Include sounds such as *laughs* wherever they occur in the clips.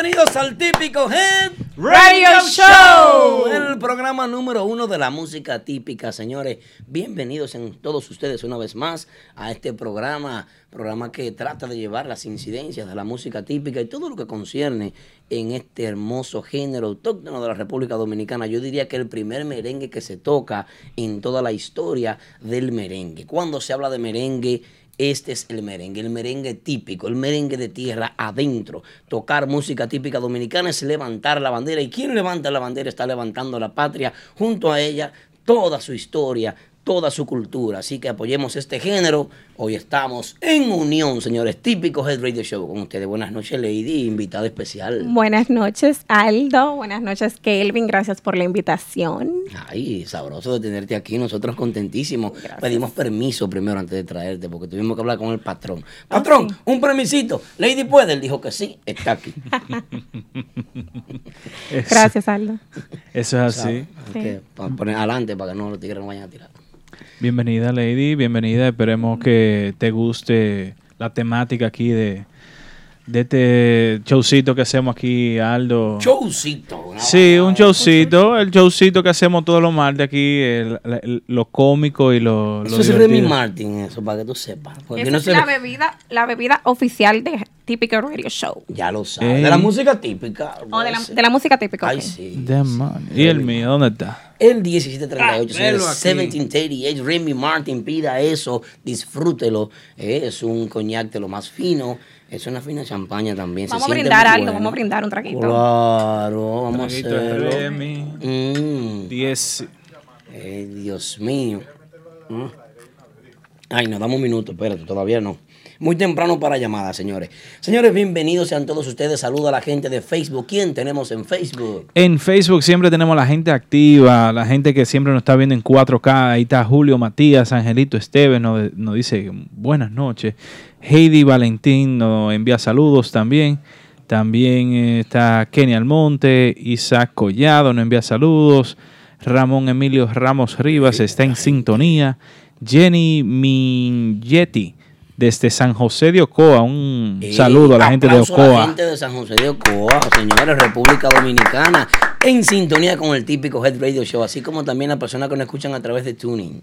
Bienvenidos al típico Head Radio Show. El programa número uno de la música típica, señores. Bienvenidos en todos ustedes una vez más a este programa, programa que trata de llevar las incidencias de la música típica y todo lo que concierne en este hermoso género autóctono de la República Dominicana. Yo diría que el primer merengue que se toca en toda la historia del merengue. Cuando se habla de merengue, este es el merengue, el merengue típico, el merengue de tierra adentro. Tocar música típica dominicana es levantar la bandera. ¿Y quien levanta la bandera está levantando la patria? Junto a ella, toda su historia, toda su cultura. Así que apoyemos este género. Hoy estamos en unión, señores. Típico Head Radio Show con ustedes. Buenas noches, Lady, invitada especial. Buenas noches, Aldo. Buenas noches, Kelvin. Gracias por la invitación. Ay, sabroso de tenerte aquí. Nosotros contentísimos. Pedimos permiso primero antes de traerte porque tuvimos que hablar con el patrón. Patrón, un permisito. Lady puede. Él dijo que sí. Está aquí. Gracias, Aldo. Eso es así. para poner adelante para que no los tigres no vayan a tirar. Bienvenida, Lady. Bienvenida. Esperemos que te guste la temática aquí de, de este showcito que hacemos aquí, Aldo. Showcito. Sí, un showcito. El showcito que hacemos todos los martes aquí, el, lo cómico y lo. Eso es Remy Martin, eso, para que tú sepas. Esa es la, bebida, la bebida oficial de Típico Radio Show. Ya lo sabes. De la música típica. Oh, de, la, de, la, música típica. Ay, sí. ¿Y el mío? ¿Dónde está? El 1738, ah, 1738, Remy Martin, pida eso, disfrútelo. es un coñac de lo más fino. Es una fina champaña también. Vamos a brindar algo, vamos a brindar un traguito. Claro, vamos a hacerlo. Mm. Diez. Eh, Dios mío. Mm. Ay, no, damos un minuto, espérate, todavía no. Muy temprano para llamadas, señores. Señores, bienvenidos sean todos ustedes. Saludo a la gente de Facebook. ¿Quién tenemos en Facebook? En Facebook siempre tenemos la gente activa, la gente que siempre nos está viendo en 4K. Ahí está Julio Matías, Angelito Esteves, nos, nos dice buenas noches. Heidi Valentín nos envía saludos también. También está Kenny Almonte, Isaac Collado nos envía saludos. Ramón Emilio Ramos Rivas está en sintonía. Jenny Mingetti desde San José de Ocoa. Un saludo a la gente de Ocoa. A la gente de San José de Ocoa, señores, República Dominicana, en sintonía con el típico Head Radio Show, así como también las personas que nos escuchan a través de Tuning.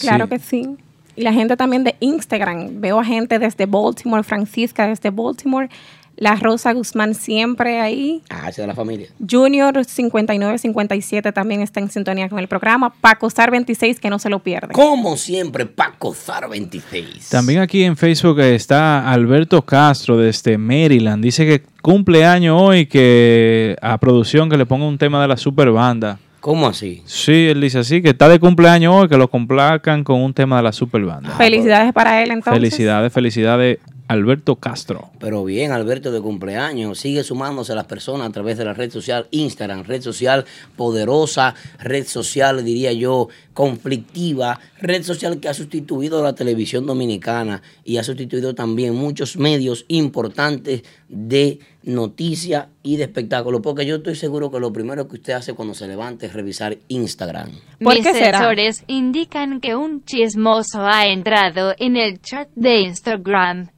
Claro que sí. Y la gente también de Instagram. Veo a gente desde Baltimore, Francisca desde Baltimore la Rosa Guzmán siempre ahí. Ah, esa de la familia. Junior 5957 también está en sintonía con el programa. Paco Zar 26, que no se lo pierde. Como siempre, Paco Zar 26. También aquí en Facebook está Alberto Castro desde Maryland. Dice que cumple año hoy, que a producción que le ponga un tema de la super banda. ¿Cómo así? Sí, él dice así, que está de cumpleaños hoy, que lo complacan con un tema de la super banda. felicidades para él entonces. Felicidades, felicidades Alberto Castro. Pero bien, Alberto de cumpleaños. Sigue sumándose a las personas a través de la red social Instagram, red social poderosa, red social, diría yo, conflictiva, red social que ha sustituido a la televisión dominicana y ha sustituido también muchos medios importantes de noticia y de espectáculo, porque yo estoy seguro que lo primero que usted hace cuando se levanta es revisar Instagram. Mis sensores indican que un chismoso ha entrado en el chat de Instagram.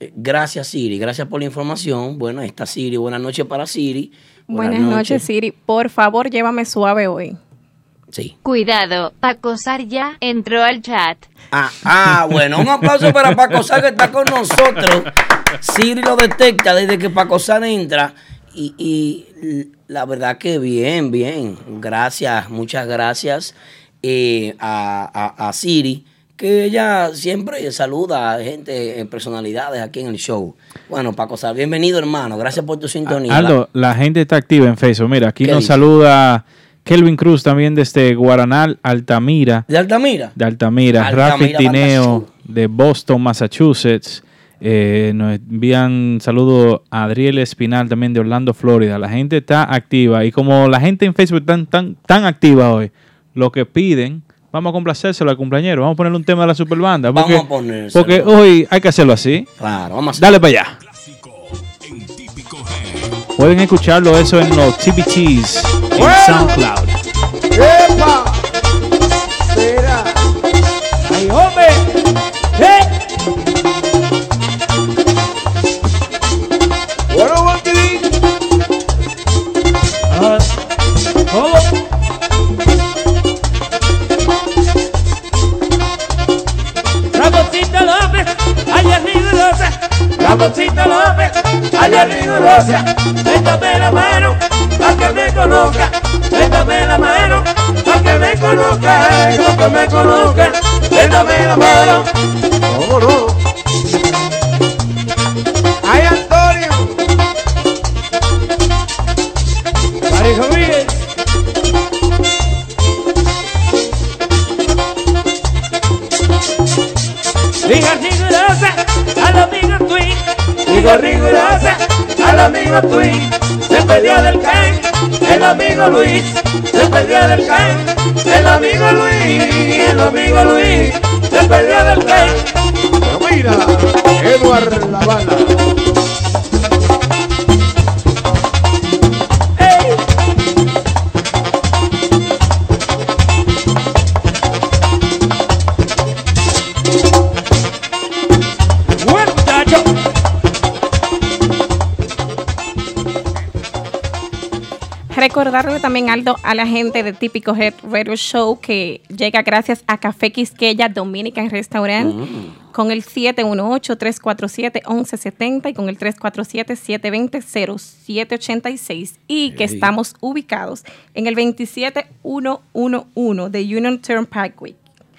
Eh, gracias Siri, gracias por la información. Bueno, está Siri, buenas noches para Siri. Buenas, noches Siri, por favor llévame suave hoy. Sí. Cuidado, Paco Sar ya entró al chat. Ah, ah, bueno, un aplauso para Paco Sar que está con nosotros. Siri lo detecta desde que Paco Sar entra. Y, la verdad que bien, bien. Gracias, muchas gracias eh, a, Siri, que ella siempre saluda a gente, personalidades aquí en el show. Bueno, Paco Sar, bienvenido hermano, gracias por tu sintonía. Aldo, la, gente está activa en Facebook. Mira, aquí nos saluda Kelvin Cruz también desde Guaranal, Altamira. ¿De Altamira? De Altamira. Altamira, Rafi Tineo de Boston, Massachusetts. Eh, nos envían saludos a Adriel Espinal también de Orlando, Florida. La gente está activa y como la gente en Facebook está tan, tan, tan activa hoy, lo que piden, vamos a complacérselo al cumpleañero. Vamos a ponerle un tema de la superbanda. Porque, Vamos a ponérselo. porque hoy hay que hacerlo así. Claro, vamos a hacer. Dale para allá. Pueden escucharlo eso en los TBTs en SoundCloud. Ramoncito López, allá rigurosa. Véndame la mano, pa' que me conozca. Véndame la mano, pa' que me conozca. Pa' que me conozca. Véndame la mano. ¿Cómo no? Digo rigurosa al amigo Twin. Se perdió del can el amigo Luis. Se perdió del can el amigo Luis. El amigo Luis. Se perdió del can. Pero mira, Eduardo Lavana. Recordarle también algo a la gente de Típico Head Radio Show que llega gracias a Café Quisqueya Dominican Restaurant con el 718-347-1170 y con el 347-720-0786 y que estamos ubicados en el 27111 de Union Turnpike.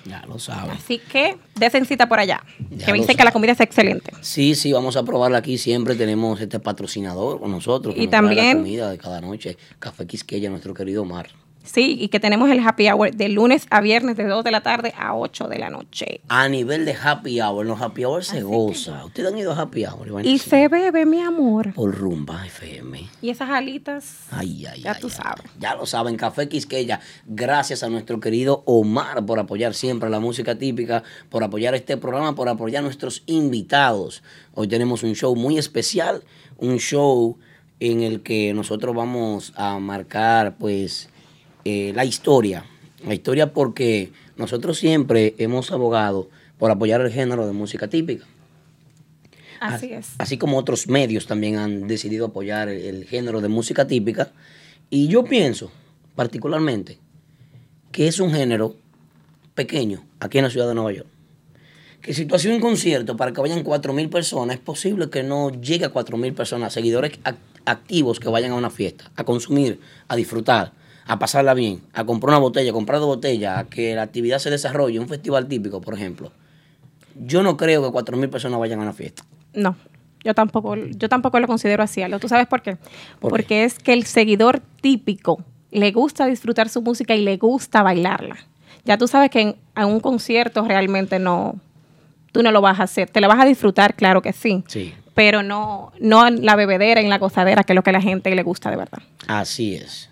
Ya lo saben. Así que desen cita por allá, Ya que me lo dicen que la comida es excelente. Sí, sí, vamos a probarla aquí. Siempre tenemos este patrocinador con nosotros. Que Y nos también- La comida de cada noche. Café Quisqueya, nuestro querido Omar. Sí, y que tenemos el happy hour de lunes a viernes de 2 de la tarde a 8 de la noche. A nivel de happy hour, los happy hour se goza. Ustedes han ido a happy hour. Iván? Y Sí. se bebe, mi amor. Por rumba FM. Y esas alitas. Ay, ay, Ya ay, tú ay. sabes. Ya lo saben, Café Quisqueya. Gracias a nuestro querido Omar por apoyar siempre la música típica, por apoyar este programa, por apoyar a nuestros invitados. Hoy tenemos un show muy especial, un show en el que nosotros vamos a marcar, pues, eh, la historia. La historia porque nosotros siempre hemos abogado por apoyar el género de música típica. Así es. Así como otros medios también han decidido apoyar el, el género de música típica. Y yo pienso, particularmente, que es un género pequeño aquí en la ciudad de Nueva York. Que si tú haces un concierto para que vayan 4.000 personas, es posible que no llegue a 4.000 personas, seguidores ac- activos que vayan a una fiesta, a consumir, a disfrutar, a pasarla bien, a comprar una botella, a comprar dos botellas, a que la actividad se desarrolle, un festival típico, por ejemplo. Yo no creo que 4.000 personas vayan a una fiesta. No, yo tampoco, yo tampoco lo considero así. ¿Tú sabes por qué? ¿Por qué? Porque es que el seguidor típico le gusta disfrutar su música y le gusta bailarla. Ya tú sabes que en, a un concierto realmente no, tú no lo vas a hacer. Te lo vas a disfrutar, claro que sí. Sí. Pero no, no en la bebedera, en la gozadera, que es lo que a la gente le gusta de verdad. Así es.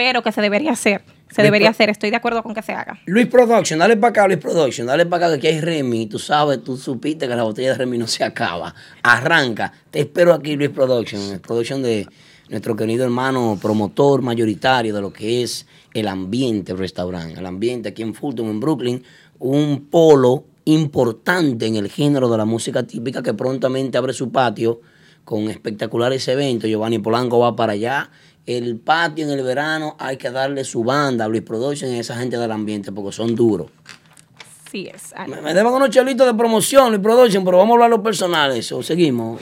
Pero que se debería hacer. Se Luis debería Pro- hacer. Estoy de acuerdo con que se haga. Luis Production, dale para acá, Luis Production, dale para acá que aquí hay Remy. Tú sabes, tú supiste que la botella de Remy no se acaba. Arranca. Te espero aquí, Luis Production, el production de nuestro querido hermano promotor mayoritario de lo que es el ambiente restaurante. El ambiente aquí en Fulton, en Brooklyn, un polo importante en el género de la música típica que prontamente abre su patio con espectaculares eventos. Giovanni Polanco va para allá. El patio en el verano hay que darle su banda a Luis Production y a esa gente del ambiente porque son duros. Sí es. Me, me deban unos chelitos de promoción, Luis Production, pero vamos a hablar los personales. O seguimos,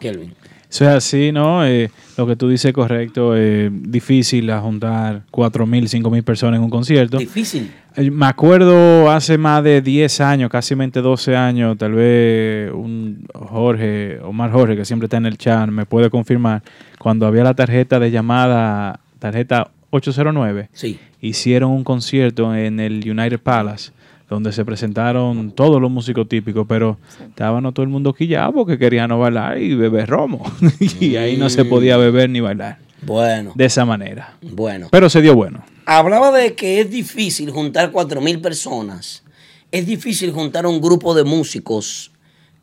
Kelvin. Eso es así, ¿no? Eh, lo que tú dices es correcto. eh, difícil a juntar 4.000, 5.000 personas en un concierto. Difícil. Eh, Me acuerdo hace más de 10 años, casi 12 años, tal vez un Jorge, Omar Jorge, que siempre está en el chat, me puede confirmar, cuando había la tarjeta de llamada, tarjeta 809 Sí. hicieron un concierto en el United Palace donde se presentaron todos los músicos típicos, pero estaban todo el mundo quillado porque querían no bailar y beber romo. *laughs* y ahí no se podía beber ni bailar Bueno, de esa manera. bueno. Pero se dio bueno. Hablaba de que es difícil juntar cuatro mil personas. Es difícil juntar un grupo de músicos.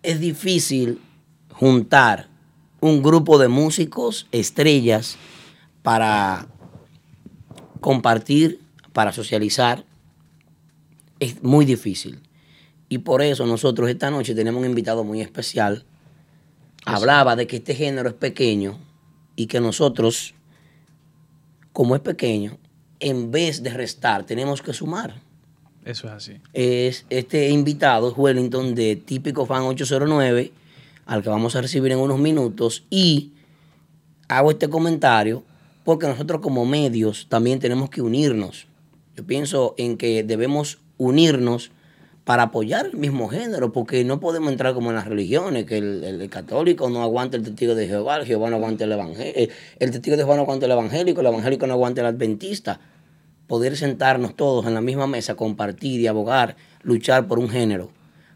Es difícil juntar un grupo de músicos, estrellas, para compartir, para socializar. Es muy difícil. Y por eso nosotros esta noche tenemos un invitado muy especial. Hablaba de que este género es pequeño y que nosotros, como es pequeño, en vez de restar, tenemos que sumar. Eso es así. Es este invitado es Wellington de Típico Fan 809, al que vamos a recibir en unos minutos. Y hago este comentario porque nosotros como medios también tenemos que unirnos. Yo pienso en que debemos unirnos para apoyar el mismo género, porque no podemos entrar como en las religiones, que el, católico no aguanta el testigo de Jehová, el Jehová no aguanta el evangelio, el testigo de Jehová no aguanta el evangélico, el evangélico no aguanta el adventista. Poder sentarnos todos en la misma mesa, compartir y abogar, luchar por un género.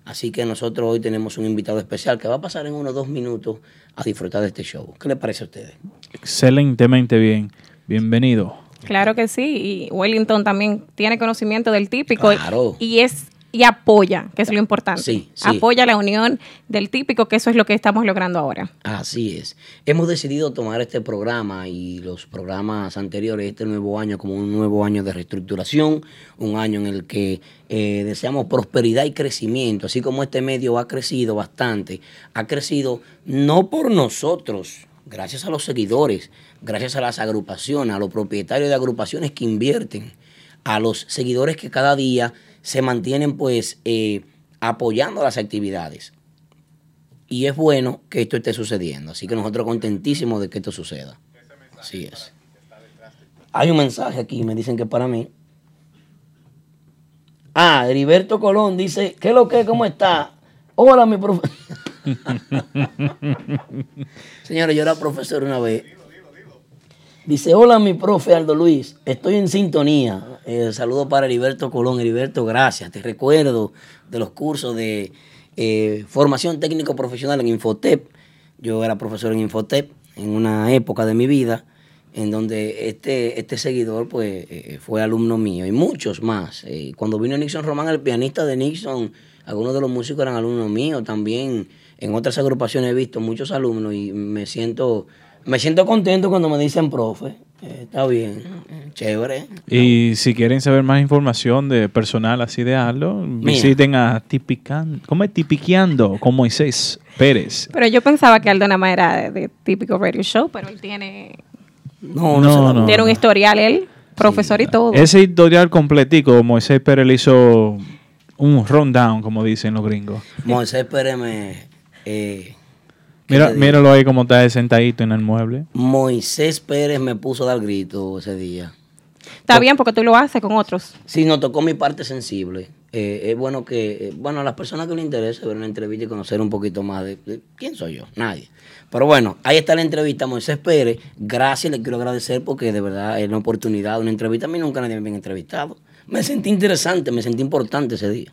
Así que nosotros hoy tenemos un invitado especial que va a pasar en unos dos minutos a disfrutar de este show. ¿Qué le parece a ustedes? Excelentemente bien. Bienvenido. Claro que sí, y Wellington también tiene conocimiento del típico y- Claro. y es y apoya, que es lo importante. Sí, sí. Apoya la unión del típico, que eso es lo que estamos logrando ahora. Así es. Hemos decidido tomar este programa y los programas anteriores, este nuevo año, como un nuevo año de reestructuración, un año en el que eh, deseamos prosperidad y crecimiento, así como este medio ha crecido bastante, ha crecido no por nosotros, gracias a los seguidores, gracias a las agrupaciones, a los propietarios de agrupaciones que invierten, a los seguidores que cada día se mantienen pues eh, apoyando las actividades. Y es bueno que esto esté sucediendo. Así que nosotros contentísimos de que esto suceda. Así es. Hay un mensaje aquí, me dicen que para mí. Ah, Heriberto Colón dice, ¿qué es lo que? ¿Cómo está? Hola, mi profesor. *laughs* Señores, yo era profesor una vez. Dice, hola mi profe Aldo Luis, estoy en sintonía. Eh, saludo para Heriberto Colón. Heriberto, gracias. Te recuerdo de los cursos de eh, formación técnico profesional en Infotep. Yo era profesor en Infotep en una época de mi vida en donde este, este seguidor pues eh, fue alumno mío y muchos más. Eh, cuando vino Nixon Román, el pianista de Nixon, algunos de los músicos eran alumnos míos. También en otras agrupaciones he visto muchos alumnos y me siento, me siento contento cuando me dicen profe. Eh, está bien, chévere. Y si quieren saber más información de personal así de Aldo, visiten a Tipican, ¿cómo es? Tipiqueando con Moisés Pérez. Pero yo pensaba que Aldo nada más era de, de típico radio show, pero él tiene, No, no, No, tiene un historial, él, profesor y todo. Ese historial completico, Moisés Pérez le hizo un rundown, como dicen los gringos. Moisés Pérez me... eh, ¿qué Mira, míralo ahí como está sentadito en el mueble. Moisés Pérez me puso a dar grito ese día. Está bien porque tú lo haces con otros. Sí, nos tocó mi parte sensible. Eh, es bueno que, eh, bueno, a las personas que les interese ver una entrevista y conocer un poquito más de, de quién soy yo, nadie. Pero bueno, ahí está la entrevista Moisés Pérez. Gracias, le quiero agradecer porque de verdad es una oportunidad, una entrevista. A mí nunca nadie me había entrevistado. Me sentí interesante, me sentí importante ese día.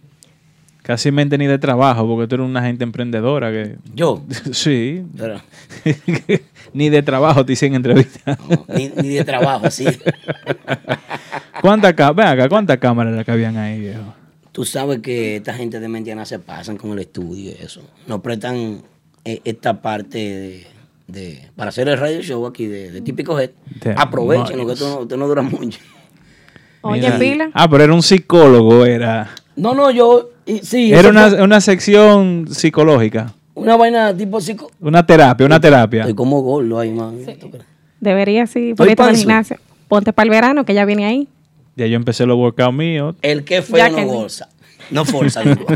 Casi mente ni de trabajo, porque tú eres una gente emprendedora que... Yo, *laughs* sí. pero, *laughs* ni de trabajo te hicieron entrevista. no, ni, ni de trabajo, sí. *laughs* ¿Cuántas ¿cuántas cámaras era que habían ahí, viejo? Tú sabes que esta gente de Mentiana se pasan con el estudio y eso. Nos prestan eh, esta parte de, de- para hacer el radio show aquí de, de típico head. De Aprovechen, que Mois. esto no, no dura mucho. Oye, Mira. pila. Ah, pero era un psicólogo, era. No, no, yo, y- sí. Era una, fue una sección psicológica. una vaina tipo psico. Una terapia, una terapia. Estoy como gordo ahí, man. Debería, sí, panzo. gimnasio. Ponte para el verano, que ya viene ahí. Ya yo empecé los workouts míos. El que Ya no que goza. No forza, digo.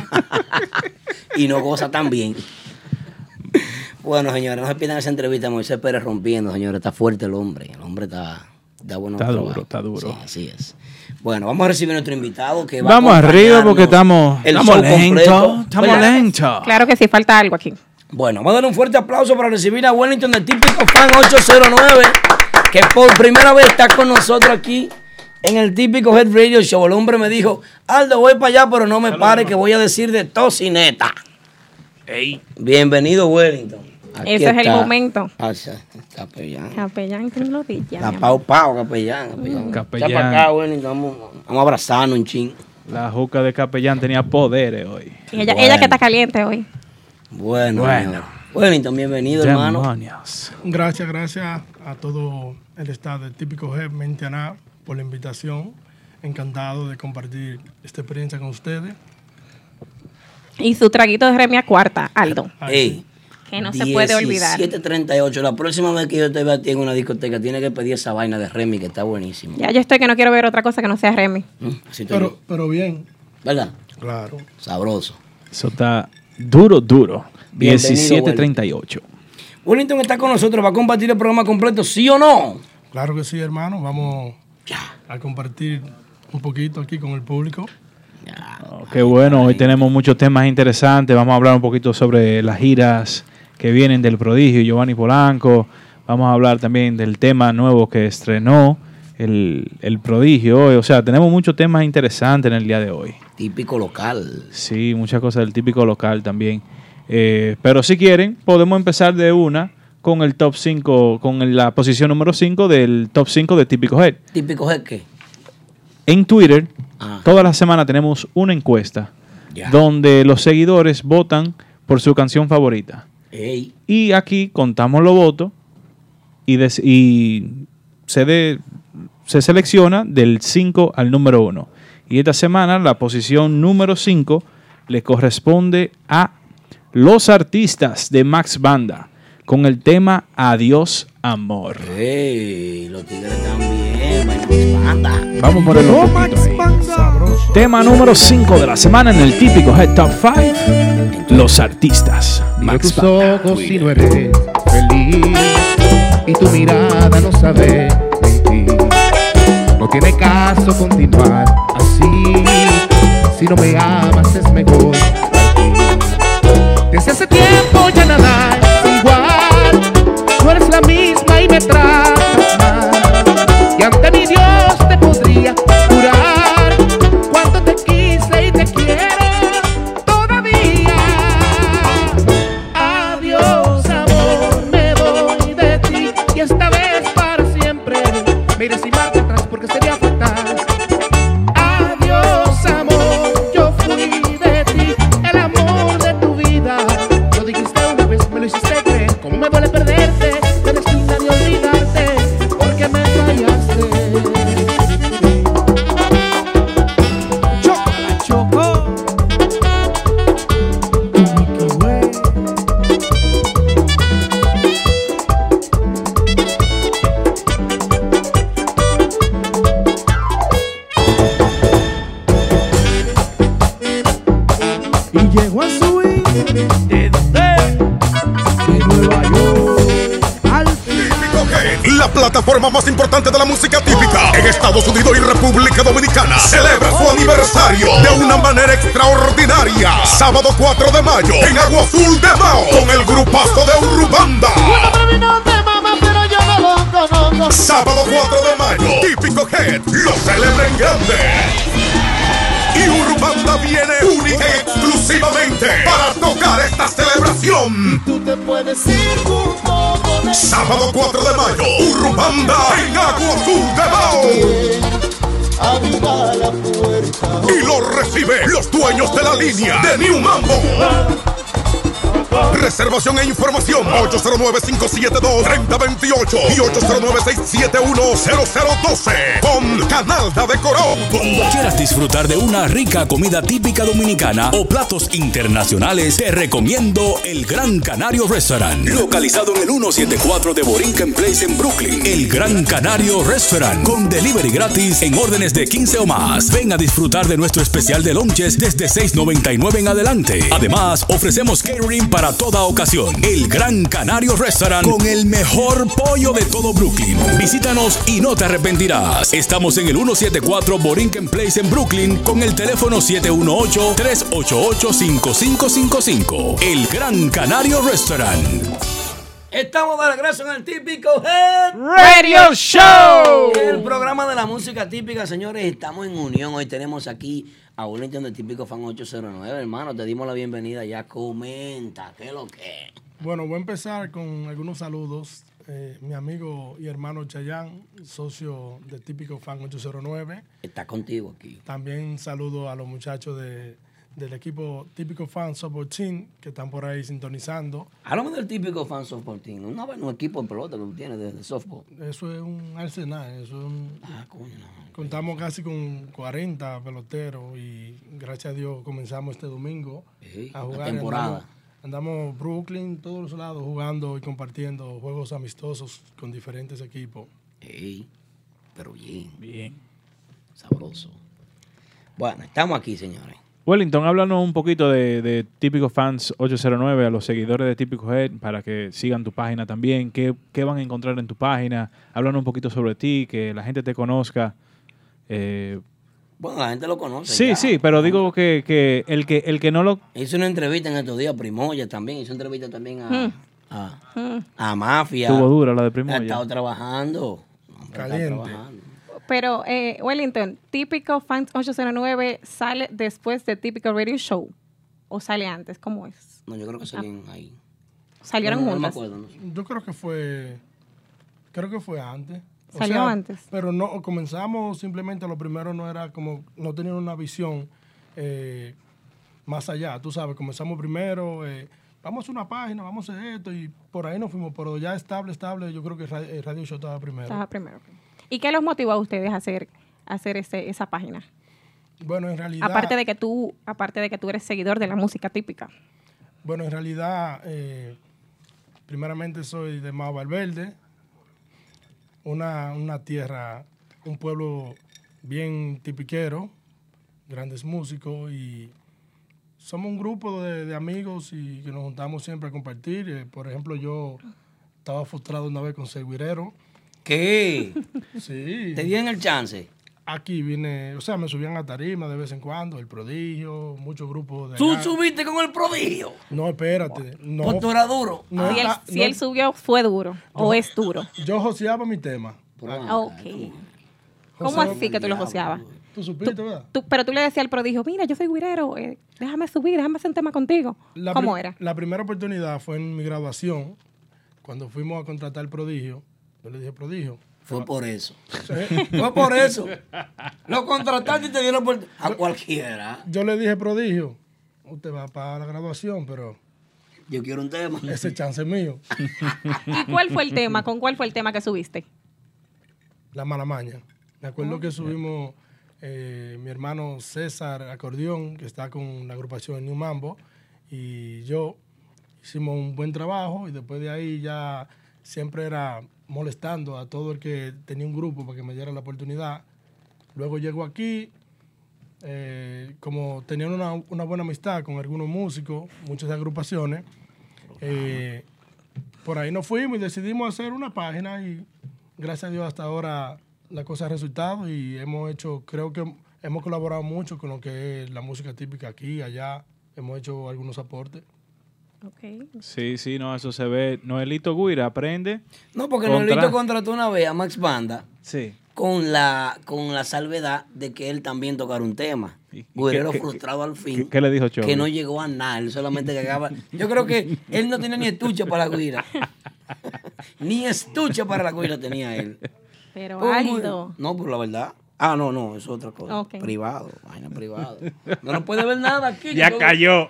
*laughs* y no goza también. Bueno, señores, no se pierdan esa entrevista Moisés Pérez rompiendo, señores. Está fuerte el hombre. El hombre está, da buenos Está duro, está duro. Sí, así es. Bueno, vamos a recibir a nuestro invitado que va Vamos a arriba porque estamos, el estamos lentos. Estamos lentos. Claro que sí, falta algo aquí. Bueno, vamos a dar un fuerte aplauso para recibir a Wellington del típico fan 809, que por primera vez está con nosotros aquí en el típico Head Radio Show. El hombre me dijo, Aldo, voy para allá, pero no me pare que voy a decir de tocineta. Bienvenido, Wellington. Aquí Ese es el momento. Ah, capellán. Capellán que lo diga, La pau pau, capellán. capellán. Capellán. Echa para acá, Wellington. Vamos, vamos a abrazarnos un ching. La juca de capellán tenía poderes hoy. Y ella, Bueno. ella que está caliente hoy. Bueno, Bueno. bueno. Wellington, bienvenido, hermano. Demonios. Gracias, gracias a todo el staff del típico Jefe Mentiana por la invitación. Encantado de compartir esta experiencia con ustedes. Y su traguito de remia cuarta, Aldo. Ey, Que no se puede olvidar. 1738. La próxima vez que yo te vea a ti en una discoteca, tienes que pedir esa vaina de Remy que está buenísimo. Ya yo estoy que no quiero ver otra cosa que no sea Remy. Mm, Así Pero, pero bien, ¿Verdad? claro. Sabroso. Eso está duro, duro. Bienvenido, 1738. Wellington está con nosotros. ¿Va a compartir el programa completo? ¿Sí o no? Claro que sí, hermano. Vamos a compartir un poquito aquí con el público. Oh, qué bueno, hoy tenemos muchos temas interesantes. Vamos a hablar un poquito sobre las giras que vienen del prodigio Giovanni Polanco. Vamos a hablar también del tema nuevo que estrenó el, el prodigio hoy. O sea, tenemos muchos temas interesantes en el día de hoy. Típico local. Sí, muchas cosas del típico local también. Eh, pero si quieren, podemos empezar de una con el top 5, con la posición número 5 del top 5 de típico head. Típico es que. En Twitter, Ah. toda la semana tenemos una encuesta donde los seguidores votan por su canción favorita. Y aquí contamos los votos y, se, se selecciona del 5 al número 1. Y esta semana la posición número 5 le corresponde a los artistas de Max Banda con el tema Adiós Amor. Ey, los tigres también. Banda. Vamos a ponerlo un poquito ahí. Tema número 5 de la semana en el típico Head Top 5. Los artistas. Max tus Banda. ojos y no eres feliz y tu mirada no sabe mentir. No tiene caso continuar así. Si no me amas es mejor. Desde hace tiempo ya nada me tratas mal. Y ante mi Dios te podría jurar cuánto te quise y te quiero todavía. Adiós, amor, me voy de ti y esta vez para siempre. Mire sin marcha atrás porque sería fatal. Adiós, amor, yo fui de ti, el amor de tu vida. Lo dijiste una vez, me lo hiciste creer. Cómo me duele plataforma más importante de la música típica en Estados Unidos y República Dominicana celebra su aniversario de una manera extraordinaria. Sábado 4 de mayo en Agua Azul de Mao con el grupazo de Urubanda. Sábado 4 de mayo, Típico Head lo celebra en grande. Y Urbanda viene única y exclusivamente para tocar esta celebración. Sábado 4 de mayo, Urbanda en Agua Azul de Mao. Y lo recibe los dueños de la línea de New Mambo. Reservación e información 809-572-3028 y 809-671-0012 con Canal de Decorado. Cuando quieras disfrutar de una rica comida típica dominicana o platos internacionales, te recomiendo el Gran Canario Restaurant. Localizado en el 174 de Borinquen Place en Brooklyn. El Gran Canario Restaurant. Con delivery gratis en órdenes de 15 o más. Ven a disfrutar de nuestro especial de lunches desde 6.99 en adelante. Además, ofrecemos catering para toda ocasión. El Gran Canario Restaurant con el mejor pollo de todo Brooklyn. Visítanos y no te arrepentirás. Estamos en el 174 Borinquen Place en Brooklyn con el teléfono 718-388-5555. El Gran Canario Restaurant. Estamos de regreso en el típico Head Radio Show. El programa de la música típica, señores, estamos en unión. Hoy tenemos aquí a Wellington de Típico Fan 809. Hermano, te dimos la bienvenida. Ya comenta, ¿qué es lo que? Bueno, voy a empezar con algunos saludos. Eh, mi amigo y hermano Chayán, socio de Típico Fan 809. Está contigo aquí. También saludo a los muchachos de, del equipo Típico Fan Softball Team que están por ahí sintonizando. Háblame del típico Fan Softball Team. Una vez un equipo de pelota que tú tienes de, de softball. Eso es un arsenal, eso es un... Ah, coño. Contamos casi con 40 peloteros y gracias a Dios comenzamos este domingo Sí, a la jugar. temporada. Andamos, andamos Brooklyn, todos los lados, jugando y compartiendo juegos amistosos con diferentes equipos. Ey, pero bien, Bien. sabroso. Bueno, estamos aquí, señores. Wellington, háblanos un poquito de, de Típico Fans 809 a los seguidores de Típico Head para que sigan tu página también. ¿Qué, qué van a encontrar en tu página? Háblanos un poquito sobre ti, que la gente te conozca. Eh, Bueno, la gente lo conoce. sí, ya. sí, pero digo que, que el que el que no lo Hice una entrevista en estos días a Primoya también. Hice una entrevista también a, Hmm. a, a Mafia. tuvo dura la de Ha Primoya. estado trabajando. Ha estado Caliente. trabajando. Pero, eh, Wellington, típico Fans 809 sale después de típico Radio Show. ¿O sale antes? ¿Cómo es? No, yo creo que salían ahí. ¿Salieron no, no me acuerdo. no sé. Yo creo que fue, creo que fue antes. O Salió sea, antes. Pero no, comenzamos simplemente, lo primero no era como, no tenían una visión eh, más allá, tú sabes, comenzamos primero, eh, vamos a una página, vamos a hacer esto y por ahí nos fuimos, pero ya estable, estable, yo creo que Radio, el Radio Show estaba primero. Estaba primero. ¿Y qué los motivó a ustedes a hacer, a hacer ese, esa página? Bueno, en realidad... Aparte de que tú, aparte de que tú eres seguidor de la música típica. Bueno, en realidad, eh, primeramente soy de Mao Valverde, una, una tierra, un pueblo bien tipiquero, grandes músicos y somos un grupo de, de amigos y que nos juntamos siempre a compartir. Eh, por ejemplo, yo estaba frustrado una vez con Seguirero. ¿Qué? Sí. ¿Te dieron el chance? Aquí vine, o sea, me subían a tarima de vez en cuando, el prodigio, muchos grupos de... ¿Tú allá. subiste con el prodigio? No, espérate. No, ¿O tú eras duro? no si él, está- si no- él subió, fue duro. ¿O es duro? Yo joseaba mi tema. Ah, Ok. ¿Cómo así que tú lo joseabas? Tú supiste, ¿verdad? Tú- pero tú le decías al prodigio, mira, yo soy guirero, eh, déjame subir, déjame hacer un tema contigo. La ¿Cómo era? La primera oportunidad fue en mi graduación, cuando fuimos a contratar al prodigio. Yo le dije, prodigio. Fue por eso. *laughs* Fue por eso. Lo contrataste y te dieron por... A cualquiera. Yo le dije, prodigio, usted va para la graduación, pero Yo quiero un tema. ese chance es mío. *laughs* ¿Y cuál fue el tema? ¿Con cuál fue el tema que subiste? La mala maña. Me acuerdo que subimos eh, mi hermano César Acordeón, que está con la agrupación New Mambo, y yo hicimos un buen trabajo y después de ahí ya siempre era molestando a todo el que tenía un grupo para que me diera la oportunidad. Luego llego aquí, eh, como tenían una, buena amistad con algunos músicos, muchas agrupaciones, eh, por ahí nos fuimos y decidimos hacer una página y gracias a Dios hasta ahora la cosa ha resultado y hemos hecho, creo que hemos colaborado mucho con lo que es la música típica aquí, allá, hemos hecho algunos aportes. Ok. Sí, sí, no, eso se ve. Noelito Guira aprende. No, porque Contra- Noelito contrató una vez a Max Banda Sí. con la, con la salvedad de que él también tocara un tema. ¿Y- y Guerrero qué- frustrado al fin. qué- qué le dijo Chovy? Que no llegó a nada, él solamente cagaba. Yo creo que él no tenía ni estuche para la guira. *laughs* ni estuche para la guira tenía él. Pero Aldo. No, por la verdad. Ah, no, no, eso es otra cosa. Privado, vaina privado. No lo puede ver nada aquí. Ya cayó.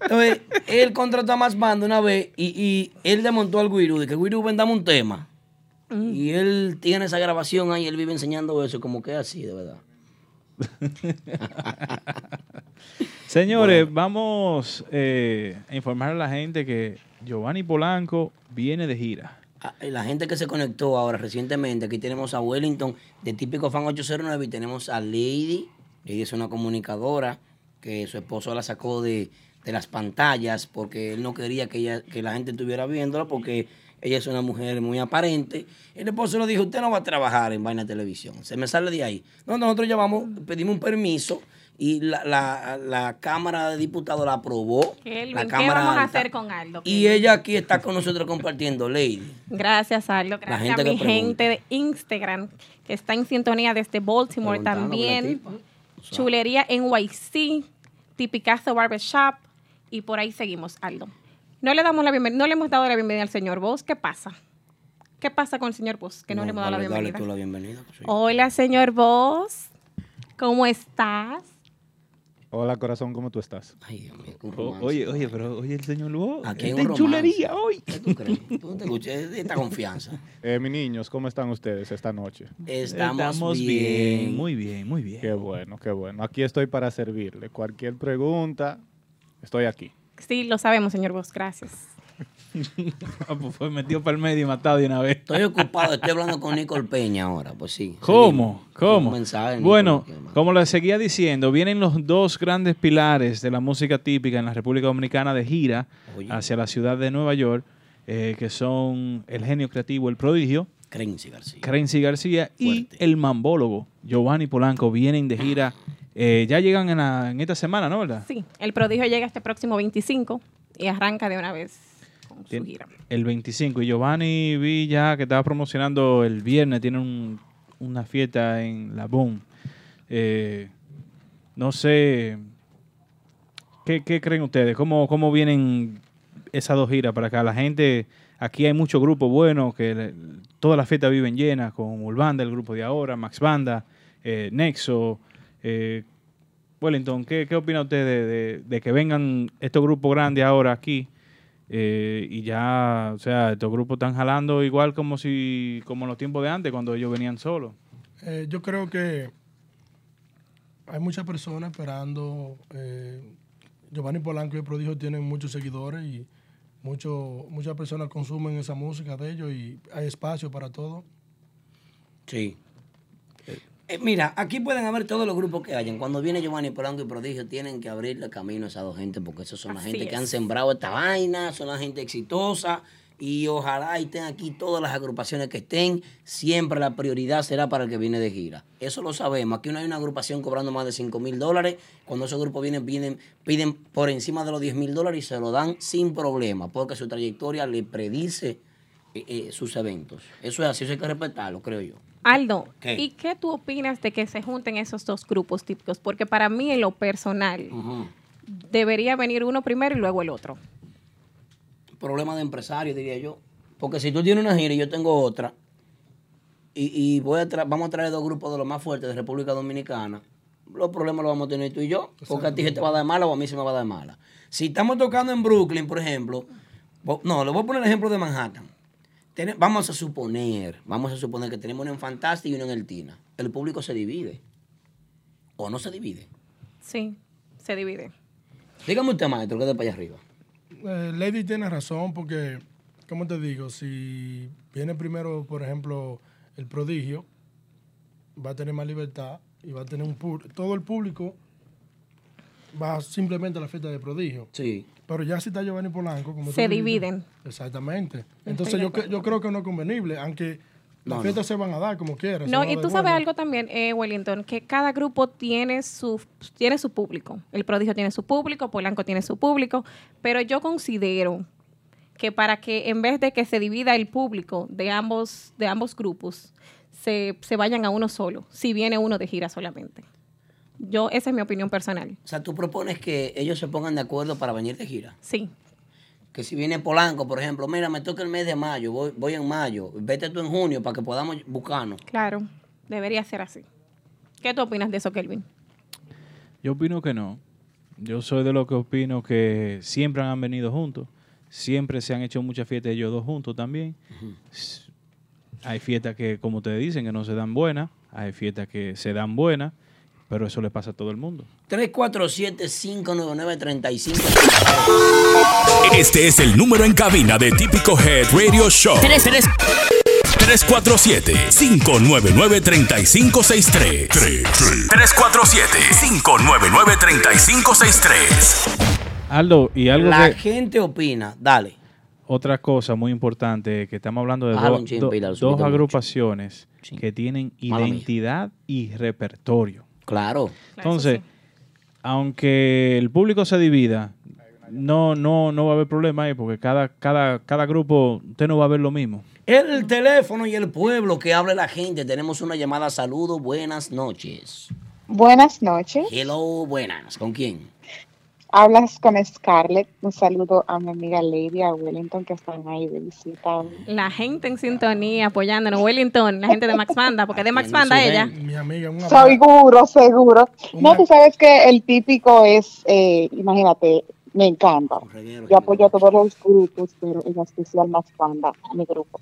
Entonces, él contrató a más banda una vez y, y él le montó al Guirú, de que Guirú vendamos un tema. Y él tiene esa grabación ahí, él vive enseñando eso, como que es así, de verdad. *laughs* Señores, vamos eh, a informar a la gente que Giovanni Polanco viene de gira. Ah, La gente que se conectó ahora recientemente, aquí tenemos a Wellington de Típico Fan 809 y tenemos a Lady. Lady es una comunicadora que su esposo la sacó de, de las pantallas porque él no quería que, ella, que la gente estuviera viéndola porque ella es una mujer muy aparente. El esposo le dijo, usted no va a trabajar en vaina televisión, se me sale de ahí. No, nosotros llevamos, pedimos un permiso y la, la- la Cámara de Diputados la aprobó. Kelvin, la ¿qué Cámara vamos a hacer con Aldo? Y ella aquí está con nosotros compartiendo, Lady. Gracias, Aldo. Gracias gente a mi gente de Instagram que está en sintonía desde Baltimore también. tipa. Chulería NYC, Tipicazo Barbershop y por ahí seguimos, Aldo. No le damos la bienvenida, no le hemos dado la bienvenida al señor Vos. ¿Qué pasa? ¿Qué pasa con el señor Vos? Que no, le hemos dado la dale bienvenida. tú la bienvenida. pues, sí. Hola, señor Vos. ¿Cómo estás? Hola corazón, ¿cómo tú estás? Ay, Dios mío, O- oye, oye, pero oye el señor Lugo. Aquí hay está un chulería hoy. ¿Qué tú crees? *laughs* Tú no te escuches esta confianza. Eh, mis niños, ¿cómo están ustedes esta noche? Estamos, bien. Muy bien, muy bien. Qué bueno, qué bueno. Aquí estoy para servirle. Cualquier pregunta, estoy aquí. Sí, lo sabemos, señor Vos. Gracias. *laughs* Ah, pues fue metido para el medio y matado de una vez. Estoy ocupado, estoy hablando con Nicole Peña ahora, pues sí. *laughs* ¿Cómo? ¿Cómo? Mensaje, bueno, como les seguía diciendo, vienen los dos grandes pilares de la música típica en la República Dominicana de gira Oye. hacia la ciudad de Nueva York, eh, que son el genio creativo, el prodigio, Crency García. Crency García y Fuerte. el mambólogo, Giovanni Polanco, vienen de gira. eh, ya llegan en, la- en esta semana, ¿no? ¿Verdad? Sí, el prodigio llega este próximo 25 y arranca de una vez con su Tien- gira. El 25. Y Giovanni vi ya que estaba promocionando el viernes, tiene un- una fiesta en La Boom. Eh, no sé, ¿qué, qué creen ustedes? ¿Cómo, ¿Cómo vienen esas dos giras para acá? La gente, aquí hay muchos grupos buenos, que le- todas las fiestas viven llenas, con Urbanda, el grupo de ahora, Max Banda, eh, Nexo. Eh, Wellington, ¿qué, qué opina usted de, de- de que vengan estos grupos grandes ahora aquí? Eh, y ya, o sea, estos grupos están jalando igual como si, como en los tiempos de antes, cuando ellos venían solos. Eh, yo creo que hay muchas personas esperando. eh, Giovanni Polanco y el Prodigio tienen muchos seguidores y mucho, muchas personas consumen esa música de ellos y hay espacio para todo. Sí. Eh, mira, aquí pueden haber todos los grupos que hayan. Cuando viene Giovanni Polanco y Prodigio, tienen que abrirle camino a esas dos gente, porque esas son la Así gente que han sembrado esta vaina, son la gente exitosa. Y ojalá estén aquí todas las agrupaciones que estén. Siempre la prioridad será para el que viene de gira. Eso lo sabemos. Aquí no hay una agrupación cobrando más de 5 mil dólares. Cuando esos grupos vienen, vienen, piden por encima de los 10 mil dólares y se lo dan sin problema, porque su trayectoria le predice eh, eh, sus eventos. Eso es así, eso hay que respetarlo, creo yo. Aldo, ¿Qué? ¿y qué tú opinas de que se junten esos dos grupos típicos? Porque para mí, en lo personal, debería venir uno primero y luego el otro. problema de empresario, diría yo. Porque si tú tienes una gira y yo tengo otra, y, y voy a tra- vamos a traer dos grupos de los más fuertes de República Dominicana, los problemas los vamos a tener tú y yo. Porque a ti se te va a dar mala o a mí se me va a dar mala. Si estamos tocando en Brooklyn, por ejemplo, no, le voy a poner el ejemplo de Manhattan. Vamos a suponer, vamos a suponer que tenemos uno en Fantastic y uno en El Tina. El público se divide. ¿O no se divide? Sí, se divide. Dígame usted, maestro, que es de para allá arriba. Eh, Lady tiene razón porque, ¿cómo te digo? Si viene primero, por ejemplo, el prodigio, va a tener más libertad y va a tener un público. Todo el público va simplemente a la fiesta de prodigio. Sí. Pero ya si está Giovanni Polanco, como tú Se dijiste, dividen. Exactamente. Entonces yo, yo creo que no es convenible, aunque No, las no. fiestas se van a dar como quieras. No, y tú sabes algo también, eh, Wellington, que cada grupo tiene su, tiene su público. El prodigio tiene su público, Polanco tiene su público, pero yo considero que para que en vez de que se divida el público de ambos, de ambos grupos, se, se vayan a uno solo, si viene uno de gira solamente. Yo, esa es mi opinión personal. O sea, tú propones que ellos se pongan de acuerdo para venir de gira. Sí, Que si viene Polanco, por ejemplo, mira, me toca el mes de mayo, voy, voy en mayo, vete tú en junio para que podamos buscarnos. claro, debería ser así. ¿Qué tú opinas de eso, Kelvin? Yo opino que no. Yo soy de los que opino que siempre han venido juntos. Siempre se han hecho muchas fiestas ellos dos juntos también. Hay fiestas que, como ustedes dicen, que no se dan buenas. Hay fiestas que se dan buenas. Pero eso le pasa a todo el mundo. 347-599-35. Este es el número en cabina de Típico Head Radio Show. 347-599-3563. 347-599-3563. Aldo, y algo La que... gente opina, dale. Otra cosa muy importante, que estamos hablando de Bájalo dos- un chin, do- Pilar, dos subiste mucho. agrupaciones que tienen Mala mía. identidad y repertorio. Claro. Entonces, aunque el público se divida, no, no, no va a haber problema ahí, porque cada, cada, cada grupo, usted no va a ver lo mismo. El teléfono y el pueblo que hable la gente. Tenemos una llamada. Saludos, buenas noches. Buenas noches. Hello, buenas. ¿Con quién? Hablas con Scarlett. Un saludo a mi amiga Lady, a Wellington, que están ahí de visita. La gente en sintonía apoyándonos. Wellington, la gente de Max Banda, porque de Max Banda ella. Mi amiga, Seguro, seguro. No, tú sabes que el típico es, eh, imagínate, me encanta. Yo apoyo a todos los grupos, pero en especial Max Banda, mi grupo.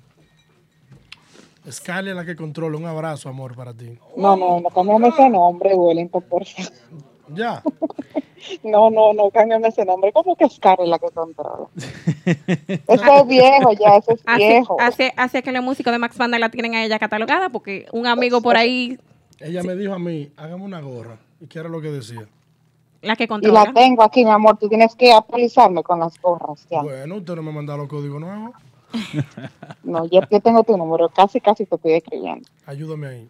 Scarlett es la que controla. Un abrazo, amor, para ti. No, no, no cambiame ese nombre, Wellington, por favor. Ya. *laughs* No, no, no, cámbiame ese nombre. ¿Cómo que Scarlett es la que controla? *laughs* Eso es viejo ya, eso es Hace, viejo. hace, hace que los músicos de Max Banda la tienen a ella catalogada, porque un amigo por ahí, Ella me dijo a mí, hágame una gorra. ¿Y qué era lo que decía? la que Y controla. la tengo aquí, mi amor. Tú tienes que actualizarme con las gorras. Ya. Bueno, usted no me mandó los códigos nuevos. No, yo, yo tengo tu número. Casi, casi te estoy escribiendo. Ayúdame ahí.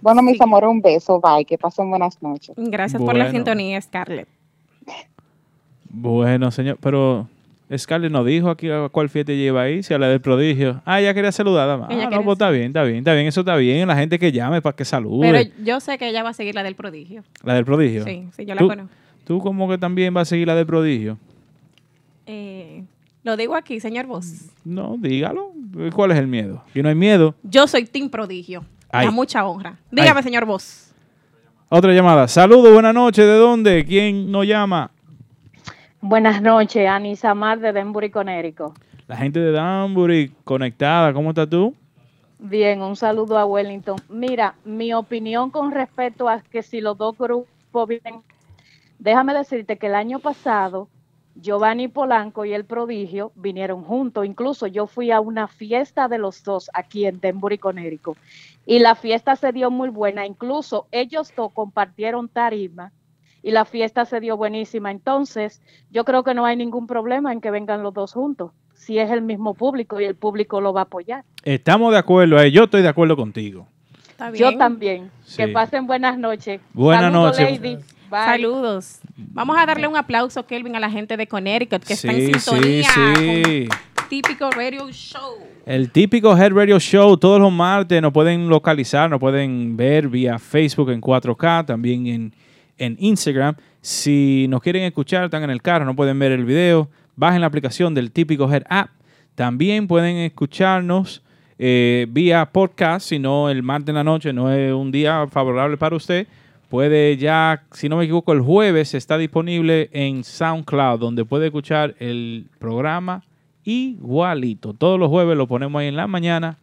Bueno, mis amores, un beso. Bye. Que pasen buenas noches. Gracias por la sintonía, Scarlett. Bueno, señor, pero Scarlett nos dijo aquí a cuál fiesta lleva ahí, si a la del prodigio. Ah, ella quería saludar, dama. Ella Ah, no, pues está bien, está bien, está bien, eso está bien. La gente que llame para que salude. Pero yo sé que ella va a seguir la del prodigio. la del prodigio. Sí, sí, yo la ¿Tú, conozco. Tú como que también vas a seguir la del prodigio. Eh, lo digo aquí, señor Vos. No, dígalo. ¿Cuál es el miedo? Si no hay miedo. Yo soy Team Prodigio. Ay. A mucha honra. Dígame, Ay. señor Vos. Otra llamada. Saludos, buenas noches. ¿De dónde? ¿Quién nos llama? Buenas noches, Anisa Mar de Denbury, Conérico. La gente de Danbury conectada. ¿Cómo estás tú? Bien, un saludo a Wellington. Mira, mi opinión con respecto a que si los dos grupos vienen, déjame decirte que el año pasado Giovanni Polanco y el Prodigio vinieron juntos. Incluso yo fui a una fiesta de los dos aquí en Denbury, Conérico. Y la fiesta se dio muy buena. Incluso ellos dos compartieron tarima y la fiesta se dio buenísima. Entonces, yo creo que no hay ningún problema en que vengan los dos juntos, si es el mismo público y el público lo va a apoyar. Estamos de acuerdo. eh, Yo estoy de acuerdo contigo. Está Yo también. Sí. Que pasen buenas noches. Buenas Saludos, noches. Saludos. Vamos a darle un aplauso, Kelvin, a la gente de Connecticut que está en sintonía sí, sí. con Típico Radio Show. El típico Head Radio Show todos los martes nos pueden localizar, nos pueden ver vía Facebook en 4K, también en, en Instagram. Si nos quieren escuchar, están en el carro, no pueden ver el video, bajen la aplicación del típico Head App. También pueden escucharnos eh, vía podcast, si no el martes en la noche no es un día favorable para usted. Puede ya, si no me equivoco, el jueves está disponible en SoundCloud, donde puede escuchar el programa igualito. Todos los jueves lo ponemos ahí en la mañana.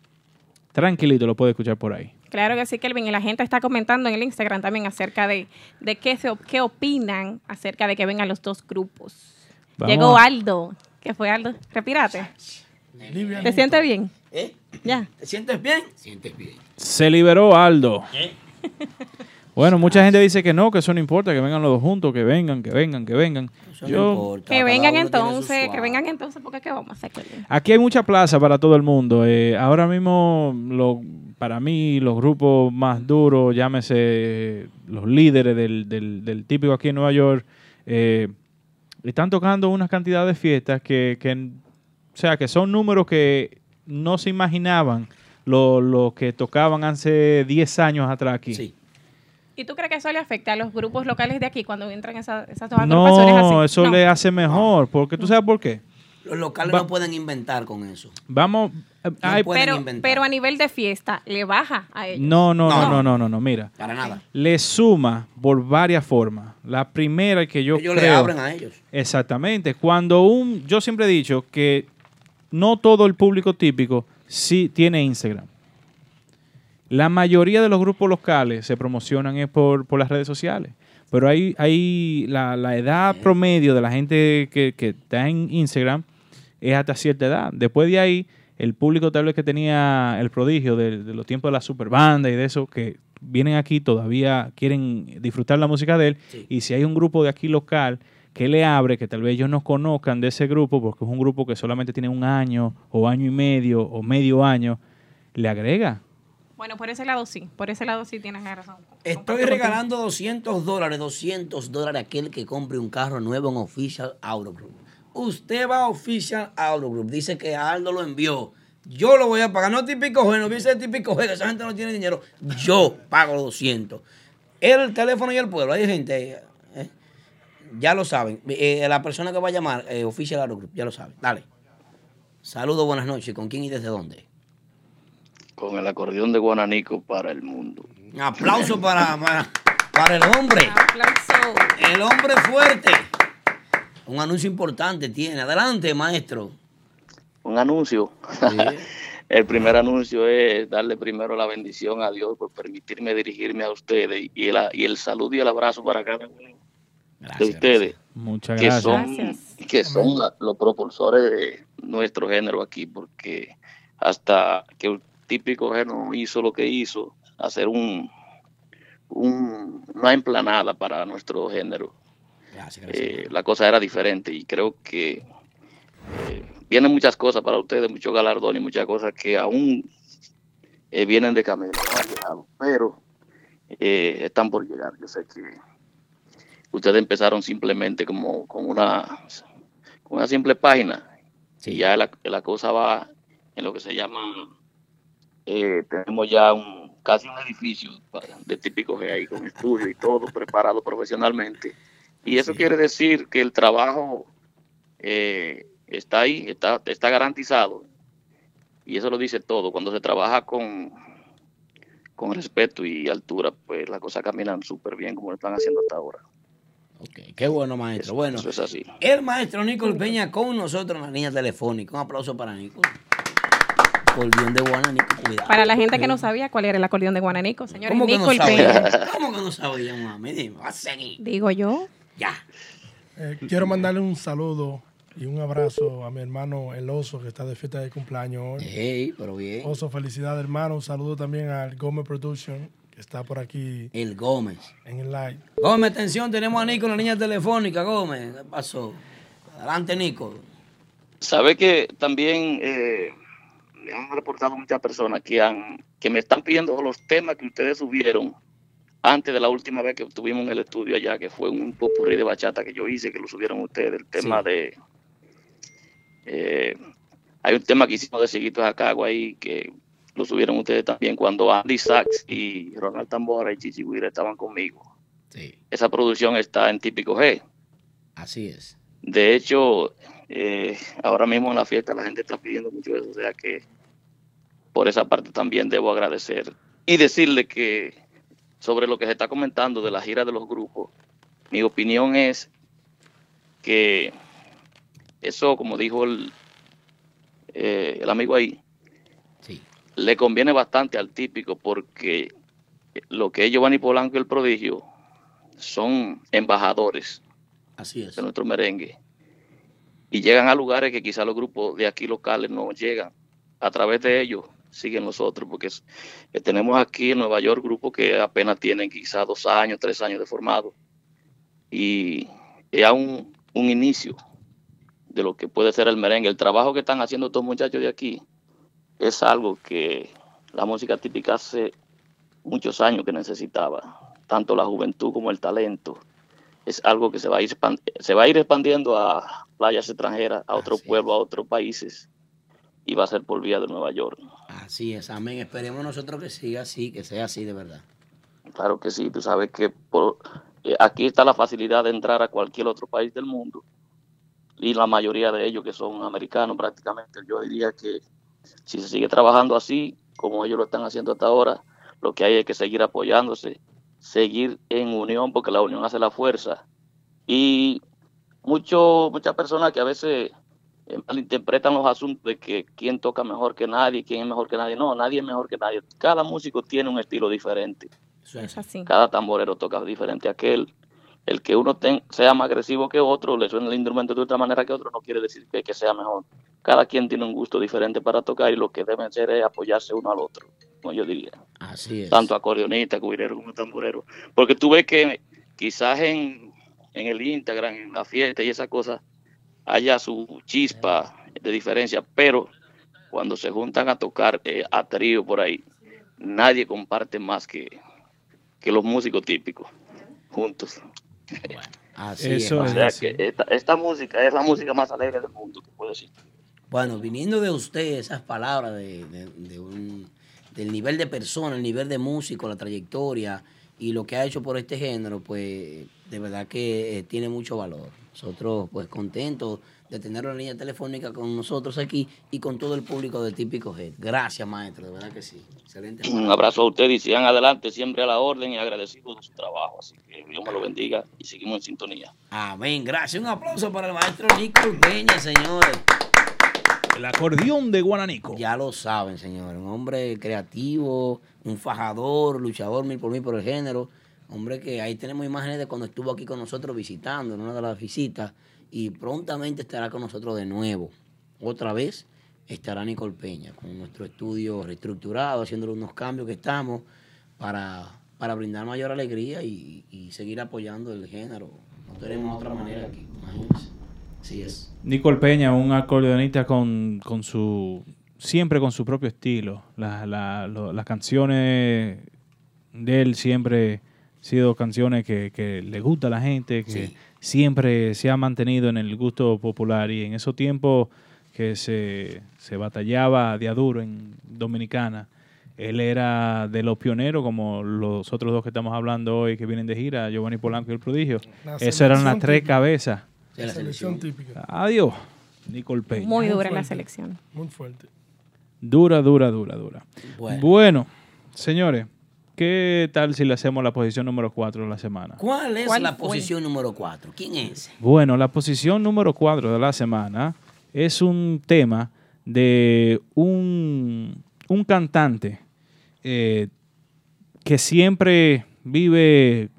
Tranquilito, lo puede escuchar por ahí. Claro que sí, Kelvin. Y la gente está comentando en el Instagram también acerca de, de qué, se, qué opinan acerca de que vengan los dos grupos. Vamos Llegó Aldo. ¿Qué fue Aldo? Respírate. ¿Te sientes bien? ¿Eh? Ya. ¿Te sientes bien? Sientes bien. Se liberó Aldo. ¿Eh? *laughs* Bueno, mucha gente dice que no, que eso no importa, que vengan los dos juntos, que vengan, que vengan, que vengan. Yo, Que vengan entonces, que vengan entonces, porque ¿qué vamos a hacer? Aquí hay mucha plaza para todo el mundo. Eh, ahora mismo, lo- para mí, los grupos más duros, llámese los líderes del, del- del típico aquí en Nueva York, eh, están tocando una cantidad de fiestas que, que, o sea, que son números que no se imaginaban lo, lo que tocaban hace 10 años atrás aquí. ¿Y tú crees que eso le afecta a los grupos locales de aquí cuando entran esa- esas dos agrupaciones No, así? eso No. le hace mejor, porque tú sabes por qué. Los locales Va- no pueden inventar con eso. Vamos, eh, hay- pero, pero a nivel de fiesta, le baja a ellos. No, no, no, no, no, no, no, mira. Para nada. Le suma por varias formas. La primera que yo Ellos le abren a ellos. Exactamente. Cuando un, yo siempre he dicho que no todo el público típico sí tiene Instagram. La mayoría de los grupos locales se promocionan es por, por las redes sociales. Pero hay, hay la, la edad promedio de la gente que, que está en Instagram es hasta cierta edad. Después de ahí, el público tal vez que tenía el prodigio de, de los tiempos de la superbanda y de eso, que vienen aquí todavía quieren disfrutar la música de él. Y si hay un grupo de aquí local que le abre, que tal vez ellos no conozcan de ese grupo, porque es un grupo que solamente tiene un año o año y medio o medio año, le agrega. Bueno, por ese lado sí, por ese lado sí tienes razón. Estoy regalando 200 dólares, 200 dólares a aquel que compre un carro nuevo en Official Auto Group. Usted va a Official Auto Group, dice que Aldo lo envió. Yo lo voy a pagar, no típico G, no dice típico que esa gente no tiene dinero. Yo pago los 200. El teléfono y el pueblo, hay gente, eh, ya lo saben. Eh, la persona que va a llamar, eh, Official Auto Group, ya lo sabe. Dale. Saludos, buenas noches. ¿Con quién y desde dónde? Con el acordeón de Guananico para el mundo. Un aplauso para, para, para el hombre. El hombre fuerte. Un anuncio importante tiene. Adelante, maestro. Un anuncio. *laughs* el primer anuncio es darle primero la bendición a Dios por permitirme dirigirme a ustedes y el, y el saludo y el abrazo para cada uno de ustedes. Muchas que gracias. Son, que son la- los propulsores de nuestro género aquí, porque hasta que típico género hizo lo que hizo, hacer un, un- una emplanada para nuestro género, eh, la cosa era diferente y creo que eh, vienen muchas cosas para ustedes, muchos galardones y muchas cosas que aún eh, vienen de camino, pero eh, están por llegar. Yo sé que ustedes empezaron simplemente como con una, con una simple página y ya la, la cosa va en lo que se llama, eh, tenemos ya un casi un edificio de típico ahí con estudio y todo preparado profesionalmente. Y eso quiere decir que el trabajo eh, está ahí, está, está garantizado. Y eso lo dice todo. Cuando se trabaja con, con respeto y altura, pues las cosas caminan súper bien como lo están haciendo hasta ahora. Qué bueno, maestro. Bueno, Eso es así. el maestro Nicole Peña con nosotros en la línea telefónica. Un aplauso para Nicole. Acordeón de Guana, Nico, cuidado. Para la gente que no sabía cuál era el acordeón de Guananico, señores, ¿Cómo que no Nicole sabía? *laughs* ¿Cómo que no sabía, mami? Dime, va a seguir. Digo yo. Ya. Eh, quiero mandarle un saludo y un abrazo a mi hermano El Oso, que está de fiesta de cumpleaños hoy. Hey, pero bien. Oso, felicidades, hermano. Un saludo también al Gómez Production, que está por aquí. El Gómez. En el live. Gómez, atención, tenemos a Nico en la línea telefónica, Gómez. ¿Qué pasó? Adelante, Nico. Sabe que también eh, me han reportado muchas personas que han que me están pidiendo los temas que ustedes subieron antes de la última vez que tuvimos en el estudio allá, que fue un popurrí de bachata que yo hice, que lo subieron ustedes, el tema de... eh, hay un tema que hicimos de Seguitos a Cago ahí, que lo subieron ustedes también cuando Andy Sachs y Ronald Tambora y Chichi Guira estaban conmigo. Esa producción está en Típico G. Así es. De hecho, eh, ahora mismo en la fiesta la gente está pidiendo mucho eso, o sea que por esa parte también debo agradecer y decirle que sobre lo que se está comentando de la gira de los grupos, mi opinión es que eso, como dijo el, eh, el amigo ahí, le conviene bastante al típico porque lo que es Giovanni Polanco y el prodigio son embajadores Así es. de nuestro merengue y llegan a lugares que quizás los grupos de aquí locales no llegan. A través de ellos siguen los otros, porque es- que tenemos aquí en Nueva York grupos que apenas tienen quizás dos años, tres años de formado y es aún un inicio de lo que puede ser el merengue. El trabajo que están haciendo estos muchachos de aquí es algo que la música típica hace muchos años que necesitaba, tanto la juventud como el talento. Es algo que se va a ir, se va a ir expandiendo a playas extranjeras, a otros pueblos, a otros países, y va a ser por vía de Nueva York. Así es, amén. Esperemos nosotros que siga así, que sea así de verdad. Claro que sí, tú sabes que por, eh, aquí está la facilidad de entrar a cualquier otro país del mundo y la mayoría de ellos que son americanos prácticamente. Yo diría que si se sigue trabajando así, como ellos lo están haciendo hasta ahora, lo que hay es que seguir apoyándose, seguir en unión, porque la unión hace la fuerza. Y mucho, muchas personas que a veces eh, malinterpretan los asuntos de que quién toca mejor que nadie, quién es mejor que nadie. No, nadie es mejor que nadie. Cada músico tiene un estilo diferente. Es así. Cada tamborero toca diferente a aquel. El que uno ten- sea más agresivo que otro, le suena el instrumento de otra manera que otro, no quiere decir que, que sea mejor. Cada quien tiene un gusto diferente para tocar y lo que deben hacer es apoyarse uno al otro, como yo diría. Así es. Tanto acordeonista, cubilero como tamborero. Porque tú ves que quizás en, en el Instagram, en la fiesta y esas cosas, haya su chispa de diferencia, pero cuando se juntan a tocar eh, a trío por ahí, nadie comparte más que, que los músicos típicos juntos. Así Eso o es. sea así. que esta, esta música es la música más alegre del mundo que puedo decir. Bueno, viniendo de usted esas palabras de, de- de un- del nivel de persona, el nivel de músico, la trayectoria y lo que ha hecho por este género, pues de verdad que eh, tiene mucho valor. Nosotros pues contentos de tenerlo en línea telefónica con nosotros aquí y con todo el público de Típico Head. Gracias, maestro, de verdad que sí. Excelente. Un abrazo a ustedes y sigan adelante, siempre a la orden y agradecidos de su trabajo. Así que Dios me lo bendiga y seguimos en sintonía. Amén. Gracias. Un aplauso para el maestro Nicole Peña, señores. El acordeón de Guananico. Ya lo saben, señores. Un hombre creativo, un fajador, luchador mil por mil por el género. Hombre que ahí tenemos imágenes de cuando estuvo aquí con nosotros visitando en una de las visitas y prontamente estará con nosotros de nuevo. Otra vez estará Nicole Peña con nuestro estudio reestructurado, haciéndole unos cambios que estamos para, para brindar mayor alegría y, y seguir apoyando el género. No tenemos otra manera aquí, imagínense. Así es. Nicole Peña, un acordeonista con, con su. siempre con su propio estilo. La- la- lo- las canciones de él siempre han sido canciones que, que le gusta a la gente, que siempre se ha mantenido en el gusto popular. Y en esos tiempos que se, se batallaba de a duro en Dominicana, él era de los pioneros, como los otros dos que estamos hablando hoy que vienen de gira, Giovanni Polanco y el Prodigio. Esas eran las tres cabezas. La selección típica. Adiós, Nicole Peña. Muy dura la fuerte, selección. Muy fuerte. Dura, dura, dura, dura. Bueno. Bueno, señores, ¿qué tal si le hacemos la posición número 4 de la semana? ¿Cuál es ¿Cuál la fue? posición número 4? ¿Quién es? Bueno, la posición número 4 de la semana es un tema de un, un cantante eh, que siempre vive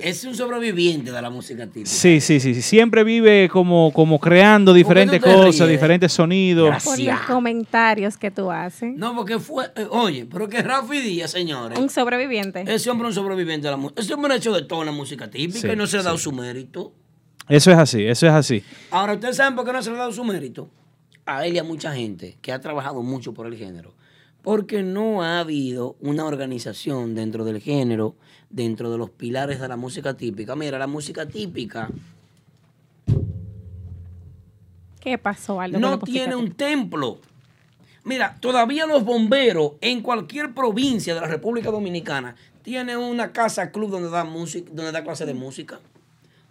Es un sobreviviente de la música típica. Sí, sí, sí. Siempre vive como, como creando diferentes cosas, ríes? diferentes sonidos. Por los comentarios que tú haces. No, porque fue. eh, oye, pero que Rafi Díaz, señores. Un sobreviviente. Ese hombre es un sobreviviente de la música. Ese hombre ha hecho de todo en la música típica Sí, y no se le ha dado sí. su mérito. Eso es así, eso es así. Ahora, ¿ustedes saben por qué no se le ha dado su mérito? A él y a mucha gente que ha trabajado mucho por el género. Porque no ha habido una organización dentro del género, dentro de los pilares de la música típica. Mira, la música típica ¿Qué pasó, Aldo? no tiene un templo. Mira, todavía los bomberos en cualquier provincia de la República Dominicana tienen una casa club donde da música, donde da clase de música.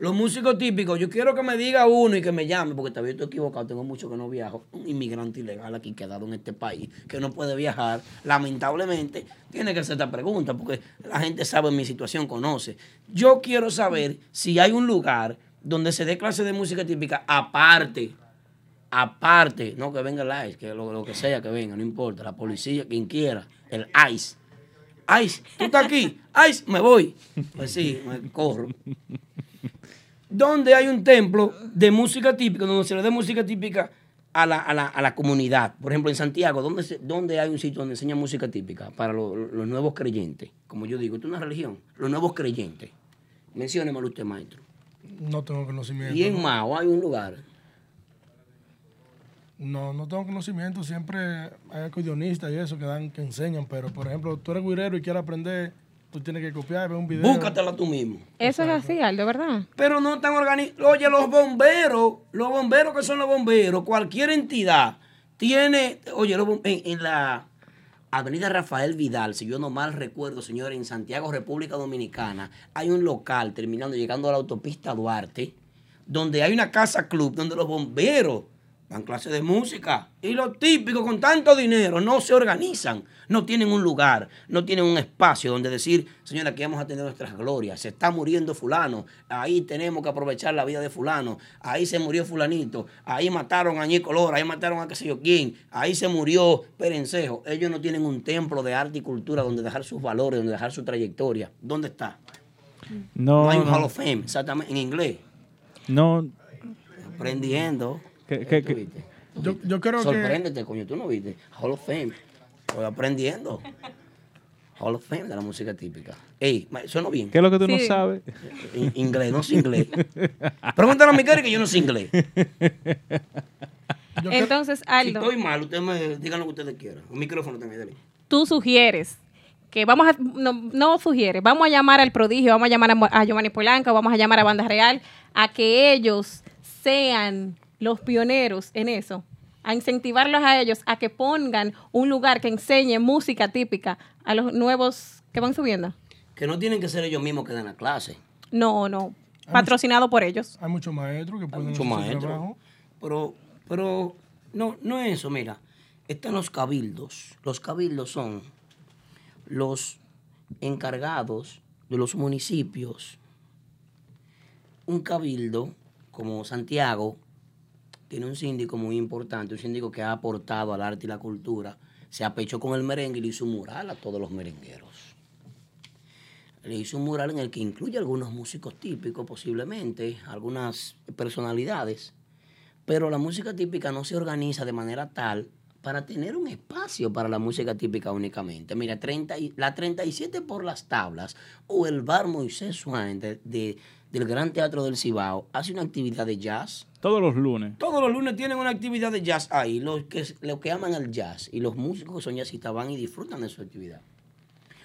Los músicos típicos, yo quiero que me diga uno y que me llame, porque todavía estoy equivocado, tengo mucho que no viajo. Un inmigrante ilegal aquí quedado en este país, que no puede viajar, lamentablemente, tiene que hacer esta pregunta, porque la gente sabe mi situación, conoce. Yo quiero saber si hay un lugar donde se dé clase de música típica aparte aparte, no que venga el ICE, que lo, lo que sea que venga, no importa, la policía, quien quiera, el ICE. ICE, tú estás aquí, ICE, me voy. Pues sí, me corro. Donde hay un templo de música típica, donde se le dé música típica a la, a la- a la comunidad. Por ejemplo, en Santiago, ¿dónde, se- dónde hay un sitio donde enseña música típica para lo- los nuevos creyentes? Como yo digo, esto es una religión, los nuevos creyentes. Menciónemelo usted, maestro. No tengo conocimiento. Y en ¿no? Mao hay un lugar. No, no tengo conocimiento. Siempre hay acordeonistas y eso que dan, que enseñan. Pero, por ejemplo, tú eres guirero y quieres aprender, tú tienes que copiar, ver un video. Búscatela tú mismo. Eso es así, Aldo, ¿verdad? Pero no están organizados. Oye, los bomberos, los bomberos que son los bomberos, cualquier entidad tiene, oye, los en, en la Avenida Rafael Vidal, si yo no mal recuerdo, señores, en Santiago, República Dominicana, hay un local terminando, llegando a la autopista Duarte, donde hay una casa club donde los bomberos dan clases de música. Y los típicos con tanto dinero no se organizan, no tienen un lugar, no tienen un espacio donde decir, señora, aquí vamos a tener nuestras glorias. Se está muriendo fulano, ahí tenemos que aprovechar la vida de fulano, ahí se murió fulanito, ahí mataron a Ñico Lora, ahí mataron a qué sé yo quién, ahí se murió Perencejo. Ellos no tienen un templo de arte y cultura donde dejar sus valores, donde dejar su trayectoria. ¿Dónde está? No, hay un no. Hall of Fame, exactamente, en inglés. No, Aprendiendo. ¿Qué- qué- qué? Yo, yo creo que. Sorpréndete, coño, tú no viste. Hall of Fame. Estoy aprendiendo. Hall of Fame de la música típica. Ey, suena bien. ¿qué es lo que tú no sabes? In- inglés, no sé inglés. Pregúntale a mi cara que yo no sé inglés. yo Entonces, Si Aldo, estoy mal, ustedes me digan lo que ustedes quieran. Un micrófono también, dale. tú sugieres que vamos a, no, no sugieres, vamos a llamar al prodigio, vamos a llamar a, a Giovanni Polanco, vamos a llamar a Banda Real, a que ellos sean los pioneros en eso, a incentivarlos a ellos a que pongan un lugar que enseñe música típica a los nuevos que van subiendo. Que no tienen que ser ellos mismos que dan la clase. No, no, patrocinado por ellos. Hay muchos maestros que pueden mucho hacer maestro. trabajo. Pero, pero no, no es eso, mira. Están los cabildos. Los cabildos son los encargados de los municipios. Un cabildo como Santiago tiene un síndico muy importante, un síndico que ha aportado al arte y la cultura. Se apechó con el merengue y le hizo un mural a todos los merengueros. Le hizo un mural en el que incluye algunos músicos típicos, posiblemente, algunas personalidades. Pero la música típica no se organiza de manera tal para tener un espacio para la música típica únicamente. Mira, 30 y- la 37 por las tablas o el bar Moisés Swain de- de- del Gran Teatro del Cibao hace una actividad de jazz. Todos los lunes. Todos los lunes tienen una actividad de jazz ahí, los que, los que aman el jazz y los músicos que son jazzistas van y disfrutan de su actividad.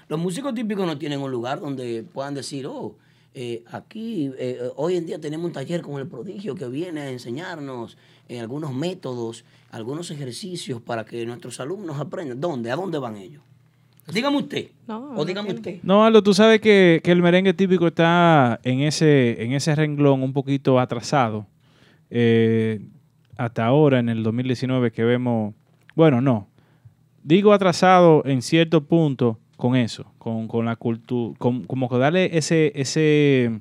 Los músicos típicos no tienen un lugar donde puedan decir, oh, eh, aquí eh, eh, hoy en día tenemos un taller con el prodigio que viene a enseñarnos eh, algunos métodos, algunos ejercicios para que nuestros alumnos aprendan. ¿Dónde? ¿A dónde van ellos? Dígame usted. o dígame usted. No, Aldo, tú sabes que, que el merengue típico está en ese, en ese renglón un poquito atrasado. Eh, hasta ahora, en el 2019, que vemos. Bueno, no. Digo atrasado en cierto punto con eso, con, con la cultura, con, como que darle ese, ese,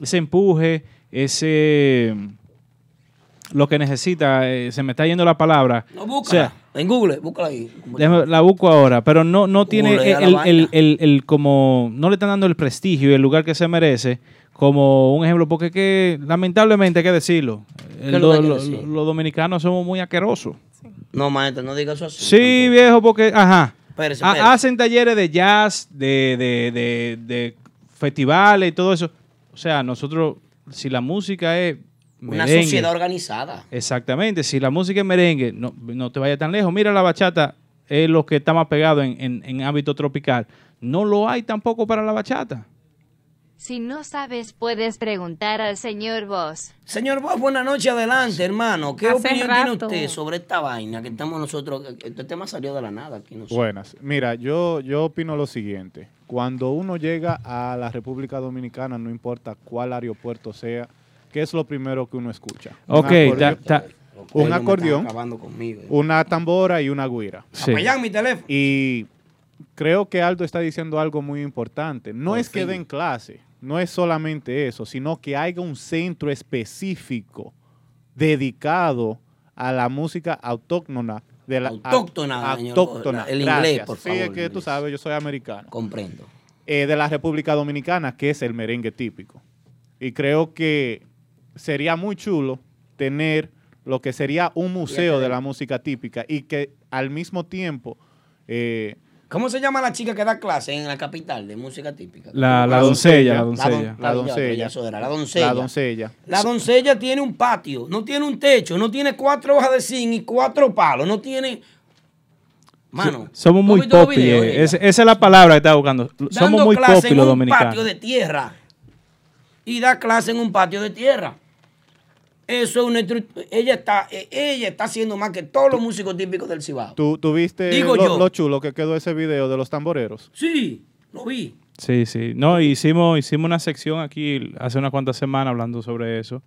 ese empuje, ese. Lo que necesita, eh, se me está yendo la palabra. No, O búscala. sea, en Google, búscala ahí. Déjame- la busco ahora, pero no, no tiene el, el- el- el como no le están dando el prestigio y el lugar que se merece como un ejemplo, porque que lamentablemente hay que decirlo, los dominicanos somos muy asquerosos. No, maestro, no diga eso así. Sí, viejo, porque, ajá, Espérese, ha- espérese. hacen talleres de jazz, de, de, de, de festivales y todo eso. O sea, nosotros, si la música es Una merengue, sociedad organizada. Exactamente, si la música es merengue, no, no te vayas tan lejos. Mira, la bachata es lo que está más pegado en, en, en ámbito tropical. No lo hay tampoco para la bachata. Si no sabes, puedes preguntar al señor Voss. Señor Bob, buenas noches, adelante, hermano. ¿Qué Hace opinión rato. tiene usted sobre esta vaina que estamos nosotros? Este tema salió de la nada aquí. No sé. Buenas. Mira, yo, yo opino lo siguiente. Cuando uno llega a la República Dominicana, no importa cuál aeropuerto sea, ¿qué es lo primero que uno escucha? Ok, ta- ta- un acordeón, una tambora y una guira. Sí. Apellan mi teléfono. Y creo que Aldo está diciendo algo muy importante. No Por es que den clase, no es solamente eso, sino que haya un centro específico dedicado a la música autóctona. De la, Autóctona, señor. autóctona. El inglés, Gracias. por Sí, favor, es que tú sabes, yo soy americano. Comprendo. Eh, de la República Dominicana, que es el merengue típico. Y creo que sería muy chulo tener lo que sería un museo de la música típica y que al mismo tiempo... eh, ¿Cómo se llama la chica que da clase en la capital de música típica? La- la doncella, la don- doncella. La, La doncella. la doncella. La doncella. La doncella tiene un patio, no tiene un techo, no tiene cuatro hojas de zinc y cuatro palos, no tiene... Mano, Somos ¿tú muy has visto los popi. videos, eh, esa, es la palabra que estaba buscando. Somos Dando muy clase popi en los un dominicanos. patio de tierra. Y da clase en un patio de tierra. Eso es una ella está eh, ella está haciendo más que todos los músicos típicos del Cibao. ¿Tú, tú viste Digo lo, yo. lo chulo que quedó ese video de los tamboreros? Sí, lo vi. Sí, sí. No, hicimos, hicimos una sección aquí hace unas cuantas semanas hablando sobre eso.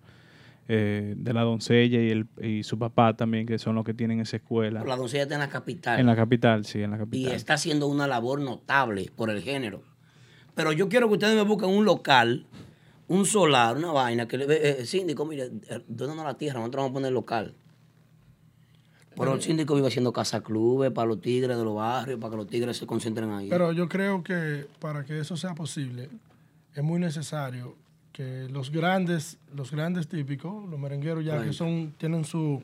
eh, de la doncella y, el, y su papá también, que son los que tienen esa escuela. La doncella está en la capital. En la capital, sí, en la y capital. está haciendo una labor notable por el género. Pero yo quiero que ustedes me busquen un local, un solar, una vaina, que le eh, eh, síndico, mire, eh, dónanos la tierra, nosotros vamos a poner local. Pero el síndico vive haciendo casa clubes para los tigres de los barrios, para que los tigres se concentren ahí. Pero yo creo que para que eso sea posible, es muy necesario que los grandes, los grandes típicos, los merengueros ya que son, tienen su,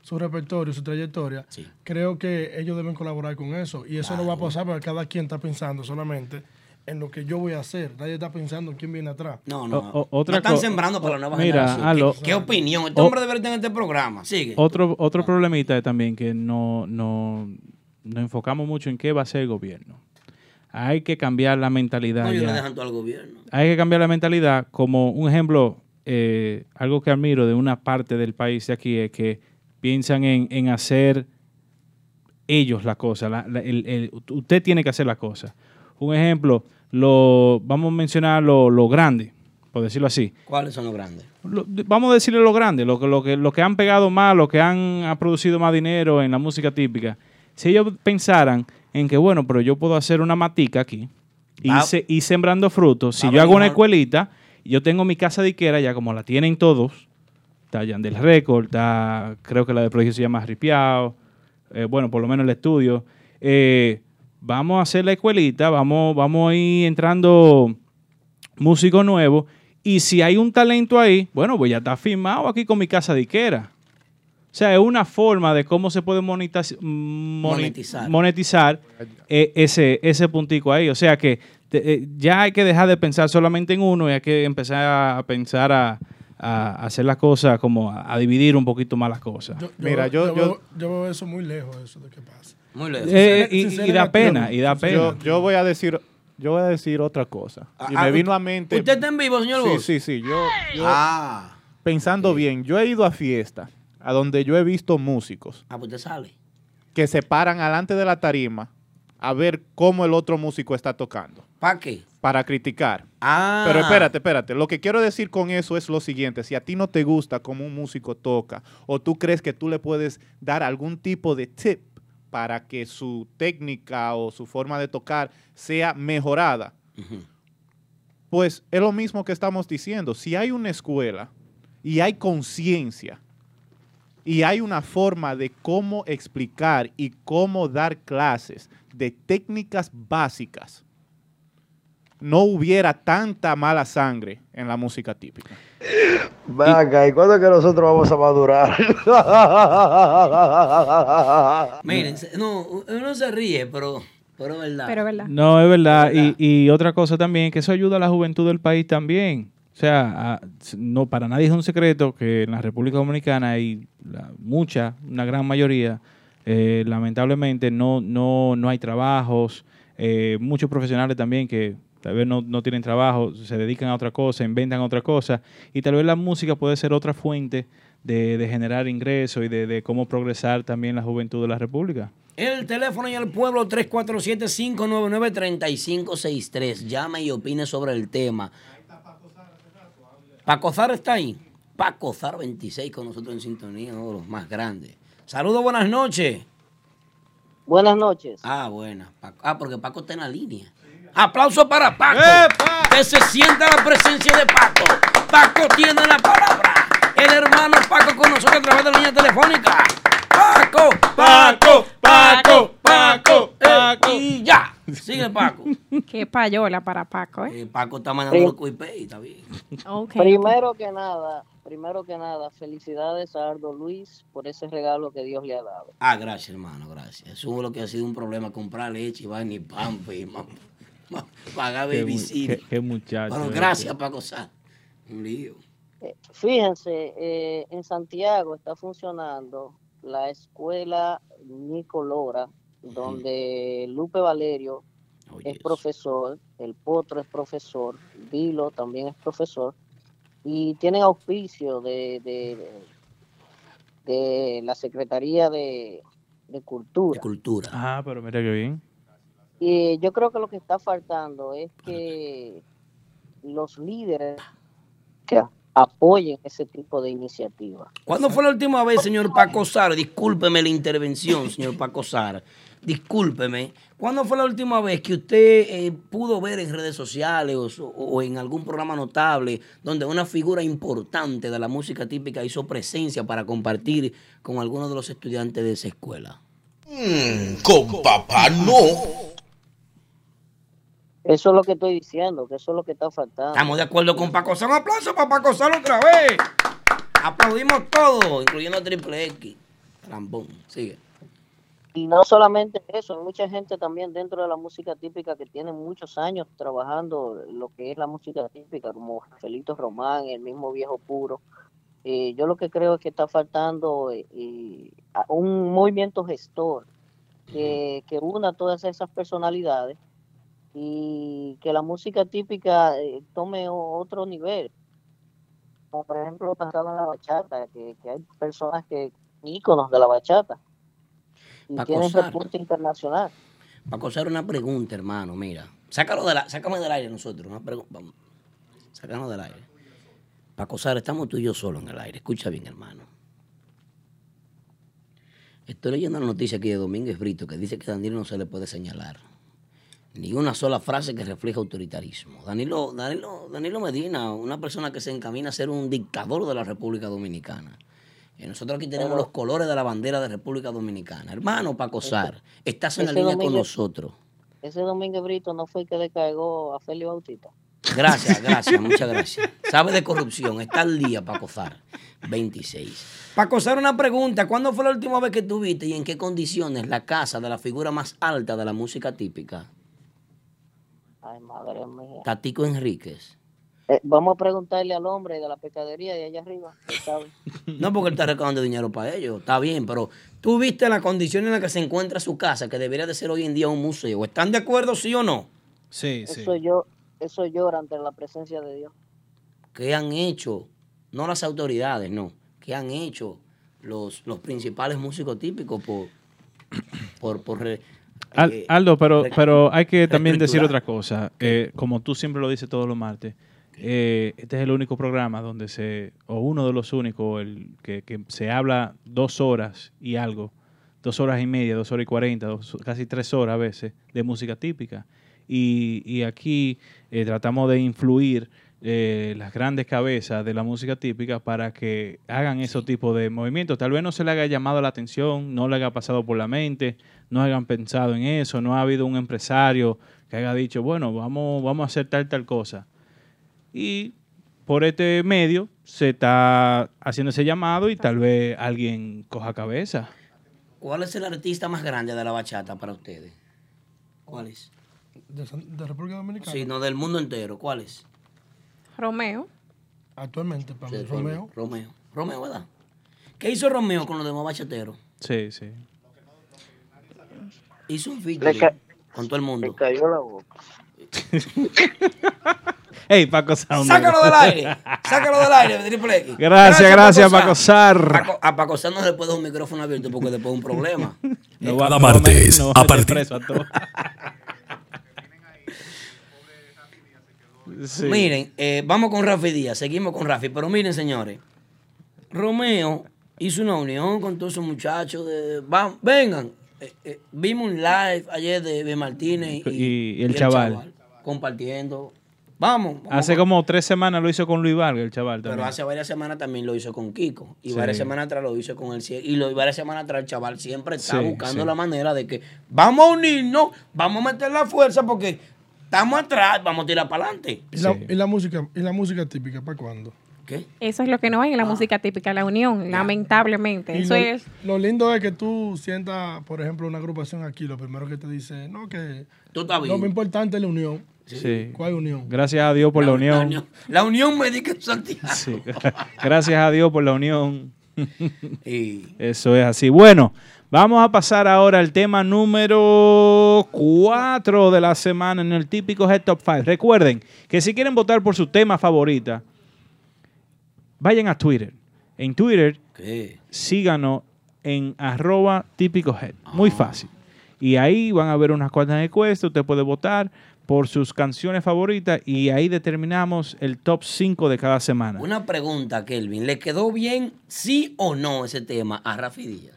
su repertorio, su trayectoria, creo que ellos deben colaborar con eso. Y eso no va a pasar porque cada quien está pensando solamente en lo que yo voy a hacer. Nadie está pensando en quién viene atrás. No, no. O- o- otra no están sembrando para la nueva Mira, generación. ¿Qué, qué opinión? Este O- hombre debería tener este programa. Sigue. Otro, otro problemita es también que no, no, nos enfocamos mucho en qué va a hacer el gobierno. Hay que cambiar la mentalidad. No, ya. le dejan todo al gobierno. Hay que cambiar la mentalidad. Como un ejemplo, eh, algo que admiro de una parte del país de aquí es que piensan en, en hacer ellos la cosa. la- la- el- el- usted tiene que hacer la cosa. Un ejemplo, lo, vamos a mencionar lo, lo grande, por decirlo así. ¿Cuáles son los grandes? Lo- vamos a decirle lo grande, lo, que- lo, que, lo que han pegado más, lo que han ha producido más dinero en la música típica. Si ellos pensaran en que, bueno, pero yo puedo hacer una matica aquí y, Ah. se- y sembrando frutos. Si Ah, yo hago una escuelita, yo tengo mi casa diquera, ya como la tienen todos, está Yandel Record, está, creo que la de proyecto se llama Ripiao, eh, bueno, por lo menos el estudio. eh, vamos a hacer la escuelita, vamos, vamos a ir entrando músicos nuevos. Y si hay un talento ahí, bueno, pues ya está firmado aquí con mi casa diquera. O sea, es una forma de cómo se puede Monetizar. monetizar, eh, ese, ese puntico ahí. O sea que te- eh, ya hay que dejar de pensar solamente en uno y hay que empezar a pensar a, a hacer las cosas como a, a dividir un poquito más las cosas. Mira, yo- yo- veo, yo veo eso muy lejos, eso de que pasa. Muy lejos. Eh, y, y da pena, y da pena. Yo, yo voy a decir, yo voy a decir otra cosa. Y Ah, me ah, vino a mente. ¿Usted está en vivo, señor Sí, sí, sí. Yo, yo Ah, pensando bien, yo he ido a fiestas a donde yo he visto músicos ah, pues usted sale. que se paran alante de la tarima a ver cómo el otro músico está tocando. ¿Para qué? Para criticar. Ah. Pero espérate, espérate. Lo que quiero decir con eso es lo siguiente. Si a ti no te gusta cómo un músico toca o tú crees que tú le puedes dar algún tipo de tip para que su técnica o su forma de tocar sea mejorada, pues es lo mismo que estamos diciendo. Si hay una escuela y hay conciencia y hay una forma de cómo explicar y cómo dar clases de técnicas básicas, no hubiera tanta mala sangre en la música típica. Vaca, ¿y cuándo es que nosotros vamos a madurar? *laughs* Miren, no, uno se ríe, pero, pero es verdad. Es verdad. No, es verdad. Y, y otra cosa también, que eso ayuda a la juventud del país también. O sea, a- no para nadie es un secreto que en la República Dominicana hay la- mucha, una gran mayoría, eh, lamentablemente no, no, no hay trabajos, eh, muchos profesionales también que tal vez no, no tienen trabajo, se dedican a otra cosa, inventan otra cosa, y tal vez la música puede ser otra fuente de, de generar ingresos y de, de cómo progresar también la juventud de la República. El teléfono y el pueblo 347-599-3563. Llame y opine sobre el tema. Paco Zar está ahí. Paco Zar 26 con nosotros en sintonía, uno de los más grandes. Saludos, buenas noches. Buenas noches. Ah, buena. Paco. Ah, porque Paco está en la línea. Aplauso para Paco. Que se sienta la presencia de Paco. Paco tiene la palabra. El hermano Paco con nosotros a través de la línea telefónica. Paco, Paco, Paco, Paco, Paco. Y ya. Sigue Paco. *laughs* Qué payola para Paco, ¿eh? Eh, Paco está mandando los cuipé, está bien. Ok. Primero que nada, primero que nada, felicidades a Ardo Luis por ese regalo que Dios le ha dado. Ah, gracias, hermano, gracias. Eso es lo que ha sido un problema, comprar leche, y vaina y pampa y ma- ma- *laughs* pagar babysitter. qué- qué muchacho. Bueno, gracias, Paco Sá. Un lío. Eh, Fíjense, eh, en Santiago está funcionando la escuela Nicolora, donde Lupe Valerio es profesor, el Potro es profesor, Vilo también es profesor, y tienen auspicio de, de, de la Secretaría de, de Cultura. cultura. Ah, pero mira qué bien. Y yo creo que lo que está faltando es que los líderes que apoyen ese tipo de iniciativas. ¿Cuándo fue la última vez, señor Paco Sar? Discúlpeme la intervención, señor Paco Sar. Discúlpeme. ¿Cuándo fue la última vez que usted eh, pudo ver en redes sociales o, o en algún programa notable donde una figura importante de la música típica hizo presencia para compartir con algunos de los estudiantes de esa escuela? con papá no. Eso es lo que estoy diciendo, que eso es lo que está faltando. Estamos de acuerdo con Paco Sar. Un aplauso para Paco Sar otra vez. Aplaudimos todo, incluyendo a Triple X. Rambón, sigue. Y no solamente eso, hay mucha gente también dentro de la música típica que tiene muchos años trabajando lo que es la música típica, como Felito Román, el mismo viejo puro. Eh, yo lo que creo es que está faltando eh, un movimiento gestor que, que una todas esas personalidades y que la música típica eh, tome otro nivel. Como por ejemplo pasaba en la bachata, que, que hay personas que íconos de la bachata y Pa' tienen gozar. repunte internacional. Para causar una pregunta, hermano, mira. Sácalo de la, sácame del aire nosotros. Una pregu- vamos. Sácanos del aire. Para acosar, estamos tú y yo solo en el aire. Escucha bien, hermano. Estoy leyendo la noticia aquí de Domínguez Brito que dice que a Danilo no se le puede señalar. Ni una sola frase que refleje autoritarismo. Danilo, Danilo, Danilo Medina, una persona que se encamina a ser un dictador de la República Dominicana. Y nosotros aquí tenemos Pero- los colores de la bandera de República Dominicana. Hermano, para acosar, estás en la línea con nosotros. Ese Domingo Brito no fue el que le cagó a Félix Bautista. Gracias, gracias, *laughs* muchas gracias. Sabe de corrupción, está al día para acosar. 26. Para acosar una pregunta, ¿cuándo fue la última vez que tuviste y en qué condiciones la casa de la figura más alta de la música típica? Ay, madre mía. Tatico Enríquez. Eh, vamos a preguntarle al hombre de la pescadería de allá arriba. *laughs* No porque él está recaudando dinero para ellos, está bien, pero tú viste la condición en la que se encuentra su casa, que debería de ser hoy en día un museo. ¿Están de acuerdo, sí o no? Sí, Eso yo, eso llora ante la presencia de Dios. ¿Qué han hecho? No las autoridades, no. ¿Qué han hecho los, los principales músicos típicos por... por, por re- Al- eh, Aldo, pero, pero hay que también decir otra cosa. Eh, como tú siempre lo dices todos los martes, eh, este es el único programa donde se, o uno de los únicos, el que, que se habla dos horas y algo, dos horas y media, dos horas y cuarenta, casi tres horas a veces, de música típica. Y, y aquí eh, tratamos de influir eh, las grandes cabezas de la música típica para que hagan esos tipos de movimientos. Tal vez no se le haya llamado la atención, no le haya pasado por la mente, no hayan pensado en eso, no ha habido un empresario que haya dicho, bueno, vamos, vamos a hacer tal, tal cosa. Y por este medio se está haciendo ese llamado y tal vez alguien coja cabeza. ¿Cuál es el artista más grande de la bachata para ustedes? ¿Cuál es? De, República Dominicana. Sí, no, del mundo entero. ¿Cuál es? Romeo. Actualmente, para Sí, mí, Romeo. Romeo. Romeo, ¿verdad? ¿Qué hizo Romeo con los demás bachateros? Sí, sí. Hizo un Le featuring con todo el mundo. Le cayó la boca. *laughs* Hey, Paco Sound. Sácalo del aire. *laughs* Sácalo del aire, Triple X. Gracias, gracias, Paco Sar. A Paco Sar no se puede dar un micrófono abierto porque después es un problema. *laughs* No va- no martes, me- no a partir- a. Sí. Miren, eh, vamos con Rafi Díaz, seguimos con Rafi, pero miren, señores, Romeo hizo una unión con todos esos muchachos de, va- vengan, eh, eh, vimos un live ayer de, de Martínez y, Y- y el chaval. compartiendo, vamos. vamos Hace con- como tres semanas lo hizo con Luis Vargas, el chaval pero hace varias semanas también lo hizo con Kiko. Y Sí. varias semanas atrás lo hizo con el Y lo, varias semanas atrás el chaval siempre está Sí, buscando sí. la manera de que vamos a unirnos, vamos a meter la fuerza porque estamos atrás, vamos a tirar para adelante. ¿Y, la, y la música, ¿Y la música típica para cuándo? ¿Qué? Eso es lo que no hay en la música típica, la unión, lamentablemente. Y Eso lo, es. lo lindo es que tú sientas, por ejemplo, una agrupación aquí, lo primero que te dice, no, que Tú estás lo más importante es la unión. Sí. ¿Cuál unión? Gracias a Dios por la, unión. unión. La unión médica en Santiago. *laughs* Sí. Gracias a Dios por la unión. *laughs* Y Eso es así. Bueno, vamos a pasar ahora al tema número 4 de la semana en el típico Head Top 5. Recuerden que si quieren votar por su tema favorita, vayan a Twitter. En Twitter, ¿Qué? síganos en arroba típico head. Muy fácil. Y ahí van a ver unas cuantas encuestas. Usted puede votar por sus canciones favoritas y ahí determinamos el top 5 de cada semana. Una pregunta, Kelvin. ¿Le quedó bien, sí o no, ese tema a Rafi Díaz?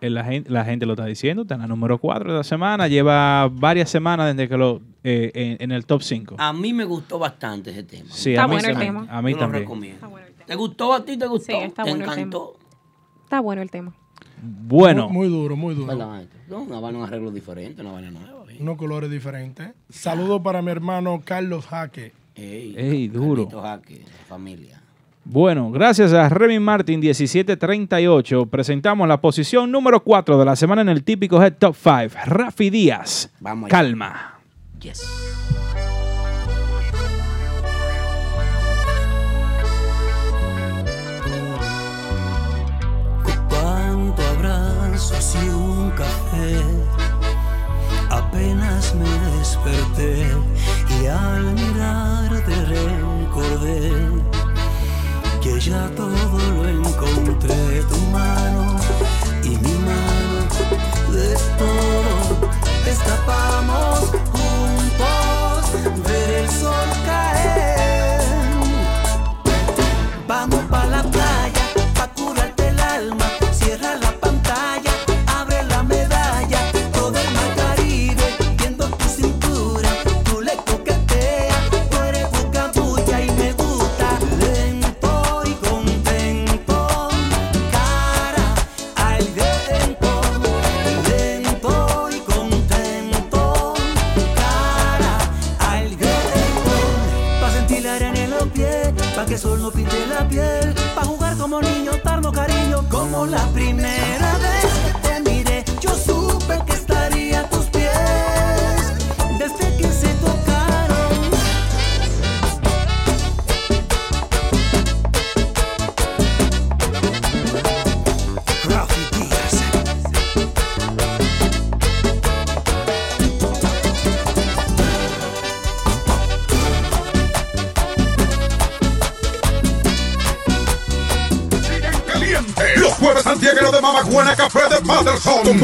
Eh, La gente, la gente lo está diciendo, está en la número 4 de la semana, lleva varias semanas desde que lo eh, en, en el top 5. A mí me gustó bastante ese tema. Sí, Está a mí, bueno el también, tema. a mí Yo lo también. recomiendo. ¿Te gustó a ti? ¿Te gustó? Sí, está ¿Te bueno el tema. encantó? Está bueno el tema. Bueno, Muy, muy duro, muy duro. No, una vaina, un arreglo diferente, una vaina nueva. ¿eh? Unos colores diferentes. Saludos para mi hermano Carlos Jaque. Ey, Ey, duro. Jaque, familia. Bueno, gracias a Remy Martin 1738, presentamos la posición número 4 de la semana en el típico Head Top 5. Rafi Díaz, Vamos calma. Yes. apenas me desperté y al mirarte recordé que ya todo lo encontré, tu mano y mi mano de todo está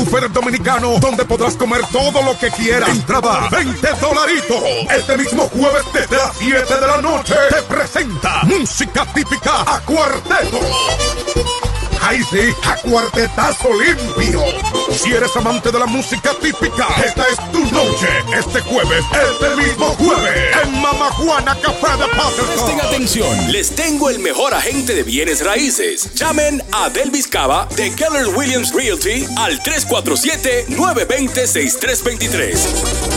buffet dominicano, donde podrás comer todo lo que quieras. Entrada 20 dolaritos. Este mismo jueves desde las 7 de la noche te presenta música típica a cuarteto. Ahí sí, a cuartetazo limpio. Si eres amante de la música típica, esta es tu noche. Este jueves, este mismo jueves, en Mama Juana Café de Patterson. Presten atención, les tengo el mejor agente de bienes raíces. Llamen a Delvis Cava de Keller Williams Realty al 347-920-6323.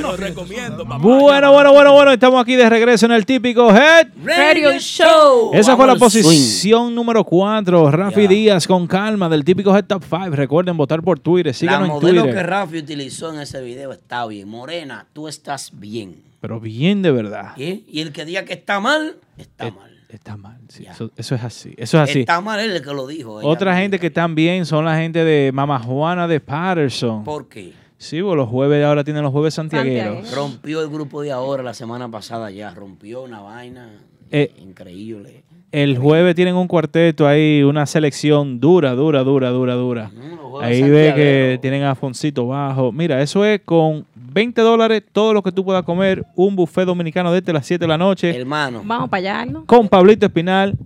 Lo recomiendo, papá. Bueno, bueno, bueno, bueno, estamos aquí de regreso en el típico Head Radio Show. Esa fue la swing. posición número 4. Rafi. Díaz con calma del típico Head Top 5. Recuerden votar por Twitter. La Síganos en modelo Twitter. que Rafi utilizó en ese video está bien. Morena, tú estás bien. Pero bien de verdad. ¿eh? Y el que diga que está mal, está mal. Está mal. sí, eso, eso es así. Eso es así. Está mal él el que lo dijo. Otra gente que están bien son la gente de Mama Juana de Patterson. ¿Por qué? Sí, pues los jueves ahora tienen los jueves santiagueros. Rompió el grupo de ahora la semana pasada ya. Rompió una vaina Eh, increíble. El jueves tienen un cuarteto ahí, una selección dura, dura, dura, dura, dura. Ahí ve que tienen a Foncito bajo. Mira, eso es con 20 dólares todo lo que tú puedas comer. Un buffet dominicano desde las 7 de la noche. Hermano. Vamos para allá, ¿no? Con Pablito Espinal,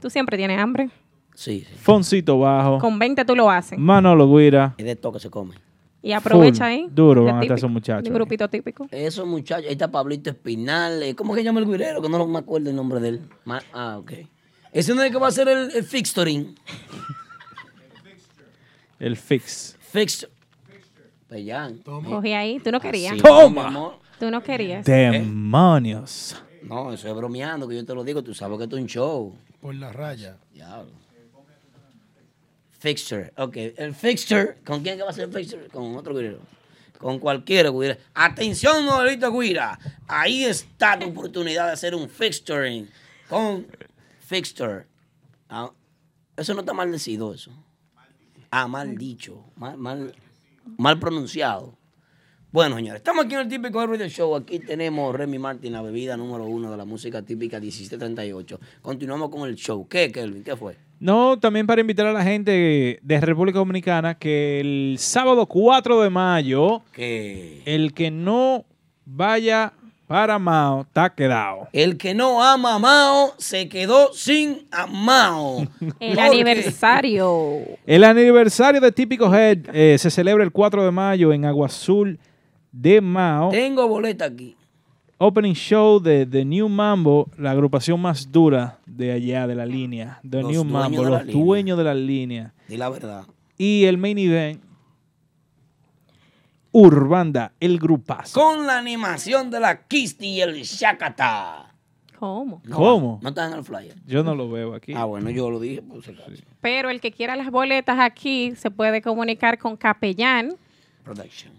Tú siempre tienes hambre. Sí, Foncito bajo, Con 20 tú lo haces. Manolo Guira. Es de todo que se come. Y aprovecha Full. ahí. Duro van a estar esos muchachos. de grupito típico. Esos muchachos, ahí está Pablito Espinal. eh, ¿Cómo que se llama el guirero? Que no me acuerdo el nombre de él. Ma- ah, ok. Ese no es el que va a hacer el, el fixturing. *laughs* El fix. Fix. Pellán. Cogí ahí. Tú no querías. Así, Toma. mi amor. Tú no querías. Demonios. No, eso es bromeando, que yo te lo digo. Tú sabes que esto es un show. Por la raya. Diablo. Fixture. Ok, el fixture. ¿Con quién va a ser el fixture? Con otro guirero. Con cualquiera guira. Atención, Noelito Guira. Ahí está tu oportunidad de hacer un fixturing con fixture. Ah, eso no está maldecido, eso. Ah, mal dicho. Mal, mal, mal pronunciado. Bueno, señores, estamos aquí en el típico Radio Show. Aquí tenemos Remy Martin, la bebida número uno de la música típica 1738. Continuamos con el show. ¿Qué, Kelvin? ¿Qué fue? No, también para invitar a la gente de República Dominicana que el sábado 4 de mayo, el que no vaya para Mao está quedado. el que no ama a Mao se quedó sin amao. *laughs* El Porque- aniversario. El aniversario de Típico Head eh, se celebra el 4 de mayo en Agua Azul de Mao. Tengo boleta aquí. Opening show de The New Mambo, la agrupación más dura de allá de la línea. The Los New dueños Mambo, de la los línea. dueños de la línea. Di la verdad. Y el main event, Urbanda, el grupazo. Con la animación de la Kisti y el Shakata. ¿Cómo? No, ¿Cómo? No están en el flyer. Yo no lo veo aquí. Ah, bueno, yo lo dije. Pues, Pero el que quiera las boletas aquí se puede comunicar con Capellán. Production.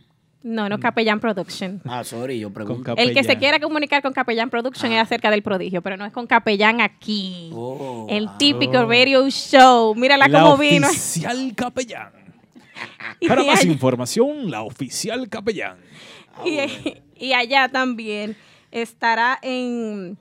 No, no Capellán Production. Ah, sorry, yo pregunto. El que se quiera comunicar con Capellán Production es acerca del prodigio, pero no es con Capellán aquí. Oh, el típico radio show. Mírala cómo vino. oficial Capellán. *laughs* Para más allá- información, la oficial Capellán. *laughs* Y, y allá también estará en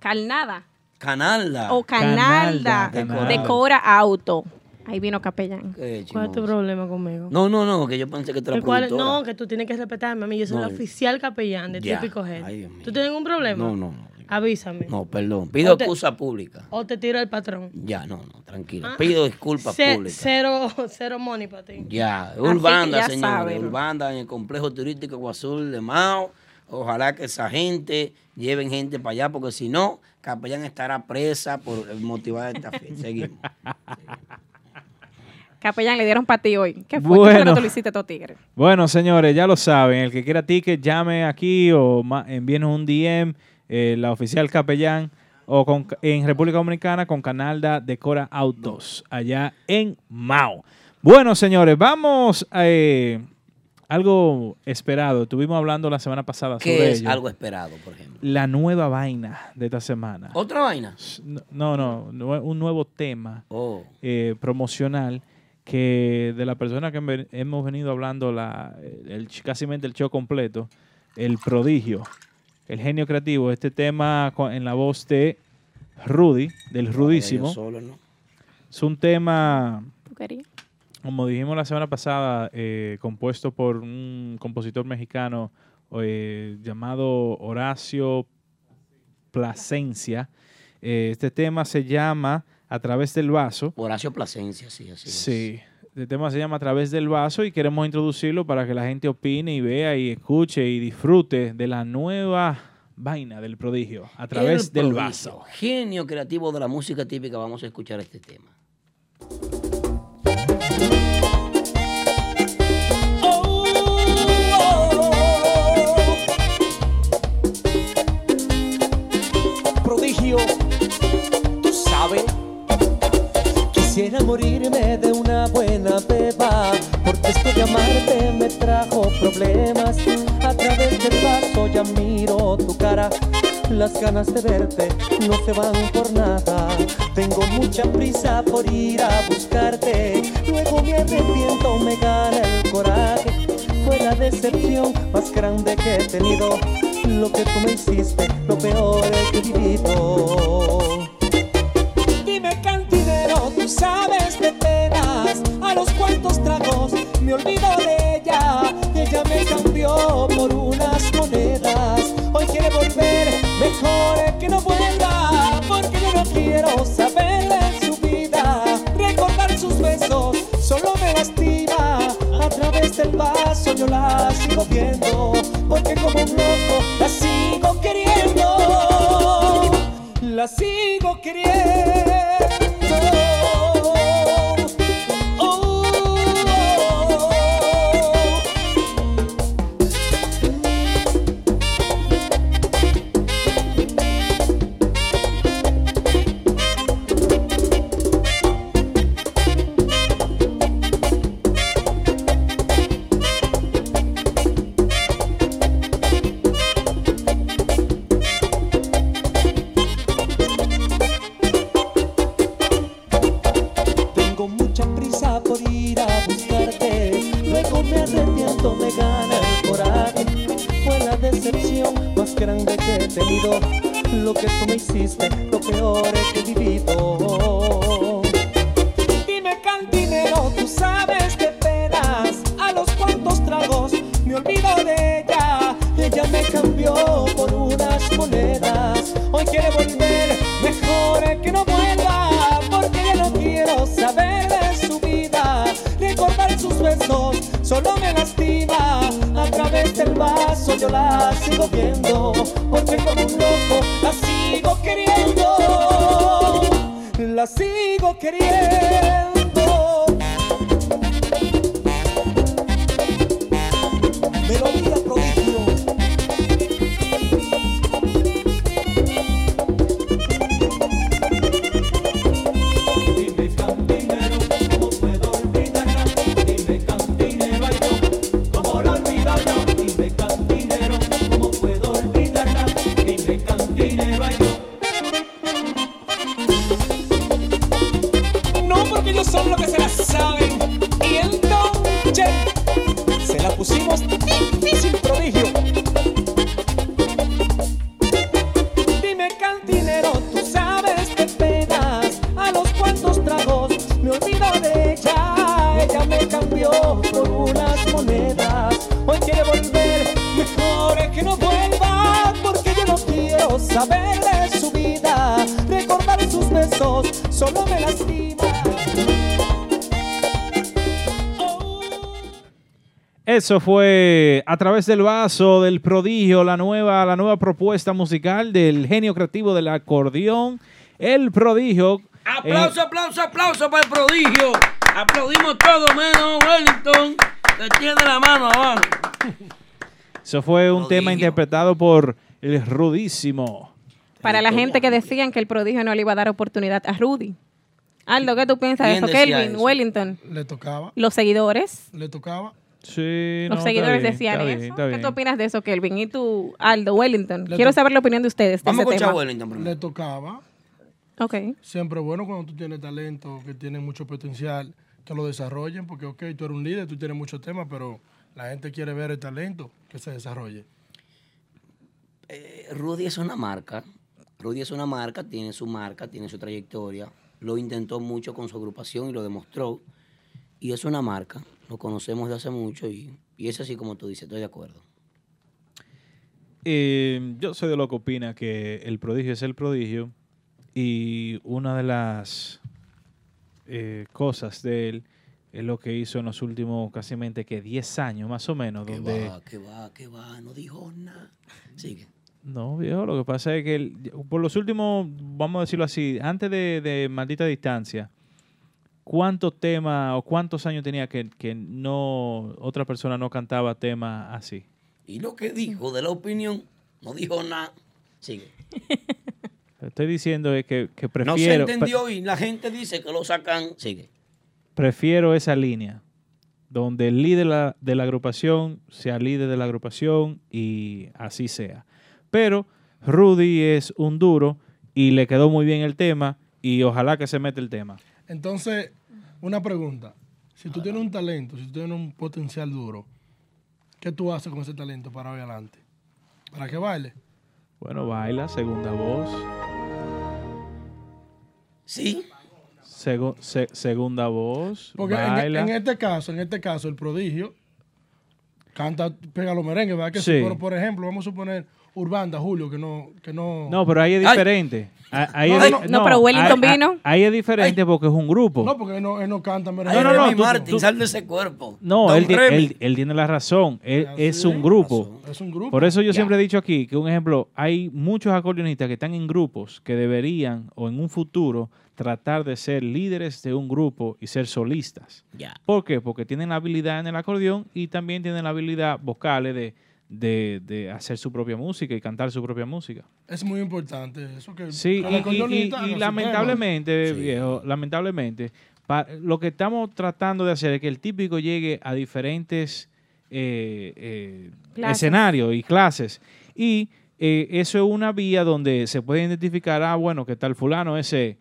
Calnada Canalda. o Canalda, Canalda. de Cora Auto. Ahí vino Capellán. Qué ¿Cuál es tu problema conmigo? No, no, no, que yo pensé que tú eras cual- no, que tú tienes que respetarme a mí. Yo soy No. la oficial capellán de Ya. Típico Head. Ay, Dios mío. ¿Tú tienes ningún problema? No, no, no. Avísame. No, perdón. Pido te- excusa pública. O te tiro el patrón. Ya, no, no, tranquilo. Ah. Pido disculpas públicas. Cero, cero money para ti. Ya, Urbanda, ya señores. Urbanda en el complejo turístico Guazul de Mao. Ojalá que esa gente lleven gente para allá, porque si no, Capellán estará presa por motivar esta fiesta. Seguimos. *laughs* Capellán le dieron para ti hoy. ¿Qué fue? ¿Qué fue lo Bueno. que tú le hiciste a tigres? Bueno, señores, ya lo saben. El que quiera ticket, llame aquí o envíenos un DM, eh, la oficial capellán, o con, en República Dominicana con Canalda Decora Autos, allá en Mao. Bueno, señores, vamos a eh, algo esperado. Estuvimos hablando la semana pasada sobre ¿Qué es ello. algo esperado, por ejemplo? La nueva vaina de esta semana. ¿Otra vaina? No, no, nue- un nuevo tema Oh. eh, promocional que de la persona que hemos venido hablando la, el, casi el show completo, el prodigio, el genio creativo, este tema en la voz de Rudy, del Rudísimo. Es un tema, como dijimos la semana pasada, eh, compuesto por un compositor mexicano eh, llamado Horacio Plasencia. Eh, este tema se llama A través del vaso. Horacio Plasencia, sí, así es. Sí. El tema se llama A través del vaso y queremos introducirlo para que la gente opine y vea y escuche y disfrute de la nueva vaina del prodigio a través El del vaso. Genio creativo de la música típica, vamos a escuchar este tema. prodigio, Quisiera morirme de una buena beba, porque esto de amarte me trajo problemas. A través del vaso ya miro tu cara, las ganas de verte no se van por nada. Tengo mucha prisa por ir a buscarte, luego me arrepiento, me gana el coraje. Fue la decepción más grande que he tenido. Lo que tú me hiciste, lo peor que he vivido. Sabes de penas A los cuantos tragos me olvido de ella Ella me cambió por unas monedas. Hoy quiere volver, mejor que no vuelva Porque yo no quiero saber de su vida. Recordar sus besos solo me lastima A través del vaso yo la sigo viendo Porque como un loco la sigo queriendo La sigo queriendo que. Lo que tú me hiciste, lo peor que he vivido. Dime cantinero, tú sabes de penas. A los cuantos tragos me olvido de ella. Ella me cambió por unas monedas. Hoy quiere volver, mejor que no vuelva. Porque ya no quiero saber de su vida. Recordar sus besos solo me lastima. Través del vaso yo la sigo viendo. Porque como un loco la sigo queriendo. La sigo queriendo. Eso fue a través del vaso del prodigio, la nueva, la nueva propuesta musical del genio creativo del acordeón, el prodigio. Aplauso, aplauso, aplauso para el prodigio. Aplaudimos todos menos Wellington, que tiene la mano abajo. Eso fue un tema interpretado por el rudísimo. Para la gente que decían que el prodigio no le iba a dar oportunidad a Rudy. Aldo, ¿qué tú piensas de ¿Quién eso? Kelvin, eso? Wellington. Le tocaba. Los seguidores. Le tocaba. Sí, Los no, seguidores está bien, decían está bien, eso. ¿Qué bien. tú opinas de eso, Kelvin? Y tú, Aldo, Wellington. Le Quiero saber la opinión de ustedes de ese tema. Le tocaba. Ok. Siempre es bueno cuando tú tienes talento, que tienes mucho potencial, que lo desarrollen, porque, ok, tú eres un líder, tú tienes muchos temas, pero la gente quiere ver el talento que se desarrolle. Eh, Rudy es una marca. Rudy es una marca, tiene su marca, tiene su trayectoria. Lo intentó mucho con su agrupación y lo demostró. Y es una marca. Lo conocemos de hace mucho y, y es así como tú dices, estoy de acuerdo. Eh, yo soy de lo que opina que el prodigio es el prodigio y una de las eh, cosas de él es lo que hizo en los últimos casi que 10 años más o menos. Que donde va, que va, que va, no dijo nada. Sigue. No, viejo, lo que pasa es que por los últimos, vamos a decirlo así, antes de, de Maldita Distancia, ¿cuántos temas o cuántos años tenía que, que no otra persona no cantaba temas así? Y lo que dijo de la opinión, no dijo nada. Sigue. Estoy diciendo es que, que No se prefiero, entendió y la gente dice que lo sacan. Sigue. prefiero esa línea, donde el líder de la, de la agrupación sea líder de la agrupación y así sea. Pero Rudy es un duro y le quedó muy bien el tema y ojalá que se mete el tema. Entonces, una pregunta. Si tú tienes un talento, si tú tienes un potencial duro, ¿qué tú haces con ese talento para hoy adelante? ¿Para que baile? Bueno, baila, segunda voz. Sí. Segu- se- segunda voz. Porque en, baila. en este caso, en este caso, el prodigio canta, pega los merengues, ¿verdad? Que sí. Sí. Pero, por ejemplo, vamos a suponer Urbanda, Julio, que no, que no. No, pero ahí es diferente. Ahí No, es no, no, pero Wellington ahí- vino. Ahí es diferente porque es un grupo. No, porque él no, él no canta. Ay, no, no, Remy tú- Martin, tú- sal de ese cuerpo. No, él, él- él tiene la razón. Él es un grupo. Es un grupo. Por eso yo Ya. siempre he dicho aquí que, un ejemplo, hay muchos acordeonistas que están en grupos que deberían, o en un futuro, tratar de ser líderes de un grupo y ser solistas. Ya. ¿Por qué? Porque tienen la habilidad en el acordeón y también tienen la habilidad vocales de, de, de hacer su propia música y cantar su propia música. Es muy importante eso que Sí, y- lamentablemente, viejo, lamentablemente, pa- lo que estamos tratando de hacer es que el típico llegue a diferentes eh, eh, escenarios y clases. Y eh, eso es una vía donde se puede identificar, ah, bueno, que tal fulano ese.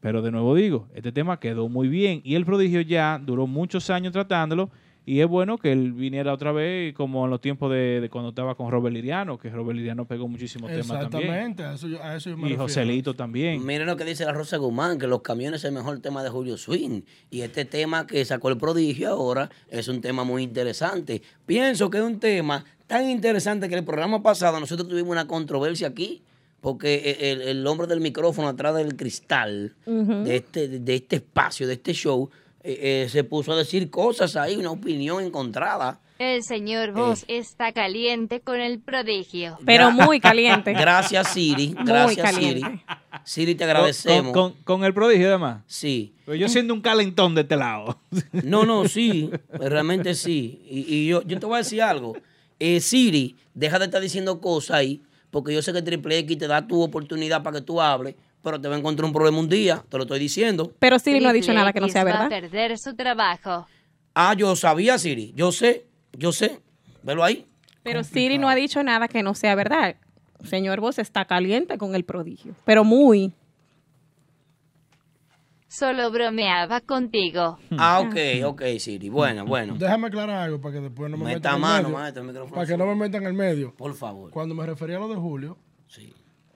Pero de nuevo digo, este tema quedó muy bien y el prodigio ya duró muchos años tratándolo y es bueno que él viniera otra vez como en los tiempos de, de cuando estaba con Robert Liriano, que Robert Liriano pegó muchísimos temas también. Exactamente, a eso yo, a eso yo me Y refiero. Joselito también. Miren lo que dice la Rosa Guzmán, que los camiones es el mejor tema de Julio Swing. Y este tema que sacó el prodigio ahora es un tema muy interesante. Pienso que es un tema tan interesante que el programa pasado nosotros tuvimos una controversia aquí. Porque el, el hombre del micrófono atrás del cristal de, este, de este espacio, de este show, eh, eh, se puso a decir cosas ahí, una opinión encontrada. El señor Vos está caliente con el prodigio. Pero muy caliente. *laughs* Gracias, Siri. Muy Gracias, Siri. caliente. Siri, te agradecemos. Con, con- con el prodigio, además. Sí. Pues yo siendo un calentón de este lado. *laughs* No, no, sí, realmente sí. Y, y yo, yo te voy a decir algo. Eh, Siri, deja de estar diciendo cosas ahí, porque yo sé que Triple X te da tu oportunidad para que tú hables, pero te va a encontrar un problema un día, te lo estoy diciendo. Pero Siri no ha dicho nada que no sea va a verdad. perder su trabajo. Ah, yo sabía, Siri, yo sé, yo sé. Velo ahí. Pero Siri no ha dicho nada que no sea verdad. Señor Vos está caliente con el prodigio. Pero muy. Solo bromeaba contigo. Ah, ok, ok, Siri. Bueno, bueno. Déjame aclarar algo para que después no me Meta metan en el mano, medio. maestro, el micrófono Para que no me metan en el medio. Por favor. Cuando me refería a lo de Julio,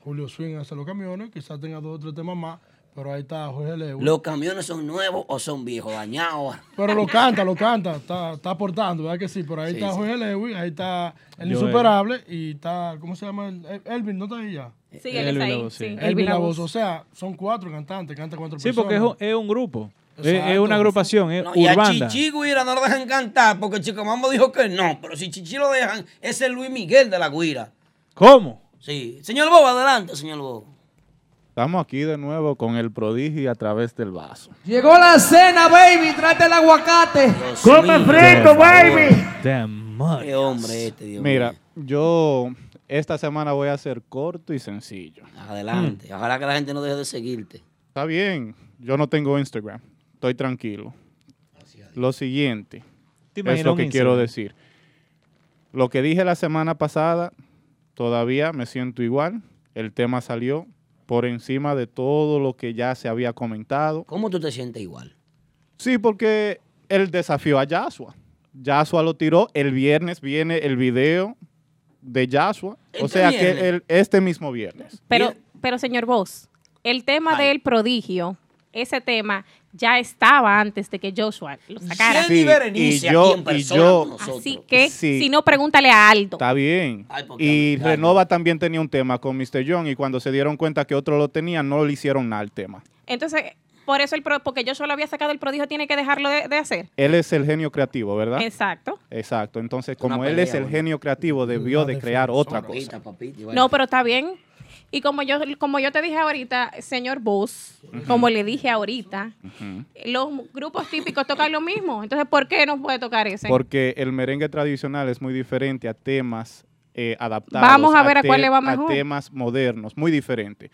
Julio Swing hace los camiones, quizás tenga dos o tres temas más, pero ahí está Jorge Lewis. ¿Los camiones son nuevos o son viejos, dañados? Pero lo canta, lo canta, está, está aportando, ¿verdad que sí? Por ahí Sí, está sí. Jorge Lewis, ahí está el Joel. insuperable y está, ¿cómo se llama? El- El- Elvin, ¿no está ahí ya? Sí, él está ahí, sí. Elvin Elvin la voz. voz. O sea, son cuatro cantantes, canta cuatro Sí, personas. porque es un, es un grupo. Es, una agrupación, es No, y a urbana. Chichi Guira no lo dejan cantar porque Chico Mambo dijo que no. Pero si Chichi lo dejan, ese es Luis Miguel de la Guira. ¿Cómo? Sí. Señor Bobo, adelante, señor Bobo. Estamos aquí de nuevo con el prodigio a través del vaso. Llegó la cena, baby. Trate el aguacate. Come mío, frito, baby. Damn much. Qué hombre este, Dios Mira, mío. yo esta semana voy a ser corto y sencillo. Adelante. Ojalá que la gente no deje de seguirte. Está bien, yo no tengo Instagram, estoy tranquilo. Lo siguiente ¿Te es lo que quiero decir. Lo que dije la semana pasada, todavía me siento igual. El tema salió por encima de todo lo que ya se había comentado. ¿Cómo tú te sientes igual? Sí, porque él desafió a Yasua. Yasua lo tiró. El viernes viene el video de Yasua. O ¿Este sea viernes? que el, este mismo viernes. Pero, pero señor Vos, el tema del prodigio, ese tema ya estaba antes de que Joshua lo sacara. Sí, y yo, y yo, Así que, Sí. si no, pregúntale a Aldo. Está bien. Y Renova también tenía un tema con Mr. John y cuando se dieron cuenta que otro lo tenía, no le hicieron nada al tema. Entonces, por eso el pro- porque Joshua lo había sacado el prodigio, tiene que dejarlo de, de hacer. Él es el genio creativo, ¿verdad? Exacto. Exacto. Entonces, como él es el bueno. genio creativo, debió de crear otra cosa. No, pero está bien. Y como yo, como yo te dije ahorita, señor Vos, como le dije ahorita, los grupos típicos tocan lo mismo. Entonces, ¿por qué no puede tocar ese? Porque el merengue tradicional es muy diferente a temas eh, adaptados. Vamos a ver a cuál le va mejor. A temas modernos, muy diferente.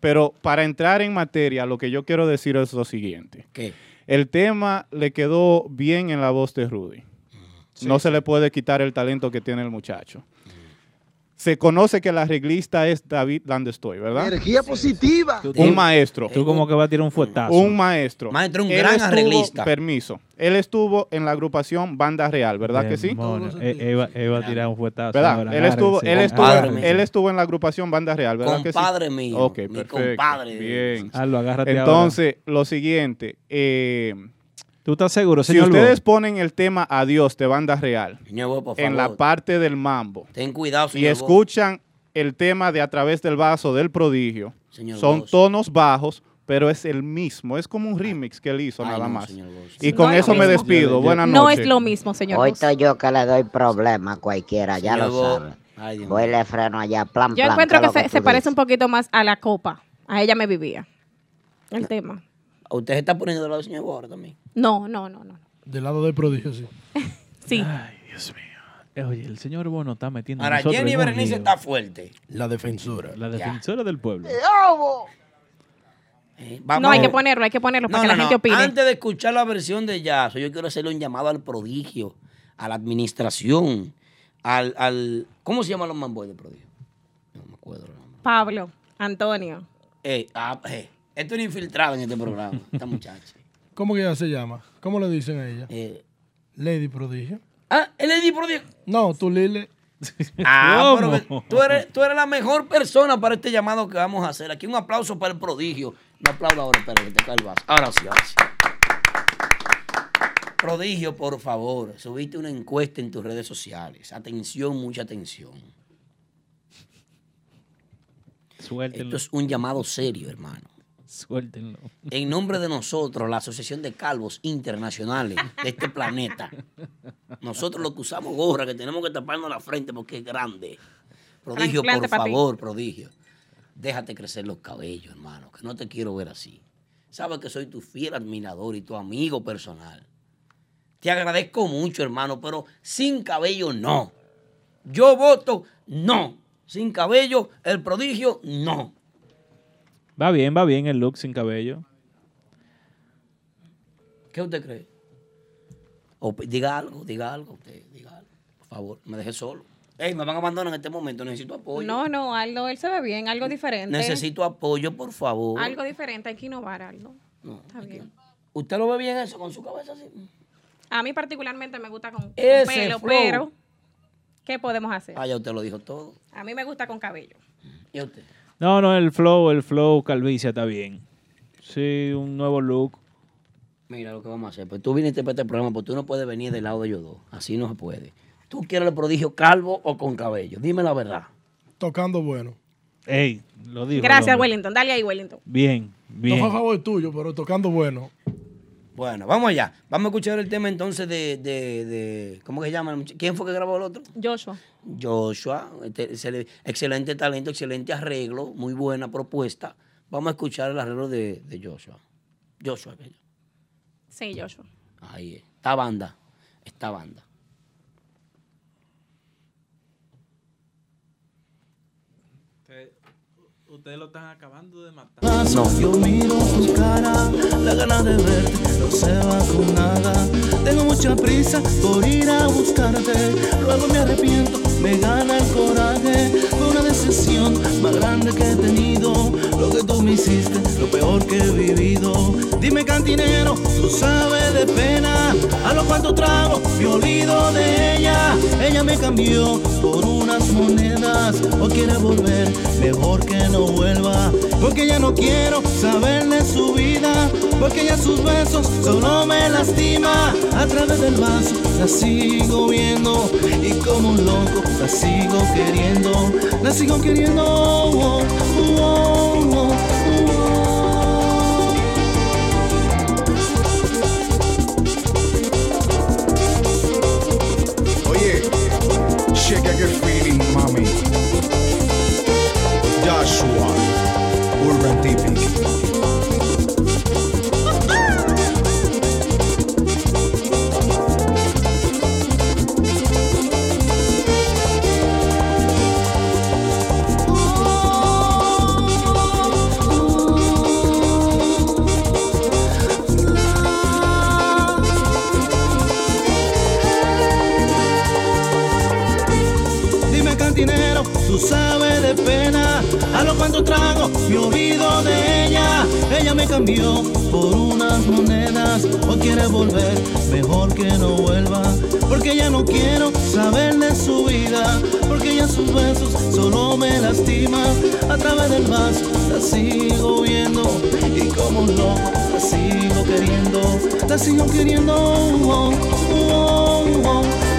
Pero para entrar en materia, lo que yo quiero decir es lo siguiente. ¿Qué? El tema le quedó bien en la voz de Rudy. no se le puede quitar el talento que tiene el muchacho. Se conoce que el arreglista es David Landestoy, ¿verdad? Energía positiva. Un maestro. Tú como que vas a tirar un fuetazo. Un maestro. Maestro, un Él gran estuvo- arreglista. Permiso. Él estuvo en la agrupación Banda Real, ¿verdad que sí? Demonio. Él, él va, él va a tirar un fuetazo. ¿Verdad? ahora, Él estuvo, él, estuvo, él estuvo en la agrupación Banda Real, ¿verdad que sí? Compadre mío, Ok, mi perfecto. compadre. Bien. Hazlo, agárrate Entonces, lo siguiente. eh, ¿Tú estás seguro, si señor ustedes Bo? ponen el tema Adiós de Banda Real por en la favor. parte del mambo Ten cuidado, y señor Bo. escuchan el tema de A través del vaso del prodigio, Señor son Bosch. tonos bajos, pero es el mismo. Es como un remix que él hizo Ay, nada no, más. señor Bosch. Y No con es eso lo me mismo. despido. Buenas noches. No es lo mismo, señor Hoy estoy yo que le doy problema a cualquiera, ya lo Bo- sabe. Ay, Dios Voy y le freno allá, plan, Yo plan. encuentro ¿qué que se, se parece un poquito más a la copa. A ella me vivía. El tema. Usted se está poniendo del lado del señor Bo ahora también. No, no, no, no. Del lado del prodigio, sí. *laughs* Sí. Ay, Dios mío. Eh, Oye, el señor Bono está metiendo Ahora, nosotros Jenny en un Berenice lío. está fuerte. La defensora. La defensora del pueblo. Eh, No, vamos- hay que ponerlo, hay que ponerlo para No, que la no, gente no. opine. Antes de escuchar la versión de Yaso, yo quiero hacerle un llamado al prodigio, a la administración, al, al ¿cómo se llaman los mamboys de prodigio? No me acuerdo. el nombre. Pablo, Antonio. Eh, ah, eh, esto es infiltrado en este programa, *laughs* esta muchacha. ¿Cómo que ella se llama? ¿Cómo le dicen a ella? Eh, Lady Prodigio. ah, el Lady Prodigio. No, tú Lile. *laughs* Ah, ¿Cómo? pero tú eres, tú eres la mejor persona para este llamado que vamos a hacer. Aquí un aplauso para el prodigio. No aplaudo ahora, espera, que te cae el vaso. Ahora sí, ahora sí. Prodigio, por favor, subiste una encuesta en tus redes sociales. Atención, mucha atención. Suéltenlo. Esto es un llamado serio, hermano. Suéltenlo. En nombre de nosotros, la Asociación de Calvos Internacionales de este planeta, nosotros los que usamos gorra, que tenemos que taparnos la frente porque es grande. Prodigio, por favor, prodigio. Déjate crecer los cabellos, hermano, que no te quiero ver así. Sabes que soy tu fiel admirador y tu amigo personal. Te agradezco mucho, hermano, pero sin cabello no. Yo voto no. Sin cabello, el prodigio no. Va bien, va bien el look sin cabello. ¿Qué usted cree? O diga algo, diga algo usted, diga algo. Por favor, me deje solo. Ey, me van a abandonar en este momento, necesito apoyo. No, no, Aldo, él se ve bien, algo diferente. Necesito apoyo, por favor. Algo diferente, hay que innovar algo. Está bien. ¿Usted lo ve bien eso con su cabeza así? A mí particularmente me gusta con, con pelo, flow. pero ¿qué podemos hacer? Ah, ya usted lo dijo todo. A mí me gusta con cabello. ¿Y a usted? No, no, el flow, el flow calvicie está bien. Sí, un nuevo look. Mira lo que vamos a hacer. Pues tú viniste para este programa, pues tú no puedes venir del lado de ellos dos. Así no se puede. ¿Tú quieres el prodigio calvo o con cabello? Dime la verdad. Tocando bueno. Ey, lo dijo. el Gracias. Wellington. Dale ahí, Wellington. Bien, No bien. fue a favor tuyo, pero tocando bueno. Bueno, vamos allá. Vamos a escuchar el tema entonces de, de, de- ¿cómo que se llama? ¿Quién fue que grabó el otro? Joshua. Joshua. este, excel- excelente talento, excelente arreglo, muy buena propuesta. Vamos a escuchar el arreglo de, de Joshua. Joshua, aquello. Sí, Joshua. ahí es. Esta banda, esta banda. Ustedes lo están acabando de matar. No. Yo miro tu cara, la gana de verte no se va con nada. Tengo mucha prisa por ir a buscarte. Luego me arrepiento, me gana el coraje. Fue una decisión más grande que he tenido. Lo que tú me hiciste, lo peor que he vivido. Dime cantinero, tú sabes de pena. A los cuantos tragos me olvido de ella. Ella me cambió por unas monedas. O quiere volver, mejor que no vuelva. Porque ya no quiero saber de su vida. Porque ya sus besos solo me lastima. A través del vaso la sigo viendo. Y como un loco la sigo queriendo. La sigo queriendo. Oh, oh, oh, Oye, checa que feeling, mami. Joshua, Urban Tipic. Tragos me olvido de ella. Ella me cambió por unas monedas. O quiere volver, mejor que no vuelva. Porque ya no quiero saber de su vida. Porque ya sus besos solo me lastiman. A través del vaso la sigo viendo. Y como loco la sigo queriendo. La sigo queriendo. oh, oh, oh,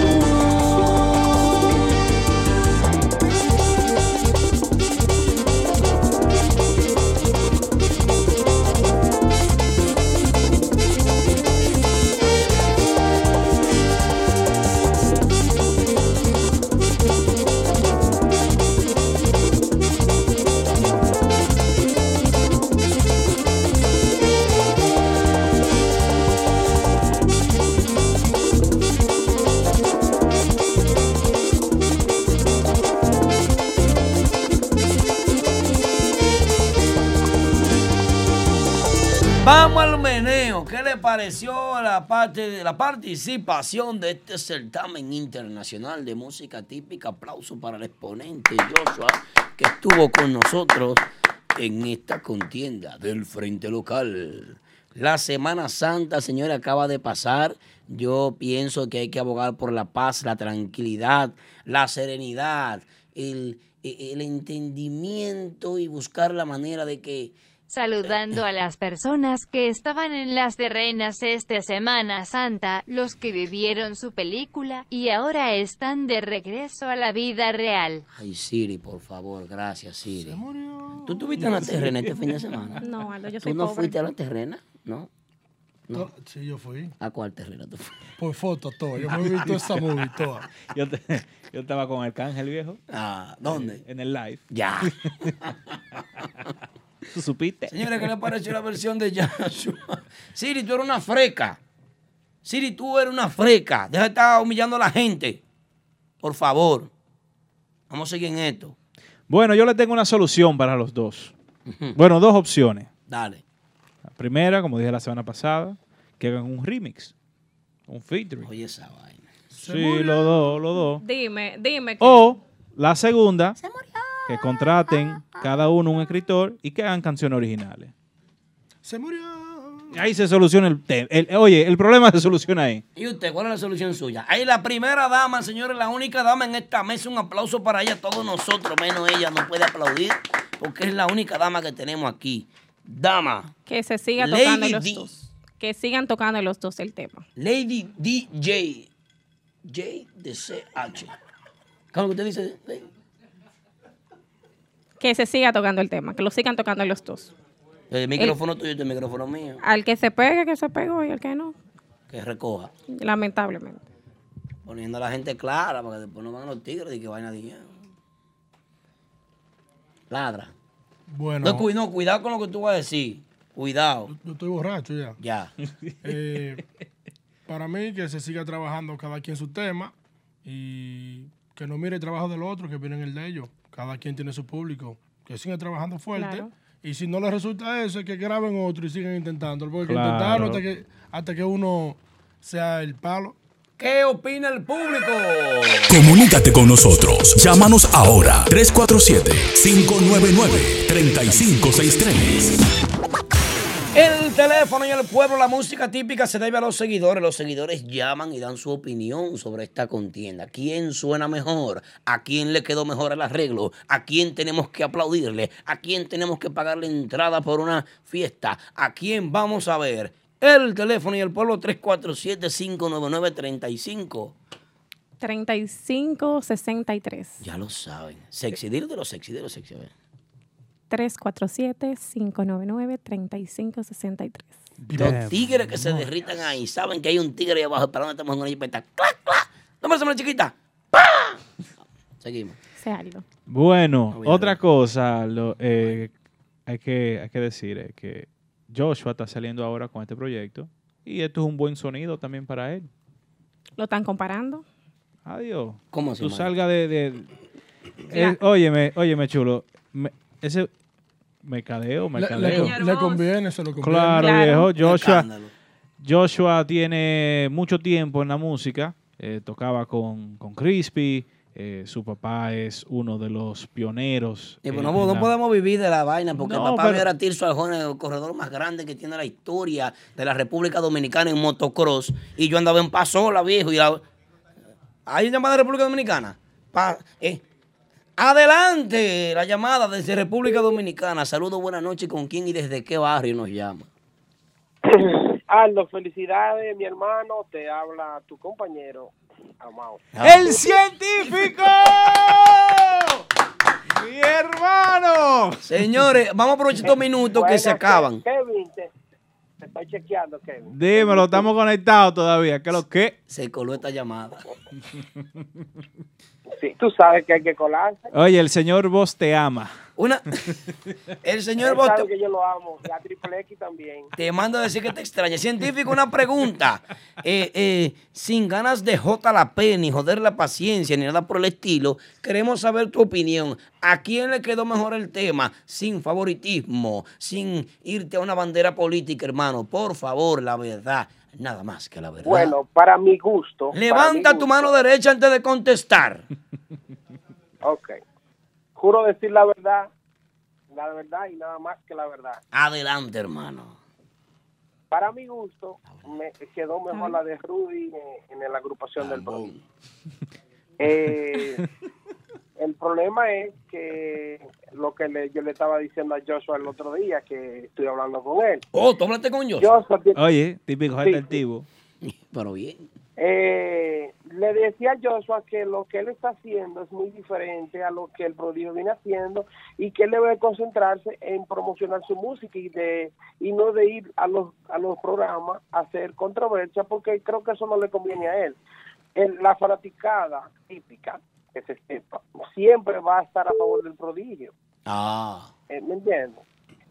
pareció la parte de la participación de este certamen internacional de música típica? Aplauso para el exponente Joshua que estuvo con nosotros en esta contienda del Frente Local. La Semana Santa, señores, acaba de pasar. Yo pienso que hay que abogar por la paz, la tranquilidad, la serenidad, el, el entendimiento y buscar la manera de que Saludando a las personas que estaban en las terrenas esta Semana Santa, los que vivieron su película y ahora están de regreso a la vida real. Ay, Siri, por favor, gracias, Siri. ¿Tú estuviste en la terrena este fin de semana? No, Aldo, yo ¿Tú soy no pobre. fuiste a la terrena? ¿No? No, sí, yo fui. ¿A cuál terrena tú fuiste? Por foto, todo. Yo me he visto esa movie toda. *laughs* Yo, te- yo estaba con Arcángel viejo. Ah, ¿dónde? En el live. Ya. *laughs* ¿Tú supiste? Señores, ¿qué les pareció la versión de Joshua? Siri, tú eres una freca. Siri, tú eres una freca. Deja de estar humillando a la gente. Por favor. Vamos a seguir en esto. Bueno, yo le tengo una solución para los dos. Bueno, dos opciones. Dale. La primera, como dije la semana pasada, que hagan un remix. Un featuring. Oye, esa vaina. Sí, los dos, los dos. Dime, dime. que- O la segunda, que contraten cada uno un escritor y que hagan canciones originales. Se murió. Ahí se soluciona el tema. Oye, el problema se soluciona ahí. ¿Y usted cuál es la solución suya? Ahí la primera dama, señores, la única dama en esta mesa. Un aplauso para ella, todos nosotros, menos ella, no puede aplaudir porque es la única dama que tenemos aquí. Dama. Que se siga Lady tocando los D. dos. Que sigan tocando los dos el tema. Lady DJ. J de CH. ¿Cómo que usted dice? Que se siga tocando el tema. Que lo sigan tocando los dos. El micrófono tuyo y el micrófono mío. Al que se pegue, que se pegó y al que no. Que recoja. Lamentablemente. Poniendo a la gente clara para que después no van los tigres y que vayan a decir. Ladra. Bueno. No, cu- no, cuidado con lo que tú vas a decir. Cuidado. Yo estoy borracho ya. Ya. *laughs* Eh, para mí, que se siga trabajando cada quien su tema y que no mire el trabajo del otro, que miren el de ellos. Cada quien tiene su público. Que siga trabajando fuerte. Claro. Y si no les resulta eso, que graben otro y sigan intentándolo. Porque Claro. intentarlo hasta que, hasta que uno sea el palo. ¿Qué opina el público? Comunícate con nosotros. Llámanos ahora 347-599-3563. El teléfono y el pueblo, la música típica se debe a los seguidores. Los seguidores llaman y dan su opinión sobre esta contienda. ¿Quién suena mejor? ¿A quién le quedó mejor el arreglo? ¿A quién tenemos que aplaudirle? ¿A quién tenemos que pagarle entrada por una fiesta? ¿A quién vamos a ver? El teléfono y el pueblo 347-599-35. 3563. Ya lo saben. Sexy, de los sexy, de los sexy. A ver. 347-599-3563. Los tigres que se derritan ahí, saben que hay un tigre ahí abajo esperando estamos en una jipeta. ¡Clac, clac! ¡Dame esa mano chiquita! ¡Pah! Seguimos. Bueno, otra cosa lo, eh, hay, que, hay que decir es que Joshua está saliendo ahora con este proyecto y esto es un buen sonido también para él. ¿Lo están comparando? Adiós. ¿Cómo así, Tú mano? salga de... de- Ya. Eh, óyeme, óyeme, chulo. me- ese mercadeo, Le, mercadeo. le- le conviene, se lo conviene. Claro, viejo. Joshua. Joshua tiene mucho tiempo en la música. eh, tocaba con, con Crispy. eh, su papá es uno de los pioneros. Y en- pues no, en no la- podemos vivir de la vaina porque No, el papá pero- era Tirso Arjona, el corredor más grande que tiene la historia de la República Dominicana en motocross. Y yo andaba en Pasola, viejo. Y la... ¿Hay llamada de República Dominicana? Pa- eh, Adelante, la llamada desde República Dominicana. Saludos, buenas noches. ¿Con quién y desde qué barrio nos llama? *laughs* Aldo, felicidades, mi hermano. Te habla tu compañero, Amado. ¡El científico! *laughs* ¡Mi hermano! Señores, vamos a aprovechar estos minutos que se acaban. Kevin, te, te estoy chequeando, Kevin. Dímelo, estamos conectados todavía. ¿Qué es lo que? Se coló esta llamada. *laughs* Sí, tú sabes que hay que colarse. Oye, el señor vos te ama. Una, el señor Él sabe Bote que yo lo amo. Y a Triple X también. te mando a decir que te extraña. Científico, una pregunta. Eh, eh, sin ganas de jota la P, ni joder la paciencia, ni nada por el estilo, queremos saber tu opinión. ¿A quién le quedó mejor el tema? Sin favoritismo, sin irte a una bandera política, hermano. Por favor, la verdad. Nada más que la verdad. Bueno, para mi gusto. Levanta mi tu gusto- mano derecha antes de contestar. *laughs* Ok. Juro decir la verdad, la verdad y nada más que la verdad. Adelante, hermano. Para mi gusto, me quedó mejor la de Rudy en, en la agrupación del prodigio. Eh, *laughs* el problema es que lo que le- yo le estaba diciendo a Joshua el otro día, que estoy hablando con él. Oh, tú hablaste con Joshua. Joshua tiene- Oye, típico Sí. detectivo. Pero bien. eh, le decía a Joshua que lo que él está haciendo es muy diferente a lo que el prodigio viene haciendo y que él debe concentrarse en promocionar su música y de y no de ir a los a los programas a hacer controversia porque creo que eso no le conviene a él. El- la fanaticada típica que se sepa siempre va a estar a favor del prodigio. Ah. Eh, ¿Me entiendes?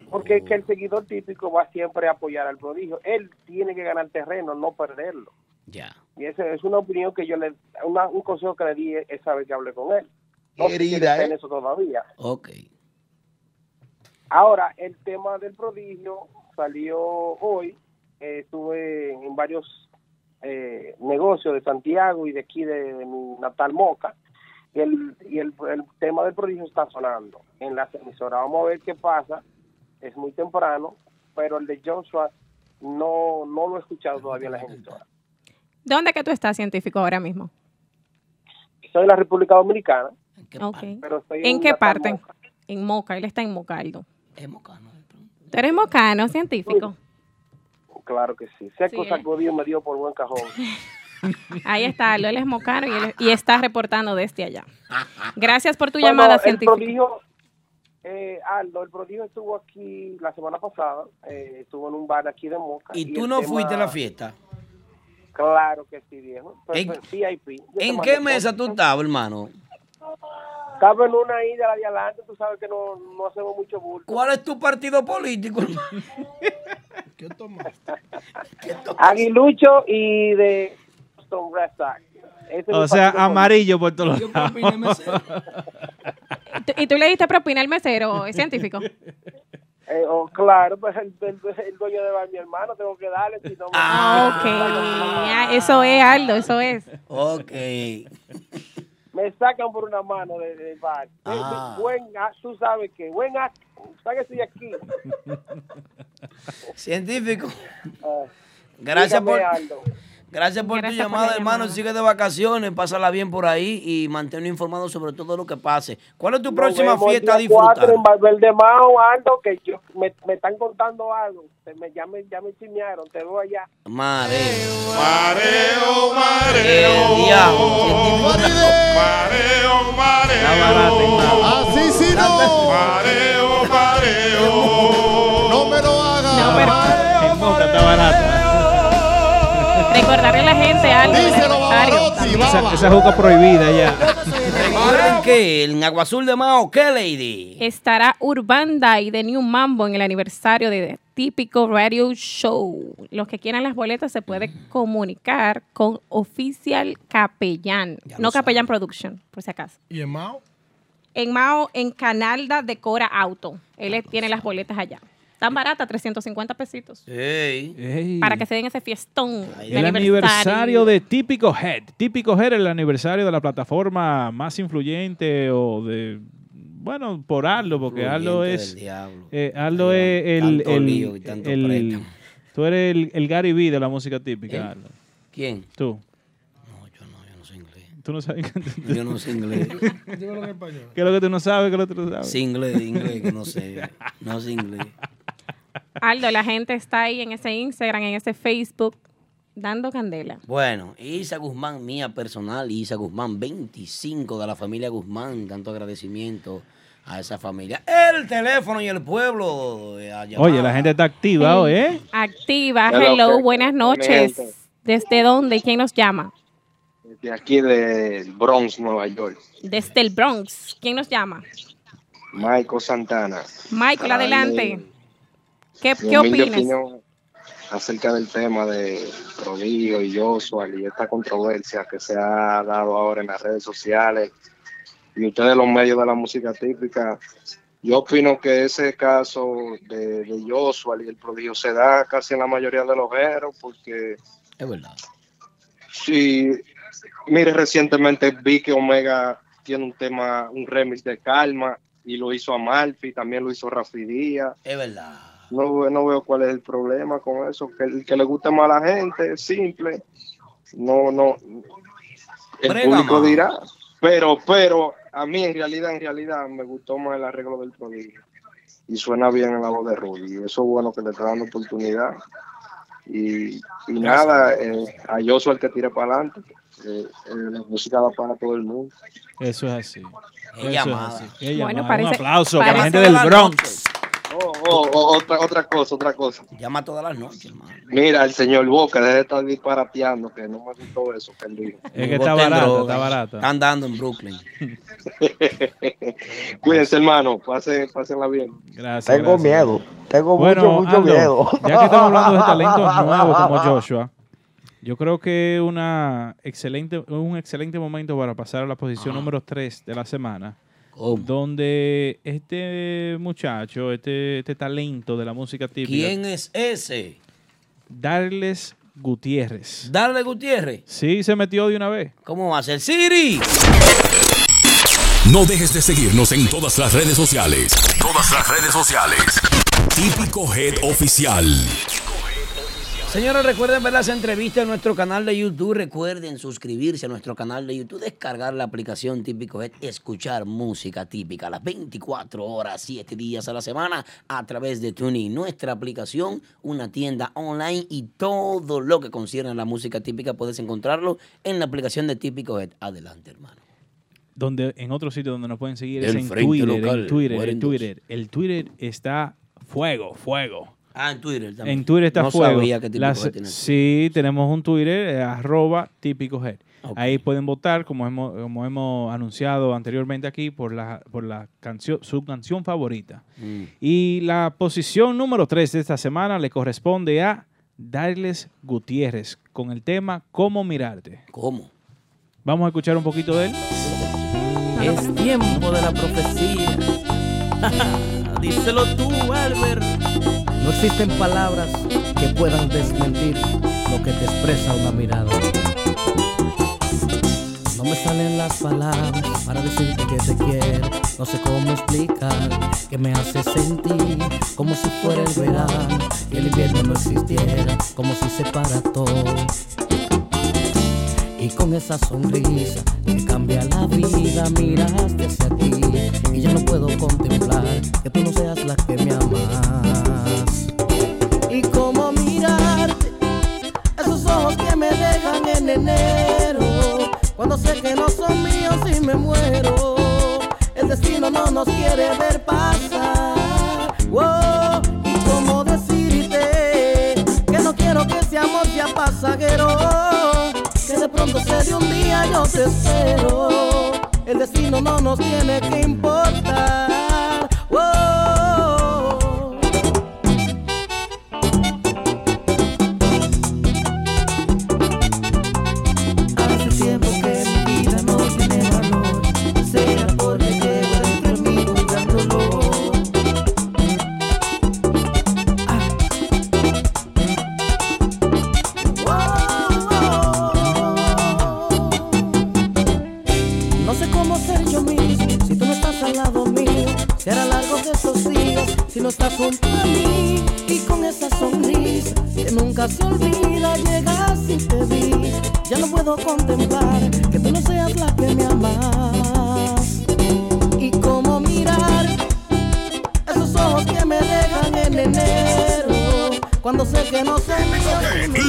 Porque es que el seguidor típico va siempre a apoyar al prodigio. Él tiene que ganar terreno, no perderlo. Ya. Y esa es una opinión que yo le, una- un consejo que le di esa vez que hablé con él. No sé si en ¿eh? eso todavía. Ok. Ahora, el tema del prodigio salió hoy. Eh, estuve en varios eh, negocios de Santiago y de aquí de, de mi natal Moca. Y, el, y el, el tema del prodigio está sonando en las emisoras. Vamos a ver qué pasa. Es muy temprano, pero el de Joshua no, no lo he escuchado todavía en las emisoras. ¿Dónde que tú estás científico ahora mismo? Soy de la República Dominicana, Ok. pero estoy ¿En qué parte? Moca. En Moca, él está en Mocaldo. Es mocano. ¿Tú eres mocano, científico? Claro que sí. Seco Sí, ¿eh? sacudido me dio por buen cajón. *laughs* *laughs* Ahí está, Aldo, él es mocano y, él- y está reportando desde allá. Gracias por tu Bueno, llamada, el científico. prodigio, eh, Aldo, el prodigio estuvo aquí la semana pasada, eh, estuvo en un bar aquí de Moca. ¿Y tú no tema- fuiste a la fiesta? Claro que sí, viejo. Pero ¿En- fue VIP. Yo te ¿En mando qué mesa tú estabas, hermano? Estaba en una ahí de la de adelante, tú sabes que no, no hacemos mucho bulto. ¿Cuál es tu partido político, hermano? *laughs* ¿Qué tomaste? Aguilucho y de Boston Red Sox. Ese es O sea, amarillo por todos lados. *laughs* ¿Tú- ¿Y tú le diste propina al mesero eh, científico? Eh, oh, claro, pues el, el- el dueño de bar, mi hermano, tengo que darle. Si no me- Ah, ok. Ah, Eso es, Aldo, eso es. Ok. me sacan por una mano de- del bar. Eh, Ah. Buen, ah, tú sabes que, buen acto, sáquese de aquí. Científico. Ah, Gracias por, Aldo. Gracias por Gracias tu llamada, la hermano. llamada. Sigue de vacaciones, pásala bien por ahí y manténnos informados sobre todo lo que pase. ¿Cuál es tu Nos próxima fiesta a disfrutar? cuatro en Valverde Mao, Aldo, que yo, me, me están contando algo. Me, ya, me, ya me chismearon, te veo allá. Mareo. Mareo, El diablo. Mareo, mareo. Así sí no. Mareo, mareo. No me lo hagas. No, pero está barata. Recordarle a la gente algo. Esa, esa juca prohibida ya. Recuerden que en Agua Azul de Mao, ¿qué lady? Estará Urbanda y de New Mambo en el aniversario de Típico Radio Show. Los que quieran las boletas se pueden comunicar con Oficial Capellán, no Capellán Production, por si acaso. ¿Y en Mao? En Mao, en Canalda Decora Auto. Él tiene las boletas allá. Tan barata, 350 pesitos. Ey. Para que se den ese fiestón. de El aniversario de Típico Head. Típico Head es el aniversario de la plataforma más influyente o de. Bueno, por Aldo, porque Influyente es. eh, Aldo es el. Tanto el- lío y tanto el- tú eres el, el Gary B de la música típica, ¿Eh? ¿Quién? Tú. No, yo no, yo no sé inglés. Tú no sabes. *laughs* Yo no sé inglés. Dímelo en español. ¿Qué es lo que tú no sabes? ¿Qué es lo que tú no sabes? Sí, inglés, inglés, que no sé. No sé inglés. Aldo, la gente está ahí en ese Instagram, en ese Facebook, dando candela. Bueno, Isa Guzmán, mía personal, Isa Guzmán, 25 de la familia Guzmán, tanto agradecimiento a esa familia. El teléfono y el pueblo. eh. Oye, la gente está activa hoy, ¿eh? Activa, Hello, buenas noches. ¿Desde dónde y quién nos llama? De aquí de Bronx, Nueva York. Desde el Bronx. ¿Quién nos llama? Michael Santana. Michael, Ay, adelante. ¿Qué, qué opinas? acerca del tema de Prodigio y Joshua y esta controversia que se ha dado ahora en las redes sociales y ustedes los medios de la música típica. Yo opino que ese caso de, de Joshua y el prodigio se da casi en la mayoría de los géneros porque Es verdad. Sí, mire, recientemente vi que Omega tiene un tema, un remix de Calma y lo hizo Amalfi, también lo hizo Rafi Díaz. Es verdad. No, no veo cuál es el problema con eso, que, el que le guste más a la gente, es simple. No, no, el Brega público más. dirá. Pero, pero, a mí en realidad, en realidad, me gustó más el arreglo del prodigio. Y suena bien en la voz de Rudy. Y eso es bueno que le está dando oportunidad. Y, y nada, eh, a Joshua el que tire para adelante. Eh, eh, la música va para todo el mundo. Eso es así. Eso es así. Bueno, parece- Un aplauso para la gente del Bronx. Oh, oh, oh, otra, otra cosa, otra cosa. Llama todas las noches, hermano. Mira, el señor Boca deje de estar disparateando, que no me gustó eso que él dijo. Es que está barata, está barata. Están dando en Brooklyn. *laughs* Cuídense, hermano. Pasen, pásenla bien. Gracias. Tengo gracias. miedo. Tengo Bueno, mucho, mucho Aldo, miedo. Ya que estamos hablando de *laughs* talentos nuevos como Joshua, yo creo que una excelente, un excelente momento para pasar a la posición número 3 de la semana. Donde este muchacho, este, este talento de la música típica. ¿Quién es ese? Darles Gutiérrez. Darle Gutiérrez. Sí, se metió de una vez. ¿Cómo va a ser? Siri. No dejes de seguirnos en todas las redes sociales. Todas las redes sociales. Típico Head Oficial. Señores, recuerden ver las entrevistas en nuestro canal de YouTube. Recuerden suscribirse a nuestro canal de YouTube, descargar la aplicación Típico Head, escuchar música típica las 24 horas, 7 días a la semana a través de TuneIn. Nuestra aplicación, una tienda online y todo lo que concierne a la música típica puedes encontrarlo en la aplicación de Típico Head. Adelante, hermano. donde en otro sitio donde nos pueden seguir es El en frente Twitter, local, en Twitter, en Twitter. El Twitter está fuego, fuego. Ah, en Twitter también. En Twitter está no fuego. sabía que Típico Las- Head tiene sí, tenemos un Twitter, eh, arroba típico head. Ahí pueden votar, como hemos, como hemos anunciado anteriormente aquí, por la, por la canción, su canción favorita. Mm. Y la posición número 3 de esta semana le corresponde a Darles Gutiérrez con el tema Cómo mirarte. ¿Cómo? Vamos a escuchar un poquito de él. Es tiempo de la profecía. *laughs* Díselo tú, Albert. No existen palabras que puedan desmentir lo que te expresa una mirada. No me salen las palabras para decirte que te quiero. No sé cómo explicar que me hace sentir como si fuera el verano y el invierno no existiera, como si se para todo. Y con esa sonrisa que cambia la vida, miraste hacia ti y ya no puedo contemplar que tú no seas la que me amas. Y cómo mirarte, esos ojos que me dejan en enero, cuando sé que no son míos y me muero. El destino no nos quiere ver pasar. Y cómo decirte que no quiero que seamos ya pasajeros que de pronto se de un día yo te espero. El destino no nos tiene que importar. Puedo contemplar que tú no seas la que me amas. Y cómo mirar esos ojos que me dejan en enero. Cuando sé que no sé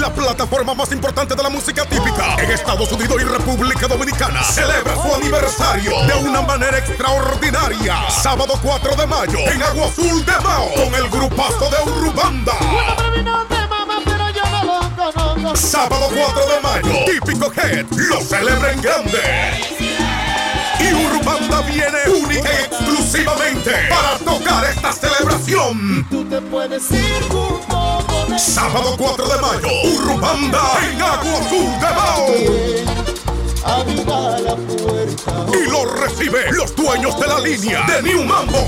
La plataforma más importante de la música típica en Estados Unidos y República Dominicana celebra su aniversario de una manera extraordinaria. Sábado 4 de mayo en Agua Azul de Mao con el grupazo de Urubanda. Sábado 4 de mayo, típico Head lo celebra en grande. Y Urubanda viene única y exclusivamente para tocar esta celebración. Tú te puedes ir junto con él. Sábado 4 de mayo, Urubanda en Agua de. Abrirá la puerta. Y lo recibe los dueños de la línea de New Mambo.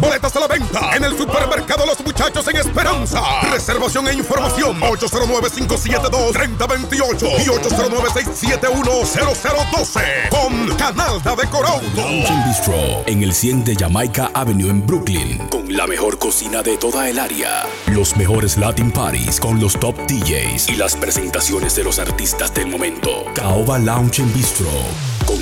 Boletas a la venta en el supermercado Los Muchachos en Esperanza. Reservación e información 809-572-3028 y 809-671-0012 con Canal de and Bistro en el 100 de Jamaica Avenue en Brooklyn, con la mejor cocina de toda el área, los mejores Latin Parties con los top DJs y las presentaciones de los artistas del momento. Caoba Lounge and Bistro,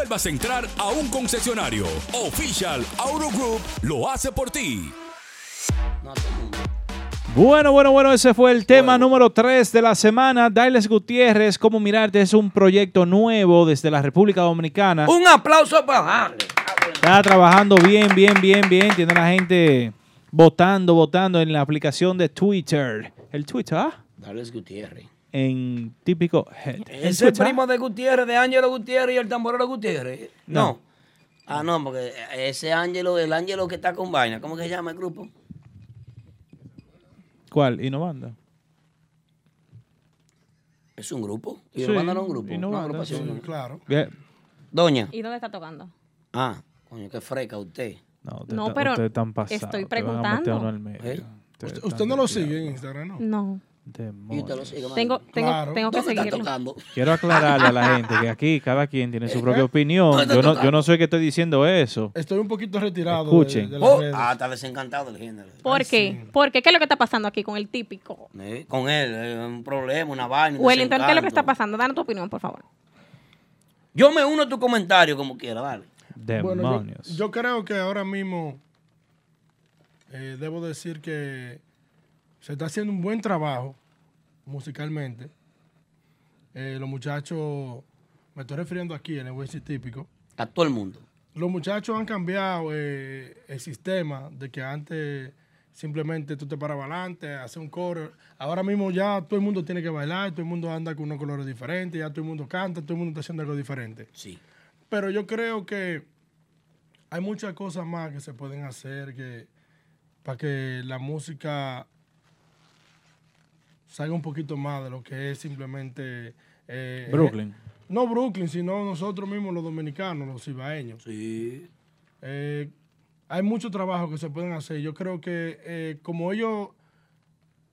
vuelvas a entrar a un concesionario. Official Auto Group lo hace por ti. Bueno, bueno, bueno, ese fue el tema número 3 de la semana. Dailes Gutiérrez, ¿cómo mirarte? Es un proyecto nuevo desde la República Dominicana. Un aplauso para darle. Está trabajando bien, bien, bien, bien. Tiene la gente votando, votando en la aplicación de Twitter. El Twitter, ¿ah? Dales Gutiérrez. En típico head. ¿El Ese Twitter? primo de Gutiérrez, de Ángelo Gutiérrez y el tamborero Gutiérrez. No. No. Ah, no, porque ese Ángelo, el Ángelo que está con vaina, ¿cómo que se llama el grupo? ¿Cuál? Innovanda. Es un grupo. Y Sí, mandaron a un grupo. Innovanda, una agrupación. sí, claro. Bien. Doña. ¿Y dónde está tocando? Ah, coño, qué freca usted. No, usted No, está- pero usted estoy preguntando. ¿Eh? Usted, usted no lo sigue en Instagram, ¿no? No. Tengo, tengo, Claro. tengo que ¿Dónde está seguirlo. Quiero aclararle a la *laughs* gente que aquí cada quien tiene su propia ¿Eh? opinión. ¿Dónde está Yo no, yo no soy que estoy diciendo eso. Estoy un poquito retirado Escuchen. de, las Oh, redes. ah, está desencantado del género. ¿Por qué? ¿Por qué? ¿Qué es lo que está pasando aquí con el típico? Eh, Con él, eh, un problema, una vaina. Wellington, ¿qué es lo que está pasando? Danos tu opinión, por favor. Yo me uno a tu comentario como quiera, dale. Bueno, Demonios. yo, yo creo que ahora mismo eh, debo decir que se está haciendo un buen trabajo musicalmente. Eh, los muchachos, me estoy refiriendo aquí en el West típico. A todo el mundo. Los muchachos han cambiado eh, el sistema de que antes simplemente tú te parabas adelante, haces un coro. Ahora mismo ya todo el mundo tiene que bailar, todo el mundo anda con unos colores diferentes, ya todo el mundo canta, todo el mundo está haciendo algo diferente. Sí. Pero yo creo que hay muchas cosas más que se pueden hacer que para que la música salga un poquito más de lo que es simplemente eh, Brooklyn. no Brooklyn, sino nosotros mismos los dominicanos, los cibaeños. Sí. Eh, hay mucho trabajo que se pueden hacer. Yo creo que eh, como ellos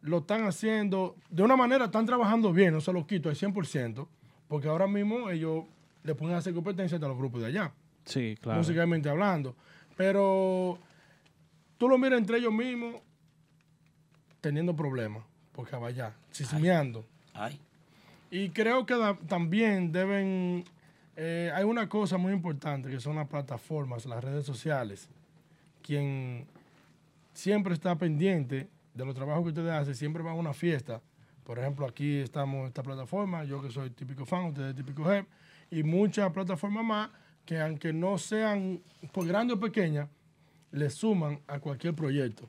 lo están haciendo, de una manera están trabajando bien, no se lo quito al 100%, porque ahora mismo ellos le pueden hacer competencia a los grupos de allá, Sí, claro. musicalmente hablando. Pero tú lo miras entre ellos mismos teniendo problemas, porque vaya, chismeando. Ay. Y creo que da- también deben, eh, hay una cosa muy importante que son las plataformas, las redes sociales. Quien siempre está pendiente de los trabajos que ustedes hacen, siempre va a una fiesta. Por ejemplo, aquí estamos en esta plataforma, yo que soy típico fan, ustedes típico jefe, y muchas plataformas más que aunque no sean por grandes o pequeñas, le suman a cualquier proyecto.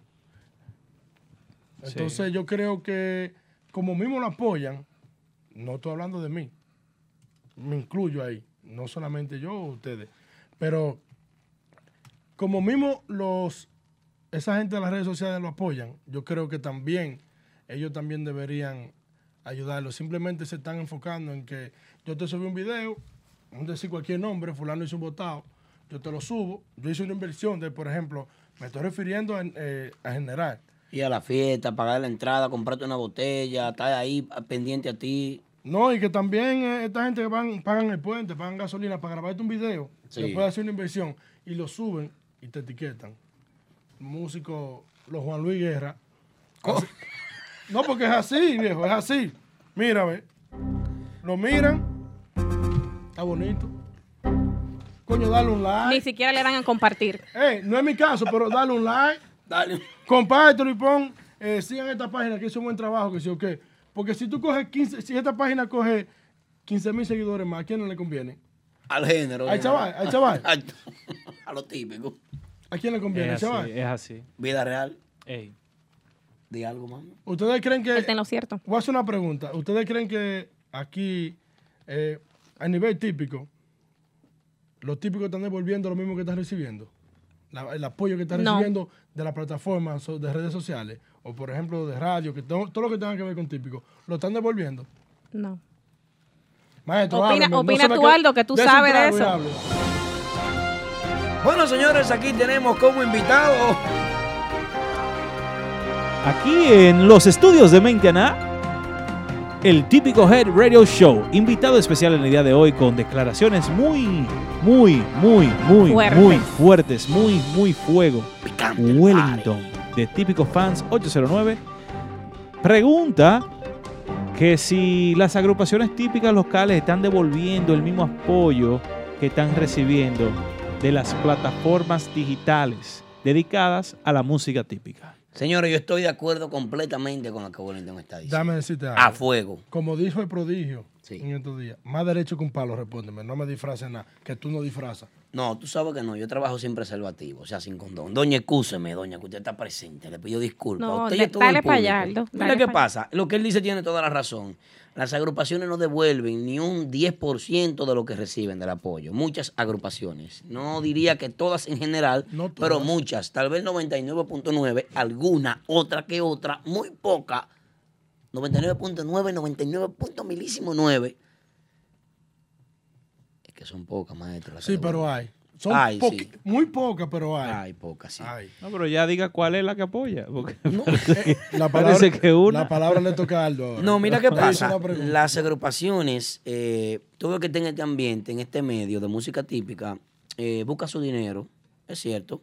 Entonces yo creo que como mismo lo apoyan, no estoy hablando de mí, me incluyo ahí, no solamente yo o ustedes, pero como mismo los esa gente de las redes sociales lo apoyan, yo creo que también ellos también deberían ayudarlo. Simplemente se están enfocando en que yo te subí un video, un decir cualquier nombre, fulano hizo un votado, yo te lo subo, yo hice una inversión de, por ejemplo, me estoy refiriendo a, eh, a general. Ir a la fiesta, pagar la entrada, comprarte una botella, estar ahí pendiente a ti. No, y que también eh, esta gente que van, pagan el puente, pagan gasolina para grabarte un video, Sí. después hacer una inversión y lo suben y te etiquetan. Músico, los Juan Luis Guerra. Así- No, porque es así, viejo, es así. Mira, ve. Lo miran. Está bonito. Coño, dale un like. Ni siquiera le dan a compartir. Eh, no es mi caso, pero dale un like. Dale. Compártelo y pon, eh, sigan esta página que hizo un buen trabajo, que sí o qué. Porque si tú coges 15, si esta página coge 15 mil seguidores más, ¿a quién no le conviene? Al género. Al chaval, al chaval. *laughs* a lo típico. ¿A quién le conviene? Es chaval? así, es así. Vida real. Ey. Di algo, mami. ¿Ustedes creen que... Él está en lo cierto. Voy a hacer una pregunta. ¿Ustedes creen que aquí, eh, a nivel típico, los típicos están devolviendo lo mismo que están recibiendo? La- el apoyo que están No. recibiendo de las plataformas o de redes sociales, o por ejemplo de radio, que todo, todo lo que tenga que ver con típico, ¿lo están devolviendo? No. Maestro, Opina- hábleme, no opina me tú, Aldo, que tú sabes de eso. Bueno, señores, aquí tenemos como invitado Aquí en los estudios de Mentiana, el típico Head Radio Show. Invitado especial en el día de hoy con declaraciones muy, muy, muy, muy, Fuertes. muy fuertes, muy, muy fuego. Wellington, de Típico Fans 809, pregunta que si las agrupaciones típicas locales están devolviendo el mismo apoyo que están recibiendo de las plataformas digitales dedicadas a la música típica. Señores, yo estoy de acuerdo completamente con lo que Wellington está diciendo. Dame decirte algo. A fuego. Como dijo el prodigio en estos días, más derecho que un palo, respóndeme. No me disfraces nada, que tú no disfrazas. No, tú sabes que no, yo trabajo sin preservativo, o sea, sin condón. Doña, excúseme, doña, que usted está presente, le pido disculpas. No, usted todo el dale pa' público. allá, Aldo, Mira qué pa' pasa, lo que él dice tiene toda la razón. Las agrupaciones no devuelven ni un 10% de lo que reciben del apoyo. Muchas agrupaciones. No diría que todas en general, pero muchas. Tal vez 99.9, alguna, otra que otra, muy poca. 99.9, 99. punto milísimo 9. Que son pocas, maestro. Sí, pero hay. Son poqui- sí. muy pocas, pero hay. Hay pocas, sí. No, pero ya diga cuál es la que apoya. Porque *laughs* La parece que una. la palabra le toca a Aldo. ahora. No, mira qué pasa. una pregunta. Las agrupaciones, eh, todo el que esté en este ambiente, en este medio de música típica, eh, busca su dinero, es cierto.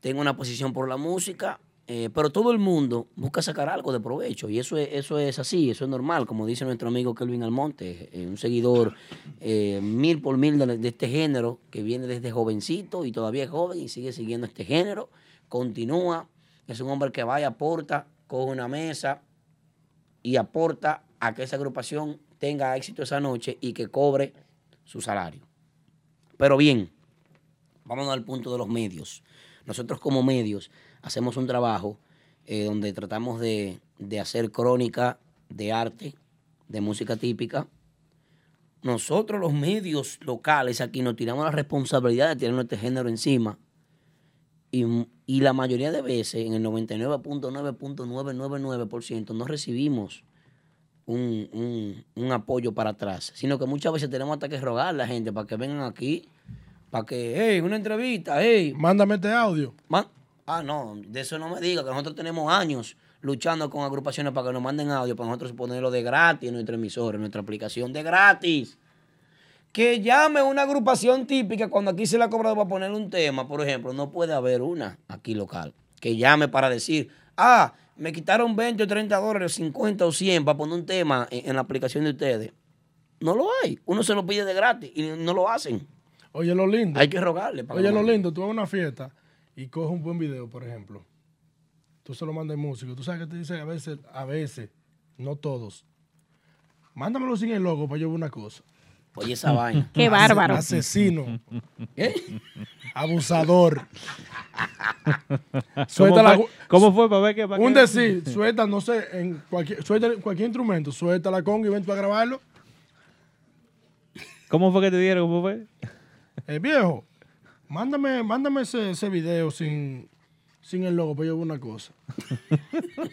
Tengo una posición por la música, eh, pero todo el mundo busca sacar algo de provecho. Y eso es, eso es así, eso es normal. Como dice nuestro amigo Kelvin Almonte, eh, un seguidor eh, mil por mil de, de este género, que viene desde jovencito y todavía es joven y sigue siguiendo este género. Continúa. Es un hombre que va y aporta, coge una mesa, y aporta a que esa agrupación tenga éxito esa noche y que cobre su salario. Pero bien, vamos al punto de los medios. Nosotros como medios hacemos un trabajo eh, donde tratamos de, de hacer crónica de arte, de música típica. Nosotros los medios locales aquí nos tiramos la responsabilidad de tener este género encima y, y la mayoría de veces, en el 99.9.999%, no recibimos un, un- un apoyo para atrás, sino que muchas veces tenemos hasta que rogar a la gente para que vengan aquí, para que, hey, una entrevista, hey. Mándame este audio. Ah, no, de eso no me diga, que nosotros tenemos años luchando con agrupaciones para que nos manden audio, para nosotros ponerlo de gratis en nuestra emisora, en nuestra aplicación de gratis. Que llame una agrupación típica cuando aquí se le ha cobrado para poner un tema, por ejemplo, no puede haber una aquí local. Que llame para decir, ah, me quitaron 20 o 30 dólares, 50 o 100 para poner un tema en, en la aplicación de ustedes. No lo hay. Uno se lo pide de gratis y no lo hacen. Oye, lo lindo. Hay que rogarle. para Oye, lo lindo, tú vas a una fiesta y coges un buen video, por ejemplo. Tú se lo mandas al músico. Tú sabes que te dice a veces, a veces, no todos. Mándamelo sin el logo para yo ver una cosa. Oye, esa vaina. *laughs* Qué bárbaro. Asesino. ¿Qué? *laughs* Abusador. ¿Cómo Suelta la fue? ¿Cómo fue para ver qué? para Un qué? decir, suelta, no sé, en cualquier, suelta cualquier instrumento, suelta la conga y ven tú a grabarlo. ¿Cómo fue que te dieron? ¿Cómo fue? Eh, viejo, mándame, mándame ese, ese video sin, sin el logo para yo ver una cosa.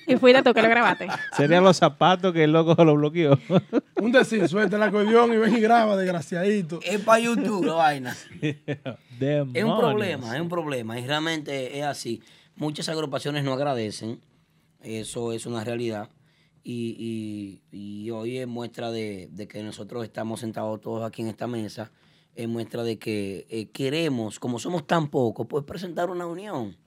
Y fuiste tú que lo grabaste. *laughs* Serían los zapatos que el loco lo bloqueó. *laughs* Un decir, suelta el acordeón y ven y graba, desgraciadito. Es para YouTube la vaina. *laughs* Es un problema, es un problema. Y realmente es así. Muchas agrupaciones no agradecen. Eso es una realidad. Y, y- y hoy es muestra de, de que nosotros estamos sentados todos aquí en esta mesa. Es muestra de que eh, queremos, como somos tan pocos, pues presentar una unión.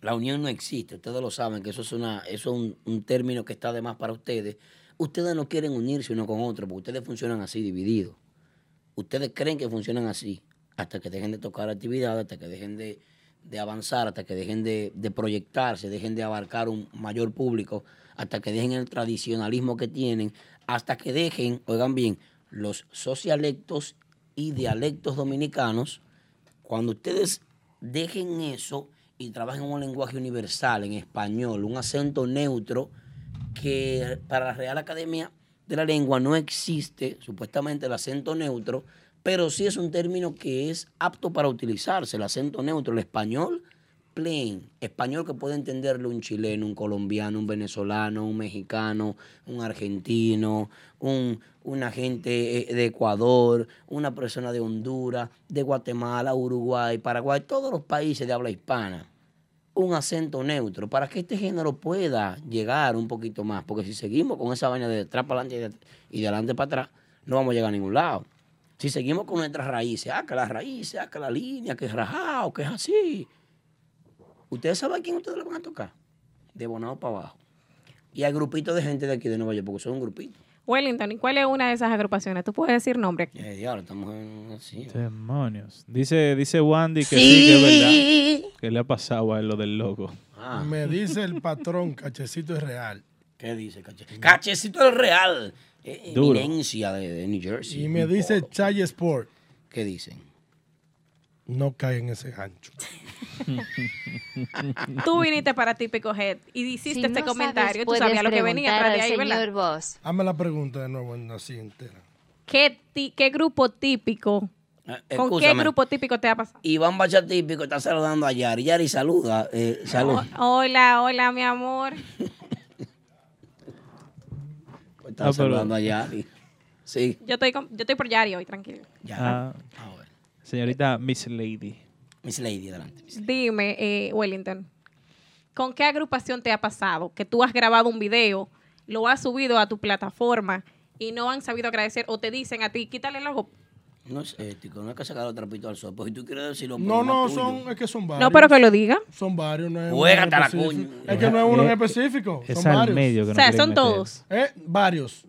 La unión no existe, ustedes lo saben, que eso es, una, eso es un, un término que está de más para ustedes. Ustedes no quieren unirse uno con otro, porque ustedes funcionan así, divididos. Ustedes creen que funcionan así, hasta que dejen de tocar actividades, hasta que dejen de, de avanzar, hasta que dejen de, de proyectarse, dejen de abarcar un mayor público, hasta que dejen el tradicionalismo que tienen, hasta que dejen, oigan bien, los socialectos y dialectos dominicanos, cuando ustedes dejen eso y trabajen en un lenguaje universal, en español, un acento neutro, que para la Real Academia de la Lengua no existe supuestamente el acento neutro, pero sí es un término que es apto para utilizarse, el acento neutro, el español plain, español que puede entenderlo un chileno, un colombiano, un venezolano, un mexicano, un argentino, un, una gente eh, de Ecuador, una persona de Honduras, de Guatemala, Uruguay, Paraguay, todos los países de habla hispana un acento neutro para que este género pueda llegar un poquito más. Porque si seguimos con esa vaina de atrás para adelante y de, adelante para atrás, no vamos a llegar a ningún lado. Si seguimos con nuestras raíces, ah, que las raíces, ah, que la línea, que es rajado, que es así. ¿Ustedes saben a quién ustedes le van a tocar? De Bonao para abajo. Y hay grupitos de gente de aquí de Nueva York, porque son un grupito. Wellington, ¿y cuál es una de esas agrupaciones? ¿Tú puedes decir nombre? Eh, diablo, estamos en así. Demonios. Dice, dice Wandy que sí. Sí. que es verdad. Que le ha pasado a él lo del logo. Ah. Me dice el patrón, cachecito es real. ¿Qué dice, Cache? Cachecito el Real. eh, Duro. Eminencia de, de New Jersey. Y me dice Chay Sport. ¿Qué dicen? No cae en ese gancho. *laughs* Tú viniste para Típico Head y hiciste Si este no comentario. sabes, Tú sabías lo que venía atrás de ahí, ¿verdad? Boss. Hazme la pregunta de nuevo en así entera. ¿Qué, qué grupo típico? ¿Con qué grupo típico te ha pasado? Iván Bacha Típico está saludando a Yari. Yari, saluda. Eh, salud. Hola, hola, mi amor. Está Ah, pero- saludando a Yari. Sí. Yo estoy, con- yo estoy por Yari hoy, tranquilo. Ah, señorita Miss Lady. Miss Lady, adelante. Dime, eh, Wellington, ¿con qué agrupación te ha pasado que tú has grabado un video, lo has subido a tu plataforma y no han sabido agradecer o te dicen a ti, quítale el logo? No es ético, no hay que sacar los trapitos al sol. Porque si tú quieres decirlo, No, no, tuyo. son, es que son varios. No, pero que lo diga. Son varios, no es Juégate la cuña. Es que no es uno en Eh, específico. es Son al varios. medio que no O sea, son meter. todos. Eh, varios.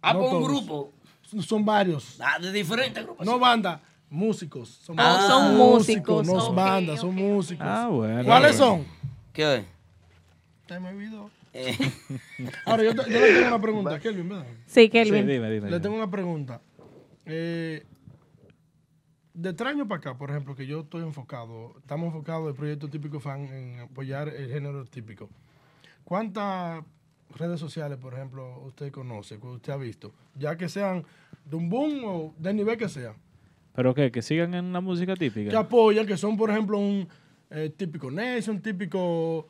Ah, No pues un todos. grupo. Son varios. Ah, de diferentes grupos. No banda, músicos. Son, Ah, son músicos, No ok, bandas, son músicos. Ah, bueno. ¿Cuáles son? ¿Qué? Se me olvidó. Eh. *laughs* Ahora, yo, te- yo le tengo una pregunta. Kelvin, ¿verdad? Sí, Kelvin. Sí, dime, dime, Le tengo una pregunta. Eh, de tres años para acá, por ejemplo, que yo estoy enfocado, estamos enfocados el proyecto típico fan en apoyar el género típico. ¿Cuántas redes sociales, por ejemplo, usted conoce, que usted ha visto? Ya que sean de un boom o del nivel que sea. ¿Pero qué? ¿Que sigan en la música Que típica? apoyan, que son, por ejemplo, un eh, típico Nation, típico...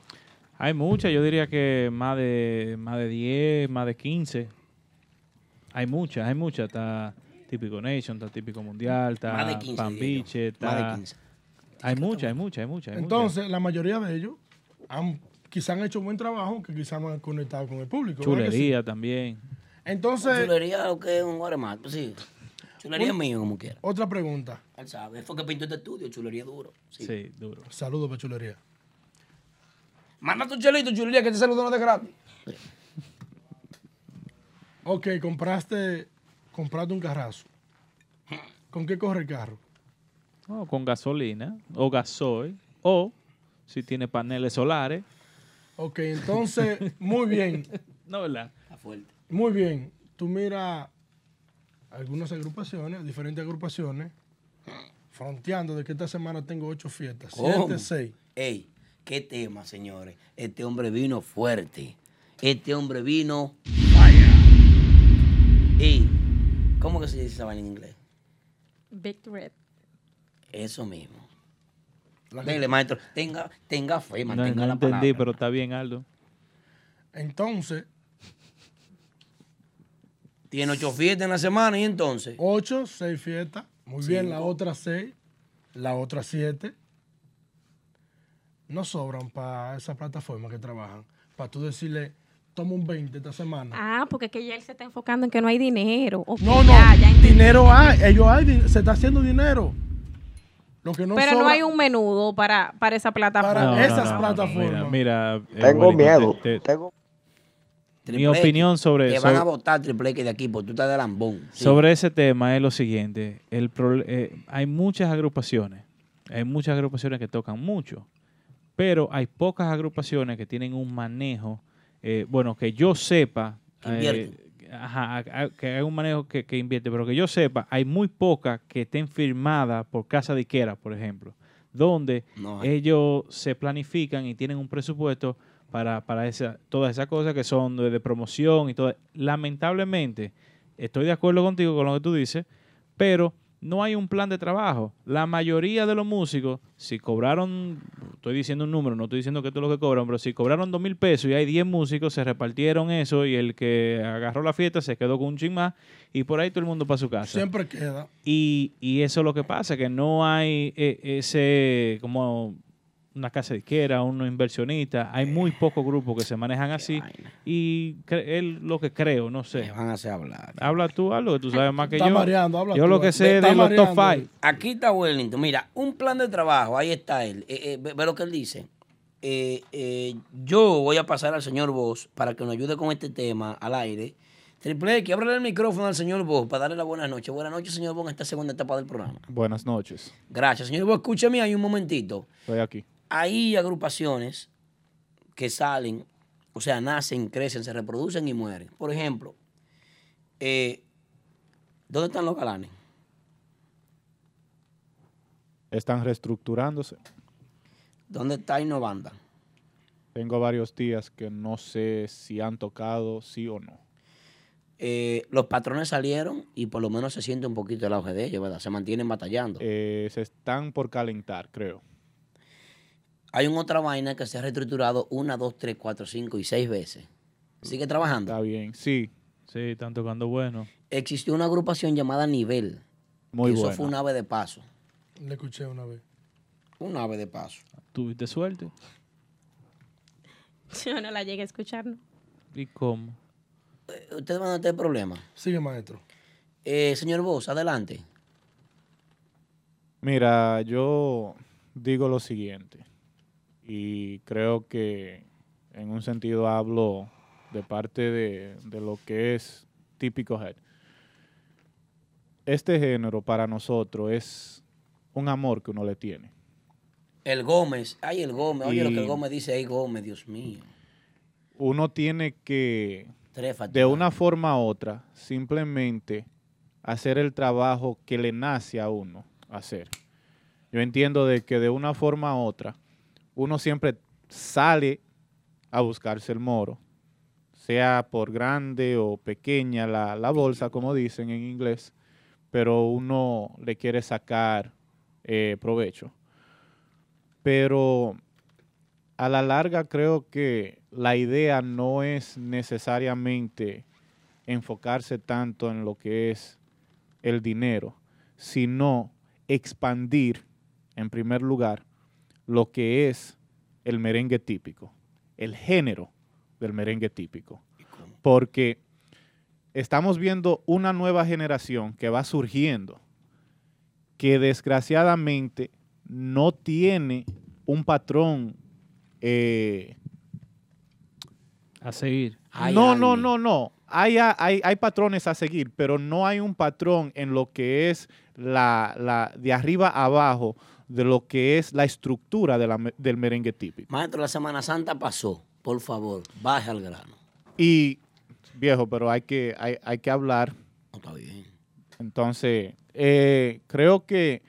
Hay muchas, yo diría que más de, más de 10, más de 15. Hay muchas, hay muchas. Está Típico Nation, está Típico Mundial, está Más de 15, Pan diría yo. Biche, Más de está... 15. Hay muchas, hay muchas, hay muchas. Entonces, la mayoría de ellos han, quizás han hecho buen trabajo, que quizás no han conectado con el público. ¿verdad que sí? Chulería también. Entonces, Chulería lo que es un guaremate, pues sí. Chulería mío, como quiera. otra pregunta. Él sabe. Él fue que pintó este estudio, chulería duro. Sí. Sí, duro. Saludos para chulería. Manda tu chelito, chulería, que te saludan de gratis. *laughs* Ok, compraste, compraste un carrazo. ¿Con qué corre el carro? No, con gasolina o gasoil o si tiene paneles solares. Ok, entonces, muy bien, *laughs* No, ¿verdad? Está fuerte. muy bien. Tú miras algunas agrupaciones, diferentes agrupaciones, fronteando de que esta semana tengo ocho fiestas, ¿Cómo? siete, seis. Ey, qué tema, señores. Este hombre vino fuerte. Este hombre vino. Vaya. Y, ¿cómo que se dice esa vaina en inglés? Big Red. Eso mismo. Dele, maestro, tenga, tenga fe, No, mantenga no la entendí, palabra. pero está bien, Aldo. Entonces, Tiene ocho fiestas en la semana y entonces. ocho, seis fiestas. Muy bien, la otra seis, la otra siete. No sobran para esa plataforma que trabajan. Para tú decirle, toma un 20 esta semana. Ah, porque es que ya él se está enfocando en que no hay dinero. No, no, ya, ya entendí. dinero hay, ellos hay, se está haciendo dinero. Lo que no Pero no hay un menudo para, para esa plataforma. Para No, esas no, no, plataformas. Mira, mira, eh, Tengo miedo. te- te- Tengo... mi X, opinión sobre Te eso. van a votar triple X de aquí porque tú estás de lambón. Sí. Sobre ese tema es lo siguiente. El eh, hay muchas agrupaciones. Hay muchas agrupaciones que tocan mucho. Pero hay pocas agrupaciones que tienen un manejo. eh, bueno, que yo sepa. Eh, ajá, que hay un manejo que, que invierte. Pero que yo sepa, hay muy pocas que estén firmadas por Casa Diquera, por ejemplo. Donde No ellos se planifican y tienen un presupuesto para, para esa, todas esas cosas que son de, de promoción y todo. Lamentablemente, estoy de acuerdo contigo con lo que tú dices, pero no hay un plan de trabajo. La mayoría de los músicos, si cobraron, estoy diciendo un número, no estoy diciendo que esto es lo que cobran, pero si cobraron dos mil pesos y hay 10 músicos, se repartieron eso y el que agarró la fiesta se quedó con un ching más y por ahí todo el mundo para su casa. Siempre queda. Y, y eso es lo que pasa, que no hay eh, ese, como una casa disquera, unos inversionistas, hay muy pocos grupos que se manejan así y cre- es lo que creo, no sé. van a hacer hablar. Habla tú algo que tú sabes más que Está yo. mareando, habla yo tú, lo que sé de los top five. Aquí está Wellington. Mira, un plan de trabajo, ahí está él. Eh, eh, ve, ve lo que él dice. Eh, eh, yo voy a pasar al señor Vos para que nos ayude con este tema al aire. Triple X, ábrele el micrófono al señor Bo para darle la buenas noches. Buenas noches, señor Bo, en esta segunda etapa del programa. Buenas noches. Gracias, señor Bo. Escúchame ahí un momentito. Estoy aquí. Hay agrupaciones que salen, o sea, nacen, crecen, se reproducen y mueren. Por ejemplo, eh, ¿dónde están los galanes? Están reestructurándose. ¿Dónde está Innovanda? Tengo varios días que no sé si han tocado sí o no. Eh, los patrones salieron y por lo menos se siente un poquito el auge de ellos, ¿verdad? Se mantienen batallando. Eh, se están por calentar, creo. Hay una otra vaina que se ha reestructurado una, dos, tres, cuatro, cinco y seis veces. ¿Sigue trabajando? Está bien, sí. Sí, están tocando bueno. Existió una agrupación llamada Nivel. Muy y Eso buena. fue un ave de paso. Le escuché una vez. Un ave de paso. ¿Tuviste suerte? *laughs* Yo no la llegué a escuchar, ¿no? ¿Y cómo? Eh, ¿Ustedes van a tener problemas? Sigue, maestro. Eh, señor Vos, adelante. Mira, yo digo lo siguiente, y creo que en un sentido hablo de parte de, de lo que es típico head. Este género para nosotros es un amor que uno le tiene. El Gómez. Ay, el Gómez. Oye, lo que el Gómez dice ahí, Gómez, Dios mío. Uno tiene que, de una forma u otra, simplemente hacer el trabajo que le nace a uno hacer. Yo entiendo de que de una forma u otra, uno siempre sale a buscarse el moro, sea por grande o pequeña la, la bolsa, como dicen en inglés, pero uno le quiere sacar eh, provecho. Pero a la larga creo que la idea no es necesariamente enfocarse tanto en lo que es el dinero, sino expandir, en primer lugar, lo que es el merengue típico, el género del merengue típico. Porque estamos viendo una nueva generación que va surgiendo, que desgraciadamente no tiene un patrón eh, A seguir. no, no, no, no. Hay, hay, hay patrones a seguir, pero no hay un patrón en lo que es la, la de arriba a abajo de lo que es la estructura de la me- del merengue típico. Maestro, la Semana Santa pasó. Por favor, baje al grano. Y, viejo, pero hay que, hay, hay que hablar. Está bien. Entonces, eh, creo que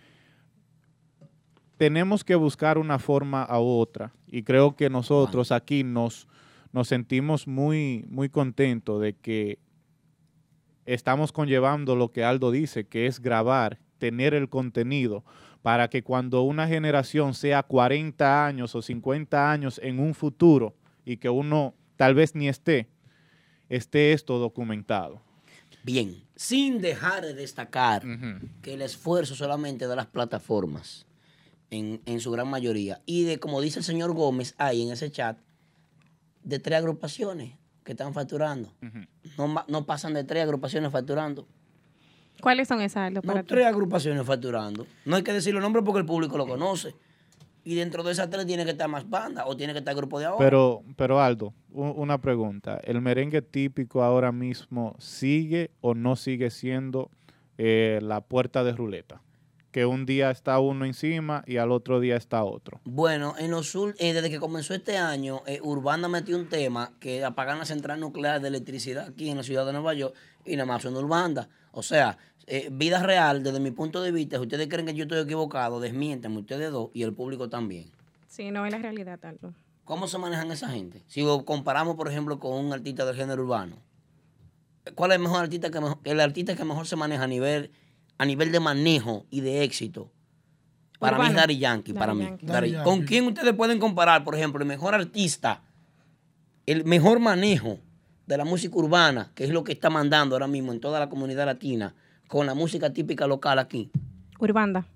tenemos que buscar una forma a otra. Y creo que nosotros aquí nos, nos sentimos muy, muy contentos de que estamos conllevando lo que Aldo dice, que es grabar, tener el contenido, para que cuando una generación sea 40 años o 50 años en un futuro y que uno tal vez ni esté, esté esto documentado. Bien, sin dejar de destacar que el esfuerzo solamente de las plataformas, en, en su gran mayoría, y de, como dice el señor Gómez ahí en ese chat, de tres agrupaciones que están facturando. no, no pasan de tres agrupaciones facturando. ¿Cuáles son esas, Aldo, No, para ti? tres agrupaciones facturando. No hay que decir los nombres porque el público lo conoce. Y dentro de esas tres tiene que estar más banda o tiene que estar grupo de ahora. Pero, pero Aldo, una pregunta. ¿El merengue típico ahora mismo sigue o no sigue siendo eh, la puerta de ruleta? Que un día está uno encima y al otro día está otro. Bueno, en los ul- eh, desde que comenzó este año, eh, Urbana metió un tema que apagan la central nuclear de electricidad aquí en la ciudad de Nueva York y nada más son Urbanda. O sea, eh, vida real, desde mi punto de vista, si ustedes creen que yo estoy equivocado, desmiéntenme ustedes dos y el público también. Sí, no es la realidad, Aldo. ¿Cómo se manejan esa gente? Si lo comparamos, por ejemplo, con un artista del género urbano, ¿cuál es el mejor artista que mejor- el artista que mejor se maneja a nivel, a nivel de manejo y de éxito? Para mí es. Daddy Yankee, para mí. Yankee. Daddy- Daddy ¿Con quién ustedes pueden comparar, por ejemplo, el mejor artista, el mejor manejo de la música urbana, que es lo que está mandando ahora mismo en toda la comunidad latina, con la música típica local aquí? Urbanda.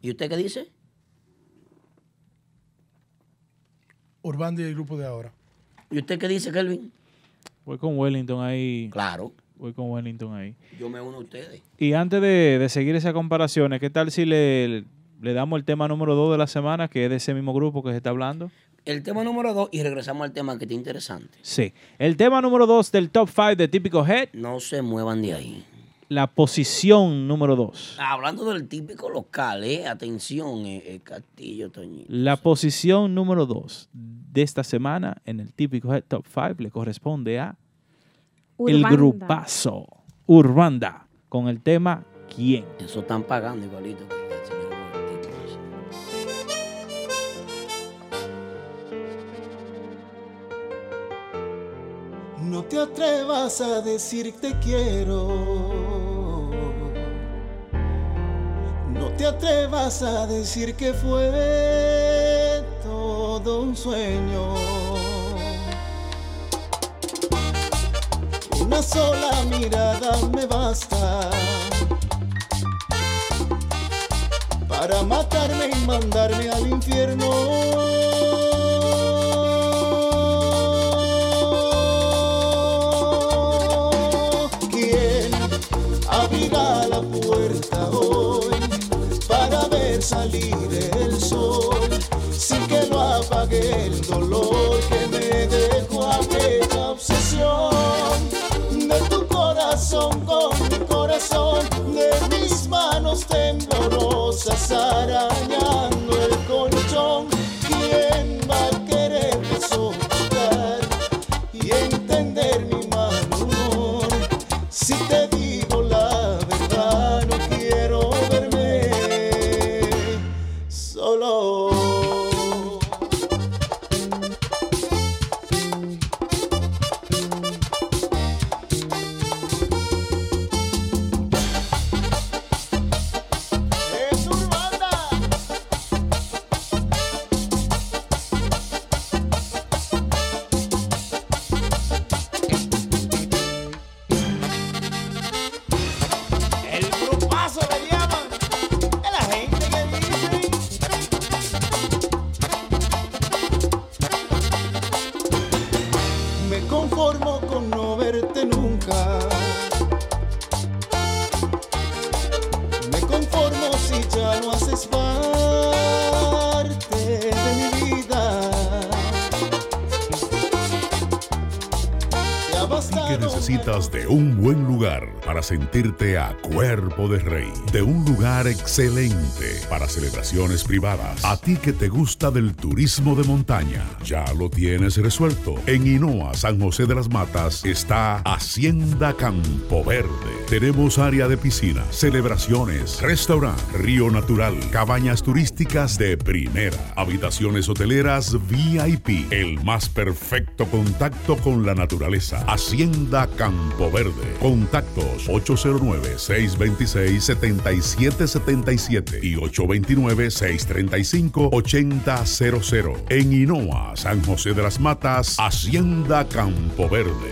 ¿Y usted qué dice? Urbanda y el grupo de ahora. ¿Y usted qué dice, Kelvin? Voy con Wellington ahí. Claro. Voy con Wellington ahí. Yo me uno a ustedes. Y antes de, de seguir esas comparaciones, ¿qué tal si le, le damos el tema número 2 de la semana, que es de ese mismo grupo que se está hablando? el tema número dos y regresamos al tema que está interesante. Sí. El tema número 2 del top 5 de Típico Head, No se muevan de ahí. La posición número 2. Hablando del típico local, eh, atención, eh, eh, Castillo Toñito. La posición número 2 de esta semana en el Típico Head Top 5 le corresponde a el grupazo Urbanda con el tema ¿Quién? Eso están pagando igualito. No te atrevas a decir te quiero. Te atrevas a decir que fue todo un sueño. Una sola mirada me basta para matarme y mandarme al infierno. Salir el sol sin que lo apague el dolor que me dejó aquella obsesión. De tu corazón con mi corazón, de mis manos temblorosas arañando sentirte a cuerpo de rey, de un lugar excelente para celebraciones privadas. A ti que te gusta del turismo de montaña, ya lo tienes resuelto. En Hinoa, San José de las Matas, está Hacienda Campo Verde. Tenemos área de piscina, celebraciones, restaurante, río natural, cabañas turísticas de primera, habitaciones hoteleras VIP, el más perfecto contacto con la naturaleza. Hacienda Campo Verde. Contactos 809-626-7777 y 829-635-8000. En Hinoa, San José de las Matas, Hacienda Campo Verde.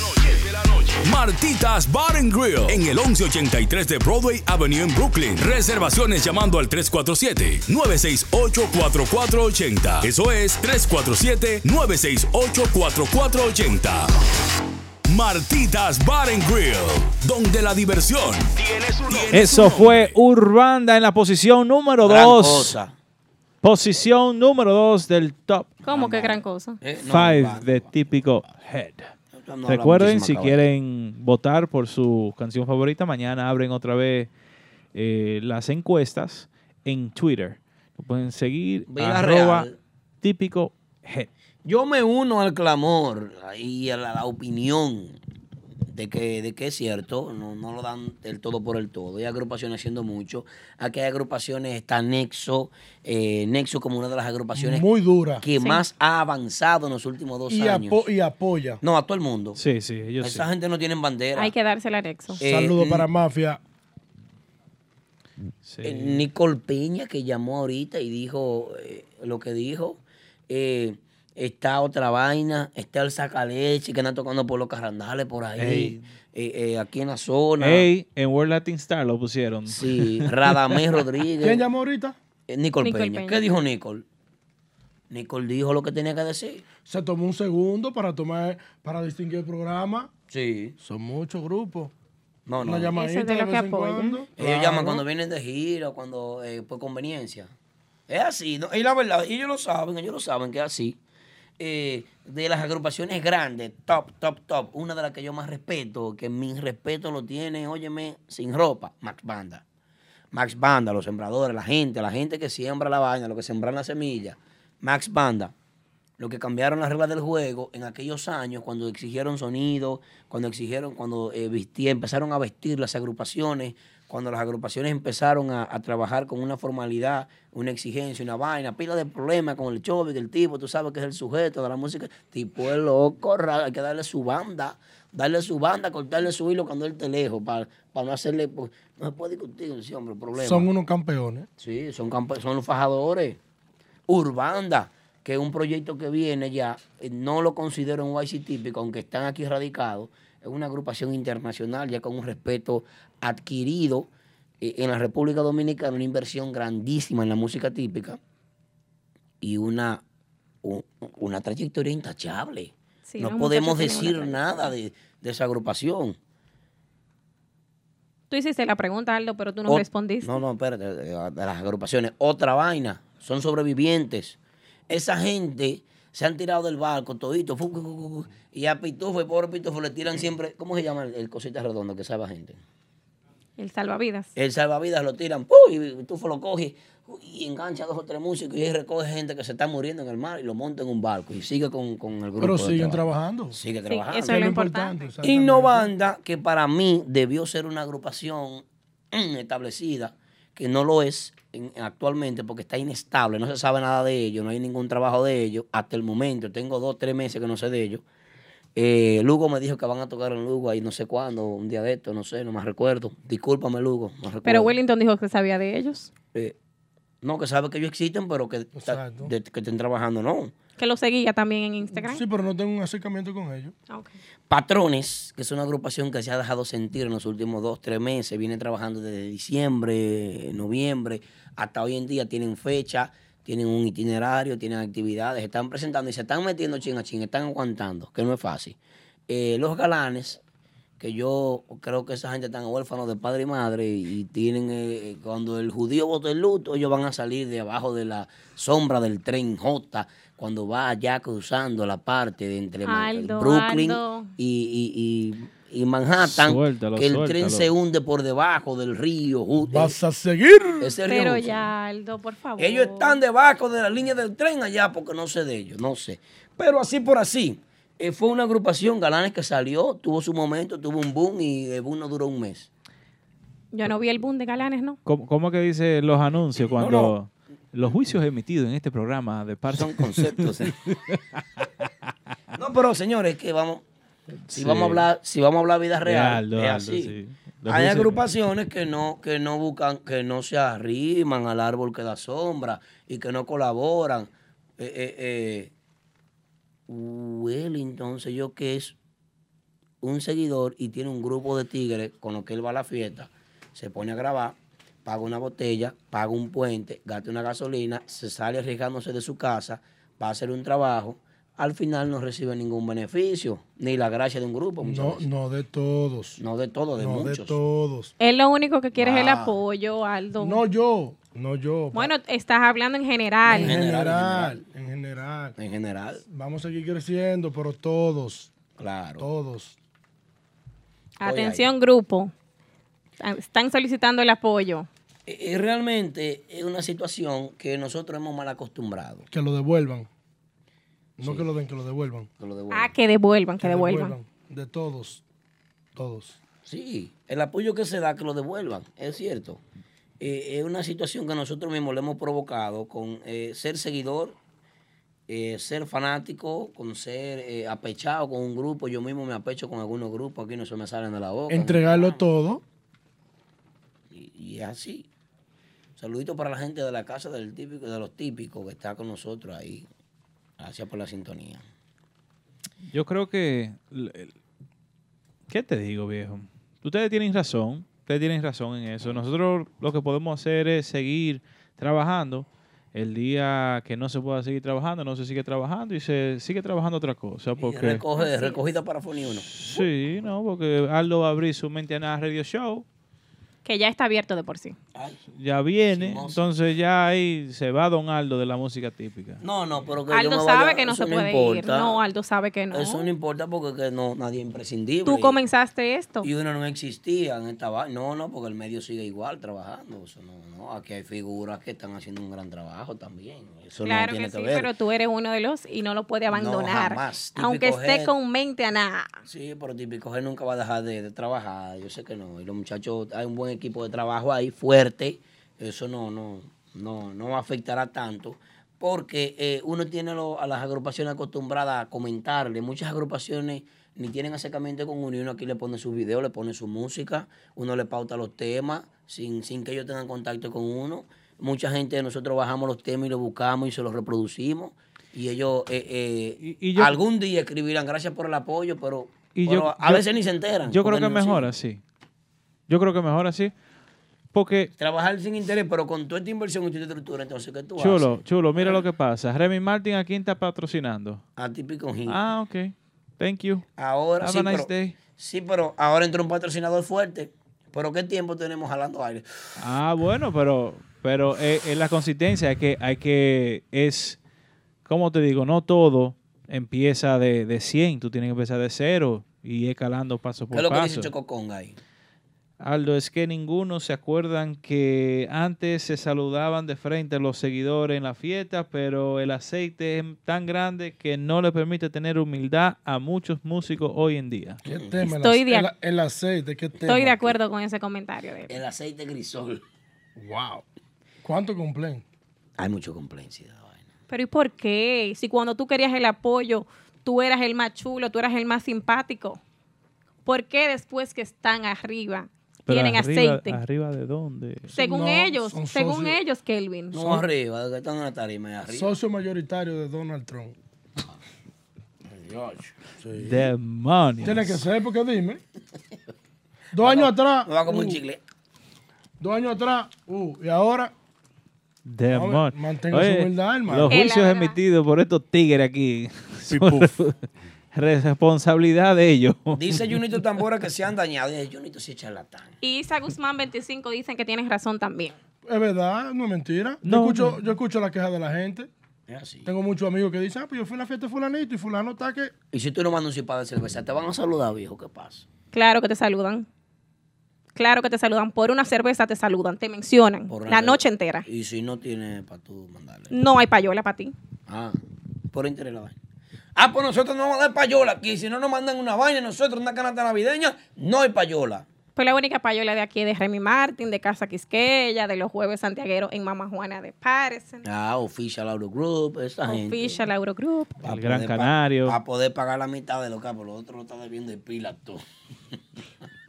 Martitas Bar and Grill en el 1183 de Broadway Avenue en Brooklyn. Reservaciones llamando al 347-968-4480. Eso es 347-968-4480. Martitas Bar and Grill, donde la diversión tiene su nombre. Eso fue Urbanda en la posición número Gran 2. cosa. Posición número 2 del top ¿Cómo que gran cosa? Eh, 5 de Típico Head. No Recuerden, si quieren votar por su canción favorita, mañana abren otra vez eh, las encuestas en Twitter. Lo pueden seguir Vida arroba real. Típico Head. Yo me uno al clamor y a la, la opinión de que, de que es cierto, no, no lo dan del todo por el todo. Hay agrupaciones haciendo mucho. Aquí hay agrupaciones, está Nexo, eh, Nexo como una de las agrupaciones Muy dura. que más ha avanzado en los últimos dos Y, años. apo- y apoya. No, a todo el mundo. Sí, sí, ellos Esa gente no tiene bandera. Hay que dársela a Nexo. Eh, Saludos para Mafia. Eh, Nicole Peña que llamó ahorita y dijo eh, lo que dijo. Eh, está otra vaina, está el sacaleche que anda tocando por los carrandales por ahí, eh, eh, aquí en la zona. Ey, en World Latin Star lo pusieron. Sí, Radamés *laughs* Rodríguez. ¿Quién llamó ahorita? Eh, Nicole, Nicole Peña. Peña. ¿Qué dijo Nicole? Nicole dijo lo que tenía que decir. Se tomó un segundo para tomar, para distinguir el programa. Sí. Son muchos grupos. No, no. Una llamadita de, en cuando. Ellos Claro. llaman cuando vienen de gira, o cuando eh, por conveniencia. Es así, ¿no? y la verdad, ellos lo saben, ellos lo saben que es así. Eh, de las agrupaciones grandes, top, top, top, una de las que yo más respeto, que mi respeto lo tiene, óyeme, sin ropa, Max Banda. Max Banda, los sembradores, la gente, la gente que siembra la vaina, lo que sembran la semilla. Max Banda, lo que cambiaron las reglas del juego en aquellos años cuando exigieron sonido, cuando exigieron, cuando eh, empezaron a vestir las agrupaciones, cuando las agrupaciones empezaron a, a trabajar con una formalidad, una exigencia, una vaina, pila de problemas con el chove, del tipo, tú sabes que es el sujeto de la música, tipo es loco, ra- hay que darle su banda, darle su banda, cortarle su hilo cuando él te lejos, para, para no hacerle, pues, no se puede discutir, sí, hombre, problema. Son unos campeones. Sí, son, campe- son los fajadores. Urbanda, que es un proyecto que viene ya, eh, no lo considero un YC típico, aunque están aquí radicados, es una agrupación internacional, ya con un respeto adquirido eh, en la República Dominicana, una inversión grandísima en la música típica y una, una trayectoria intachable. Sí, no podemos decir nada de, de esa agrupación. Tú hiciste la pregunta, Aldo, pero tú no respondiste. No, no, espérate, de las agrupaciones. Otra vaina, son sobrevivientes. Esa gente se han tirado del barco todito. fu- fu- fu- fu- Y a Pitufo, el pobre Pitufo, le tiran siempre, ¿cómo se llama el, el cosita redondo que sabe gente? El salvavidas. El salvavidas lo tiran, ¡pum! y Pitufo lo coge y engancha a dos o tres músicos y ahí recoge gente que se está muriendo en el mar y lo monta en un barco y sigue con, con el grupo. Pero siguen trabajando. Sigue Sí, trabajando. eso es lo importante. Innovanda, que para mí debió ser una agrupación mm, establecida, que no lo es en- actualmente porque está inestable, no se sabe nada de ellos, no hay ningún trabajo de ellos hasta el momento. Tengo dos, tres meses que no sé de ellos. Eh, Lugo me dijo que van a tocar en Lugo ahí no sé cuándo, un día de esto, no sé, no me recuerdo. Discúlpame, Lugo. no recuerdo. Pero Wellington dijo que sabía de ellos. Eh, no, que sabe que ellos existen, pero que, está- de- que estén trabajando, no. Que lo seguía también en Instagram. Sí, pero no tengo un acercamiento con ellos. Patrones, que es una agrupación que se ha dejado sentir en los últimos dos, tres meses, viene trabajando desde diciembre, noviembre, hasta hoy en día tienen fecha, tienen un itinerario, tienen actividades, están presentando y se están metiendo chin a chin, están aguantando, que no es fácil. Eh, los galanes, que yo creo que esa gente están huérfanos de padre y madre y tienen, eh, cuando el judío vota el luto, ellos van a salir de abajo de la sombra del tren J, cuando va allá cruzando la parte de entre Aldo, Brooklyn Aldo. y, y, y, y Manhattan, Suéltalo, que el tren se hunde por debajo del río. Vas a seguir. Ese río Pero Hudson. ya, Aldo, por favor. Ellos están debajo de la línea del tren allá porque no sé de ellos, no sé. Pero así por así. Eh, fue una agrupación Galanes que salió, tuvo su momento, tuvo un boom y el boom no duró un mes. Yo no vi el boom de Galanes, ¿no? ¿Cómo, cómo que dice los anuncios cuando los juicios emitidos en este programa de parte Son conceptos. ¿eh? *laughs* No, pero señores, que vamos, si Sí. vamos a hablar, si vamos a hablar vida real, Aldo, es Aldo, así. sí. Los Hay juicios- agrupaciones que no, que no buscan, que no se arriman al árbol que da sombra y que no colaboran. Eh, eh, eh, Wellington, sé yo que es un seguidor y tiene un grupo de tigres con los que él va a la fiesta, se pone a grabar, paga una botella, paga un puente, gasta una gasolina, se sale arriesgándose de su casa, va a hacer un trabajo, al final no recibe ningún beneficio, ni la gracia de un grupo. No, veces. no de todos. No de todos, de no muchos. de todos. Él lo único que quiere es el Ah. apoyo, Aldo. No yo, no yo. Bueno, estás hablando en general. en general, en general. En general. Vamos a seguir creciendo, pero todos. Claro. Todos. Atención, grupo. Están solicitando el apoyo. Eh, eh, realmente es una situación que nosotros hemos mal acostumbrado. Que lo devuelvan. No que lo den, que lo devuelvan. Que lo devuelvan. Ah, que devuelvan, que devuelvan. De todos. Todos. Sí, el apoyo que se da, que lo devuelvan, es cierto. Eh, es una situación que nosotros mismos le hemos provocado con eh, ser seguidor, eh, ser fanático, con ser eh, apechado con un grupo. Yo mismo me apecho con algunos grupos, aquí no se me salen de la boca. Entregarlo todo. Y, y es así. Saludito para la gente de la casa del típico, de los típicos que está con nosotros ahí. Gracias por la sintonía. Yo creo que... ¿Qué te digo, viejo? Ustedes tienen razón. Ustedes tienen razón en eso. Nosotros lo que podemos hacer es seguir trabajando. El día que no se pueda seguir trabajando, no se sigue trabajando y se sigue trabajando otra cosa. Y Porque, recoge, recogida para Foni 1. Sí, no, porque Aldo va a abrir su mente a nada radio show. Que ya está abierto de por sí. Ya viene, Chismoso. entonces ya ahí se va Don Aldo de la música típica. No, no, pero que yo Aldo me sabe vaya, que no se puede ir. importa. No, Aldo sabe que no. Eso no importa porque que no, nadie es imprescindible. Tú Y- comenzaste esto. Y uno no existía en esta vaina. No, no, porque el medio sigue igual trabajando. Eso no, no. Aquí hay figuras que están haciendo un gran trabajo también. Eso Claro no tiene que que, sí, ver. pero tú eres uno de los y no lo puede abandonar. jamás. aunque esté con mente a nada. Sí, pero típico él nunca va a dejar de, de trabajar. Yo sé que no. Y los muchachos, hay un buen equipo de trabajo ahí, Eso no, no, no, no afectará tanto. Porque eh, uno tiene lo- a las agrupaciones acostumbradas a comentarle. Muchas agrupaciones ni tienen acercamiento con uno y uno aquí le pone sus videos, le pone su música, uno le pauta los temas sin, sin que ellos tengan contacto con uno. Mucha gente, nosotros bajamos los temas y los buscamos y se los reproducimos. Y ellos eh, eh, y yo- algún día escribirán gracias por el apoyo, pero, Y pero yo- a yo- veces ni se enteran. Yo creo que no mejor así. Yo creo que mejor así. Porque, Trabajar sin interés, pero con toda esta inversión y tu estructura, entonces, ¿qué tú chulo, haces? chulo, mira lo que pasa. Remy Martin aquí está patrocinando. A típico hit. Ah, ok. Thank you. Ahora Have sí, a nice pero, day. sí, pero ahora entró un patrocinador fuerte. Pero ¿qué tiempo tenemos jalando aire? Ah, bueno, pero pero eh, eh, la consistencia es que hay que es como te digo, no todo empieza de, de 100, tú tienes que empezar de cero y escalando paso ¿Qué por es lo que paso. dice Chococonga ahí? Aldo, es que ninguno se acuerdan que antes se saludaban de frente los seguidores en la fiesta, pero el aceite es tan grande que no le permite tener humildad a muchos músicos hoy en día. ¿Qué tema? El Estoy el, ac- el aceite, ¿qué tema? Estoy de acuerdo con ese comentario de. El aceite grisol. Wow. ¿Cuánto cumplen? Hay mucho complacencia. Pero ¿y por qué? Si cuando tú querías el apoyo, tú eras el más chulo, tú eras el más simpático. ¿Por qué después que están arriba Pero tienen arriba, aceite? ¿Arriba de dónde? Según No, ellos, son según socios. ellos, Kelvin. No arriba, de que están en la tarima arriba. Socio mayoritario de Donald Trump. Demonios. Tiene que ser, porque dime. Dos años atrás. Me va como un uh, chicle. Dos años atrás. Uh, y ahora. Demonios. mantenga su humildad, hermano. Los juicios emitidos por estos tigres aquí son *laughs* responsabilidad de ellos. Dice *laughs* Junito Tambora que se han dañado. Dice Junito sí es charlatán. Y Isa Guzmán 25 dicen que tienes razón también. Es verdad, no es mentira. No, yo, escucho, no. yo escucho la queja de la gente. Es así. Tengo muchos amigos que dicen, ah, pues yo fui a la fiesta de fulanito y fulano está que... Y si tú no mandas un cipado de cerveza, te van a saludar, viejo. ¿Qué pasa? Claro que te saludan. Claro que te saludan. Por una cerveza te saludan, te mencionan. Por la noche entera. Y si no tiene para tú mandarle. No hay payola para ti. Ah, por interés la vaina. Ah, pues nosotros no vamos a dar payola aquí. Si no nos mandan una vaina, nosotros una canasta navideña, no hay payola. Pues la única payola de aquí es de Remy Martin, de Casa Quisqueya, de los Jueves Santiagueros en Mama Juana de Patterson, Ah, Official Auto Group, esa gente. Official Eurogroup. El Gran Canario. Para poder pagar la mitad de lo que por lo otro lo está debiendo de pila todo. *laughs*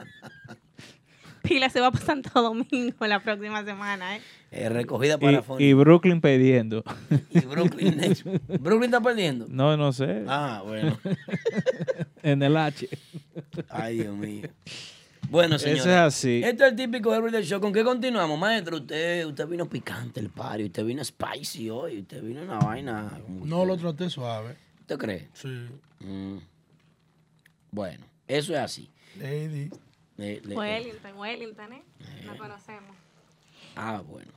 Pila se va para Santo *laughs* Domingo la próxima semana, ¿eh? Eh, recogida para Y, y Brooklyn pidiendo. Y Brooklyn, *laughs* Brooklyn está perdiendo. No, no sé. Ah, bueno. *laughs* en el H. Ay, Dios mío. Bueno, Eso señores. es así. Esto es el típico Everyday Show. ¿Con qué continuamos, maestro? Usted, usted vino picante el party, usted vino spicy hoy, usted vino una vaina. No lo traté suave. ¿Usted cree? Sí. Mm. Bueno, eso es así. Lady. Le- le- Wellington, Wellington, ¿eh? Lo conocemos. ah, bueno.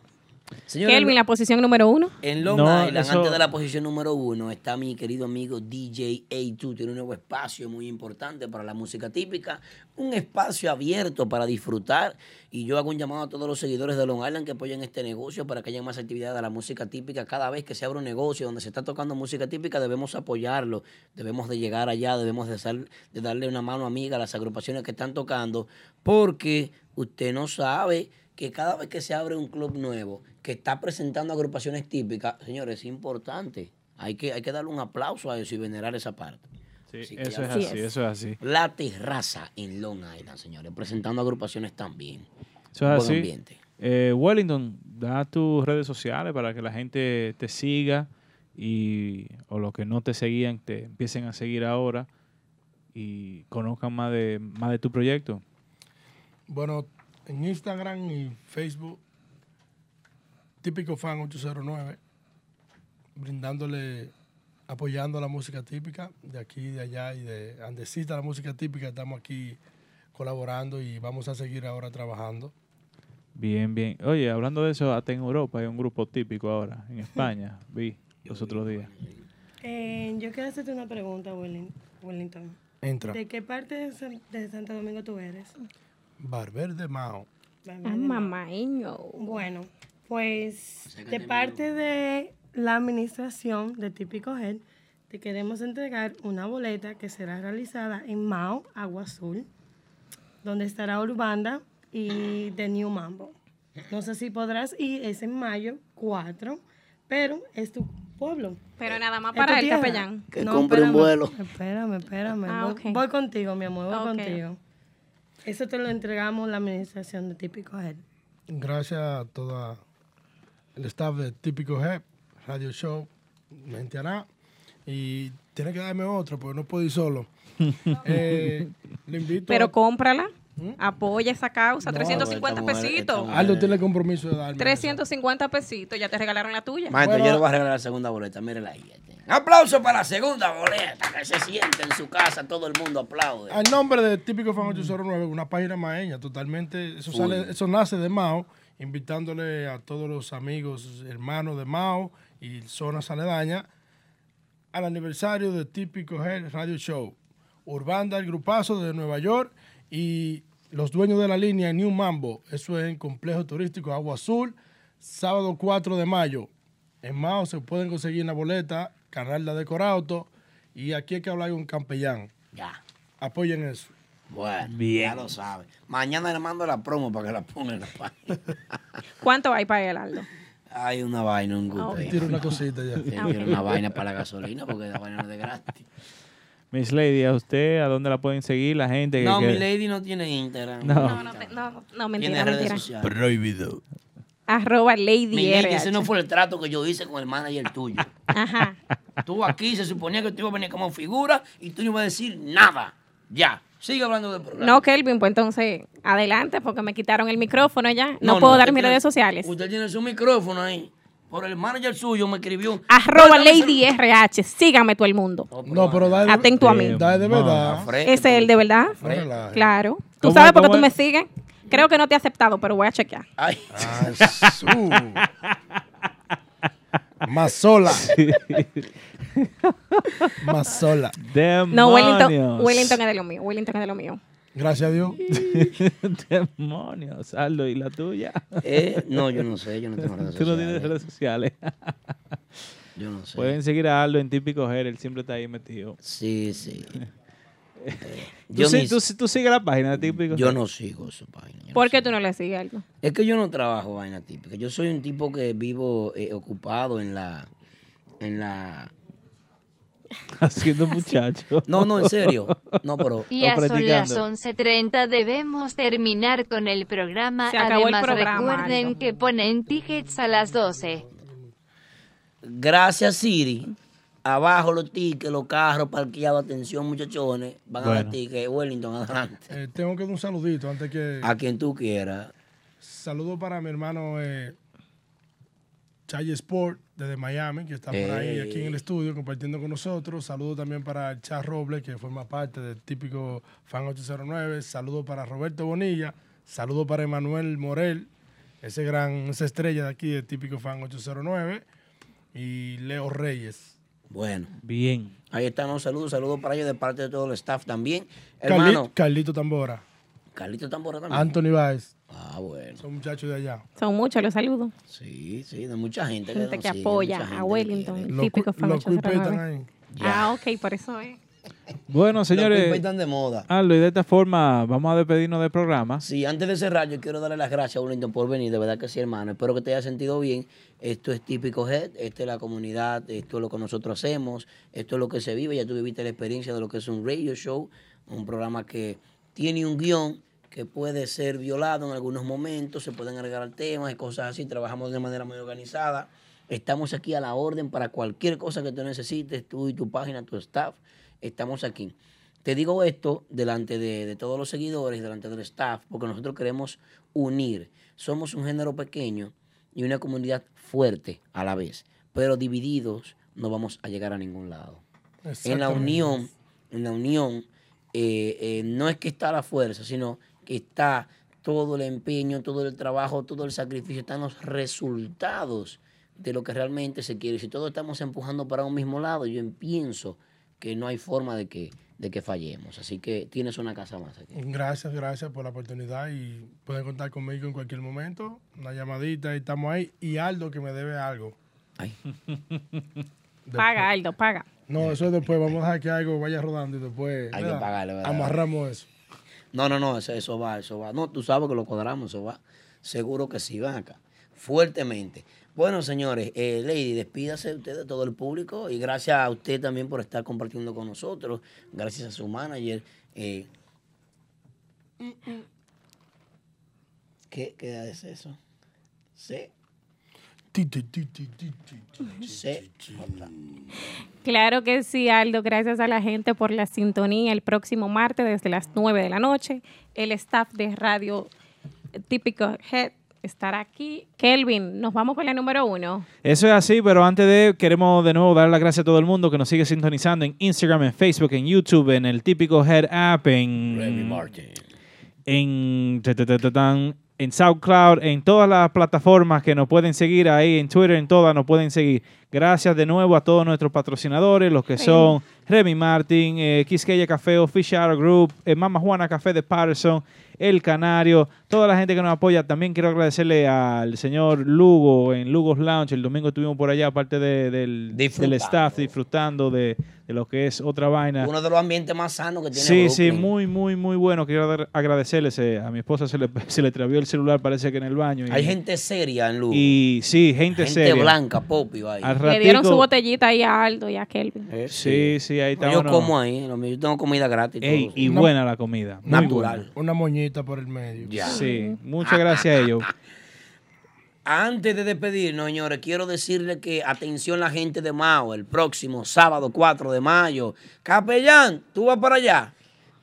Señores, Kelvin, la posición número uno. En Long No, Island, eso- antes de la posición número uno, está mi querido amigo DJ A2. Tiene un nuevo espacio muy importante para la música típica. Un espacio abierto para disfrutar. Y yo hago un llamado a todos los seguidores de Long Island que apoyen este negocio para que haya más actividad de la música típica. Cada vez que se abre un negocio donde se está tocando música típica, debemos apoyarlo. Debemos de llegar allá, debemos de, sal- de darle una mano amiga a las agrupaciones que están tocando. Porque usted no sabe que cada vez que se abre un club nuevo que está presentando agrupaciones típicas, señores, es importante. Hay que, hay que darle un aplauso a eso y venerar esa parte. Así que eso es así, eso es así. La terraza en Long Island, señores, presentando agrupaciones también. Eso es Buen así. ambiente. Eh, Wellington, da tus redes sociales para que la gente te siga y o los que no te seguían te empiecen a seguir ahora y conozcan más de más de tu proyecto. Bueno, en Instagram y Facebook, típico fan 809, brindándole, apoyando la música típica de aquí, de allá y de Andesita, la música típica. Estamos aquí colaborando y vamos a seguir ahora trabajando. Bien, bien. Oye, hablando de eso, hasta en Europa hay un grupo típico ahora, en España, *laughs* vi los otros días. Eh, yo quiero hacerte una pregunta, Wellin- Wellington. Entra. ¿De qué parte de, San- de Santo Domingo tú eres? Barber de Mao. Ah, mamaeño. Bueno, pues de parte de la administración de Típico Head, te queremos entregar una boleta que será realizada en Mao, Agua Azul, donde estará Urbanda y The New Mambo. No sé si podrás ir, es en mayo 4, pero es tu pueblo. Pero nada más para el capellán. Que compre un espérame, vuelo. Espérame, espérame. Ah, voy, contigo, mi amor, voy contigo. Eso te lo entregamos la administración de Típico Head. Gracias a todo el staff de Típico Head, Radio Show, Mente Aná. Y tiene que darme otro, porque no puedo ir solo. *laughs* Eh, le invito Pero a- cómprala. Apoya esa causa. No, 350 esta mujer- pesitos. Aldo tiene compromiso de darme. 350 pesitos. Ya te regalaron la tuya. Maestro, yo le voy a regalar la segunda boleta. Mírela ahí. Un aplauso para la segunda boleta. Que se siente en su casa. Todo el mundo aplaude. Al nombre de Típico Fan 809, una página maeña, totalmente. Eso, sale, eso nace de Mao, invitándole a todos los amigos, hermanos de Mao y zonas aledañas al aniversario de Típico Head Radio Show. Urbanda, el grupazo de Nueva York y los dueños de la línea New Mambo. Eso es en Complejo Turístico Agua Azul, sábado 4 de mayo. En Mao se pueden conseguir la boleta, canal de Decorauto y aquí hay que hablar con Campellán. Ya. Apoyen eso. Bueno, ya lo sabe. Mañana le mando la promo para que la ponga en la página. *laughs* ¿Cuánto hay para el Aldo? Hay una vaina, un gusto. Ok. Tira una cosita ya. Quiero una vaina para la gasolina porque la vaina no es de gratis. Miss Lady, ¿a usted a dónde la pueden seguir la gente? que- No, que- mi lady no tiene Instagram. No. No, no, no, no, Tiene mentira, redes mentira. sociales. Prohibido. Arroba Lady Mi lady, ese no fue el trato que yo hice con el manager tuyo. *laughs* Ajá. Tú aquí se suponía que tú ibas a venir como figura y tú no ibas a decir nada. Ya. Sigue hablando del programa. No, Kelvin, pues entonces, adelante, porque me quitaron el micrófono ya. No, No, puedo no, dar mis tiene- redes sociales. Usted tiene su micrófono ahí. Por el manager suyo me escribió. Arroba Lady RH. Síganme todo el mundo. No, pero da de, Atento a mí. da de verdad. Ese es el de verdad. Claro. ¿Tú ¿Cómo sabes es, por qué tú me es? sigues? Creo que no te he aceptado, pero voy a chequear. Ay. Más sola. *laughs* Más sola. No, Wellington, Wellington es de lo mío. Wellington es de lo mío. Gracias a Dios. *laughs* Demonios, Aldo, ¿y la tuya? Eh, no, yo no sé, yo no tengo redes *laughs* Tú no tienes sociales. redes sociales. *laughs* Yo no sé. Pueden seguir a Aldo en Típico Her, él siempre está ahí metido. Sí, sí. ¿Tú, Yo sí- ni- tú, tú sigues la página de Típico Yo no sigo su página. ¿Por qué tú no le sigues algo? Es que yo no trabajo vaina típica. Yo soy un tipo que vivo eh, ocupado en la, en la. *laughs* Haciendo muchacho. No, no, en serio. No, pero. Y a son las 11.30 debemos terminar con el programa. Se acabó el Además, programa, recuerden Aldo. que ponen tickets a las 12. Gracias, Siri. Abajo los tickets, los carros parqueados, atención, muchachones. Van a dar Bueno. tickets. Wellington, adelante. Eh, tengo que dar un saludito antes que. A quien tú quieras. Saludo para mi hermano eh, Chay Sport desde Miami, que está por ahí Eh. aquí en el estudio compartiendo con nosotros. Saludo también para Chas Robles, que forma parte del típico Fan 809. Saludo para Roberto Bonilla. Saludo para Emanuel Morel, ese gran, esa estrella de aquí del típico Fan 809. Y Leo Reyes. Bueno. Bien. Ahí están los saludos. Saludos para ellos de parte de todo el staff también. Hermano. Carlito Tambora. Carlito Tambora también. Anthony Báez. Ah, bueno. Son muchachos de allá. Son muchos los saludos. Sí, sí, de mucha gente. que Gente que sigue, apoya mucha gente a Wellington, típico fan los culpes 809. están ahí. Ah, ok, por eso es. Bueno, señores. están de moda. Aldo, y de esta forma vamos a despedirnos del programa. Sí, antes de cerrar, yo quiero darle las gracias a Wellington por venir, de verdad que sí, hermano. Espero que te haya sentido bien. Esto es típico Head, esta es la comunidad, esto es lo que nosotros hacemos, esto es lo que se vive. Ya tú viviste la experiencia de lo que es un radio show, un programa que tiene un guion que puede ser violado en algunos momentos, se pueden agregar temas y cosas así. Trabajamos de manera muy organizada. Estamos aquí a la orden para cualquier cosa que tú necesites, tú y tu página, tu staff. Estamos aquí. Te digo esto delante de, de todos los seguidores, delante del staff, porque nosotros queremos unir. Somos un género pequeño y una comunidad fuerte a la vez, pero divididos no vamos a llegar a ningún lado. En la unión, en la unión, eh, eh, no es que está la fuerza, sino está todo el empeño, todo el trabajo, todo el sacrificio, están los resultados de lo que realmente se quiere. Si todos estamos empujando para un mismo lado, yo pienso que no hay forma de que, de que fallemos. Así que tienes una casa más aquí. Gracias, gracias por la oportunidad y pueden contar conmigo en cualquier momento. Una llamadita y estamos ahí. Y Aldo que me debe algo. *laughs* Paga, Aldo, paga. No, eso después vamos a dejar que algo vaya rodando y después Hay que ¿verdad? pagarle, ¿verdad? amarramos eso. No, no, no, eso, eso va, eso va. No, tú sabes que lo cuadramos, eso va. Seguro que sí, van acá. Fuertemente. Bueno, señores, eh, Lady, despídase usted de todo el público y gracias a usted también por estar compartiendo con nosotros. Gracias a su manager. eh, ¿Qué, ¿Qué es eso? Sí. Sí. Claro que sí, Aldo. Gracias a la gente por la sintonía. El próximo martes desde las 9 de la noche, el staff de Radio Típico Head estará aquí. Kelvin, nos vamos con la número uno. Eso es así, pero antes de, queremos de nuevo dar las gracias a todo el mundo que nos sigue sintonizando en Instagram, en Facebook, en YouTube, en el típico Head App, en, en, ta, ta, tan, en SoundCloud, en todas las plataformas que nos pueden seguir ahí, en Twitter, en todas nos pueden seguir. Gracias de nuevo a todos nuestros patrocinadores, los que Sí. son Remy Martin, eh, Quisqueya Café, Official Group, eh, Mama Juana Café de Patterson, El Canario, toda la gente que nos apoya. También quiero agradecerle al señor Lugo en Lugo's Lounge. El domingo estuvimos por allá, aparte de- del, staff, disfrutando de, de lo que es otra vaina. Uno de los ambientes más sanos que tiene Sí, sí, Brooklyn. muy, muy, muy bueno. Quiero agradecerles. eh, a mi esposa se le, *laughs* se le travió el celular, parece que en el baño. y- Hay gente seria en Lugo. Y sí, gente, Gente seria. blanca, popio ahí. Al Le dieron su botellita ahí a Aldo y a Kelvin. Sí, sí, ahí está. Yo como ahí, yo tengo comida gratis. Ey, y buena la comida. Natural. buena. Una moñita por el medio. Sí, muchas gracias a ellos. *laughs* Antes de despedirnos, señores, quiero decirle que atención la gente de Mao, el próximo sábado 4 de mayo. Capellán, tú vas para allá.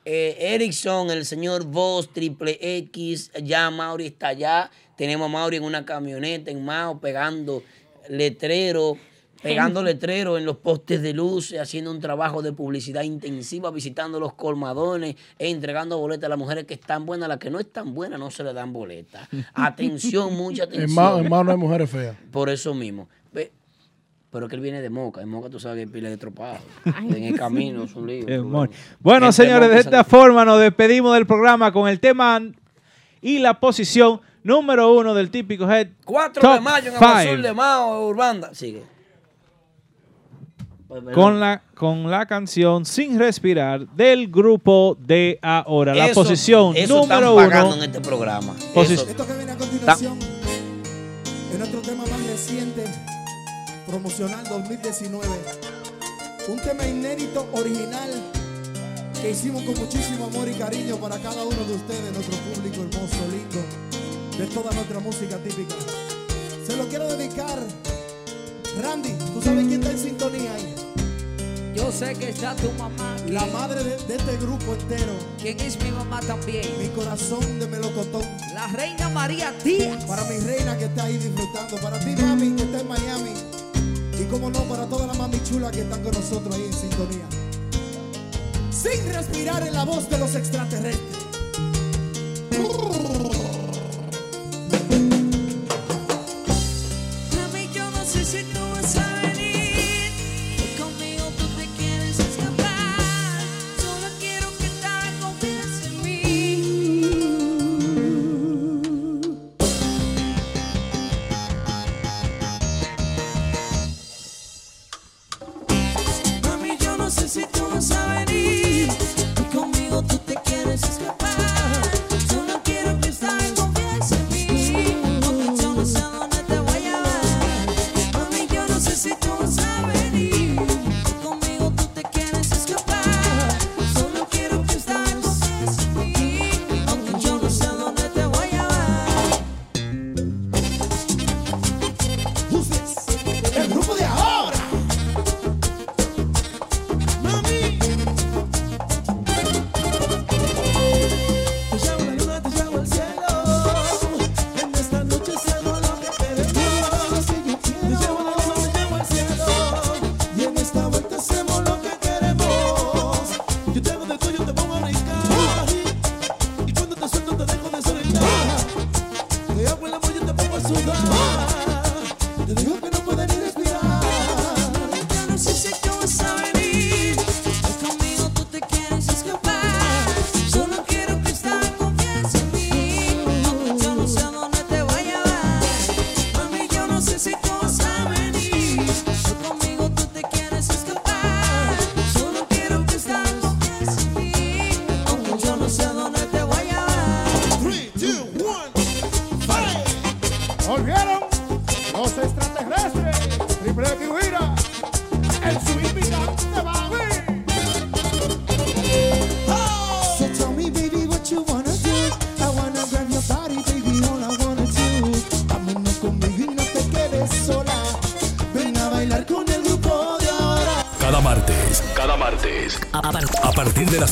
Eh, Erickson, el señor Voz, Triple X, ya Mauri está allá. Tenemos a Mauri en una camioneta en Mao pegando letrero, pegando letrero en los postes de luz, haciendo un trabajo de publicidad intensiva, visitando los colmadones e entregando boletas a las mujeres que están buenas, a las que no están buenas no se le dan boletas. Atención, *laughs* mucha atención. En Mao, en Mao no hay mujeres feas. Por eso mismo. Ve, Pero que él viene de Moca. En Moca tú sabes que hay pila de tropado. En el camino es un lío. Bueno, señores, de esta forma nos despedimos del programa con el tema y la posición número uno del típico Head. 4 Top de mayo en Azul de Mao, Urbanda. Sigue. Con la, con la canción Sin Respirar del grupo de ahora. La Eso- posición eso están número pagando uno. en este programa. Posi- Eso- Esto que viene a continuación es nuestro tema más reciente, promocional 2019. Un tema inédito, original, que hicimos con muchísimo amor y cariño para cada uno de ustedes, nuestro público hermoso, lindo, de toda nuestra música típica. Se lo quiero dedicar. Randy, ¿tú sabes quién está en sintonía ahí? Yo sé que está tu mamá. aquí. La madre de, de este grupo entero. ¿Quién es mi mamá también? Mi corazón de melocotón. La reina María Díaz. Para mi reina que está ahí disfrutando. Para ti, mami, que está en Miami. Y como no, para todas las mami chulas que están con nosotros ahí en sintonía. Sin respirar en la voz de los extraterrestres.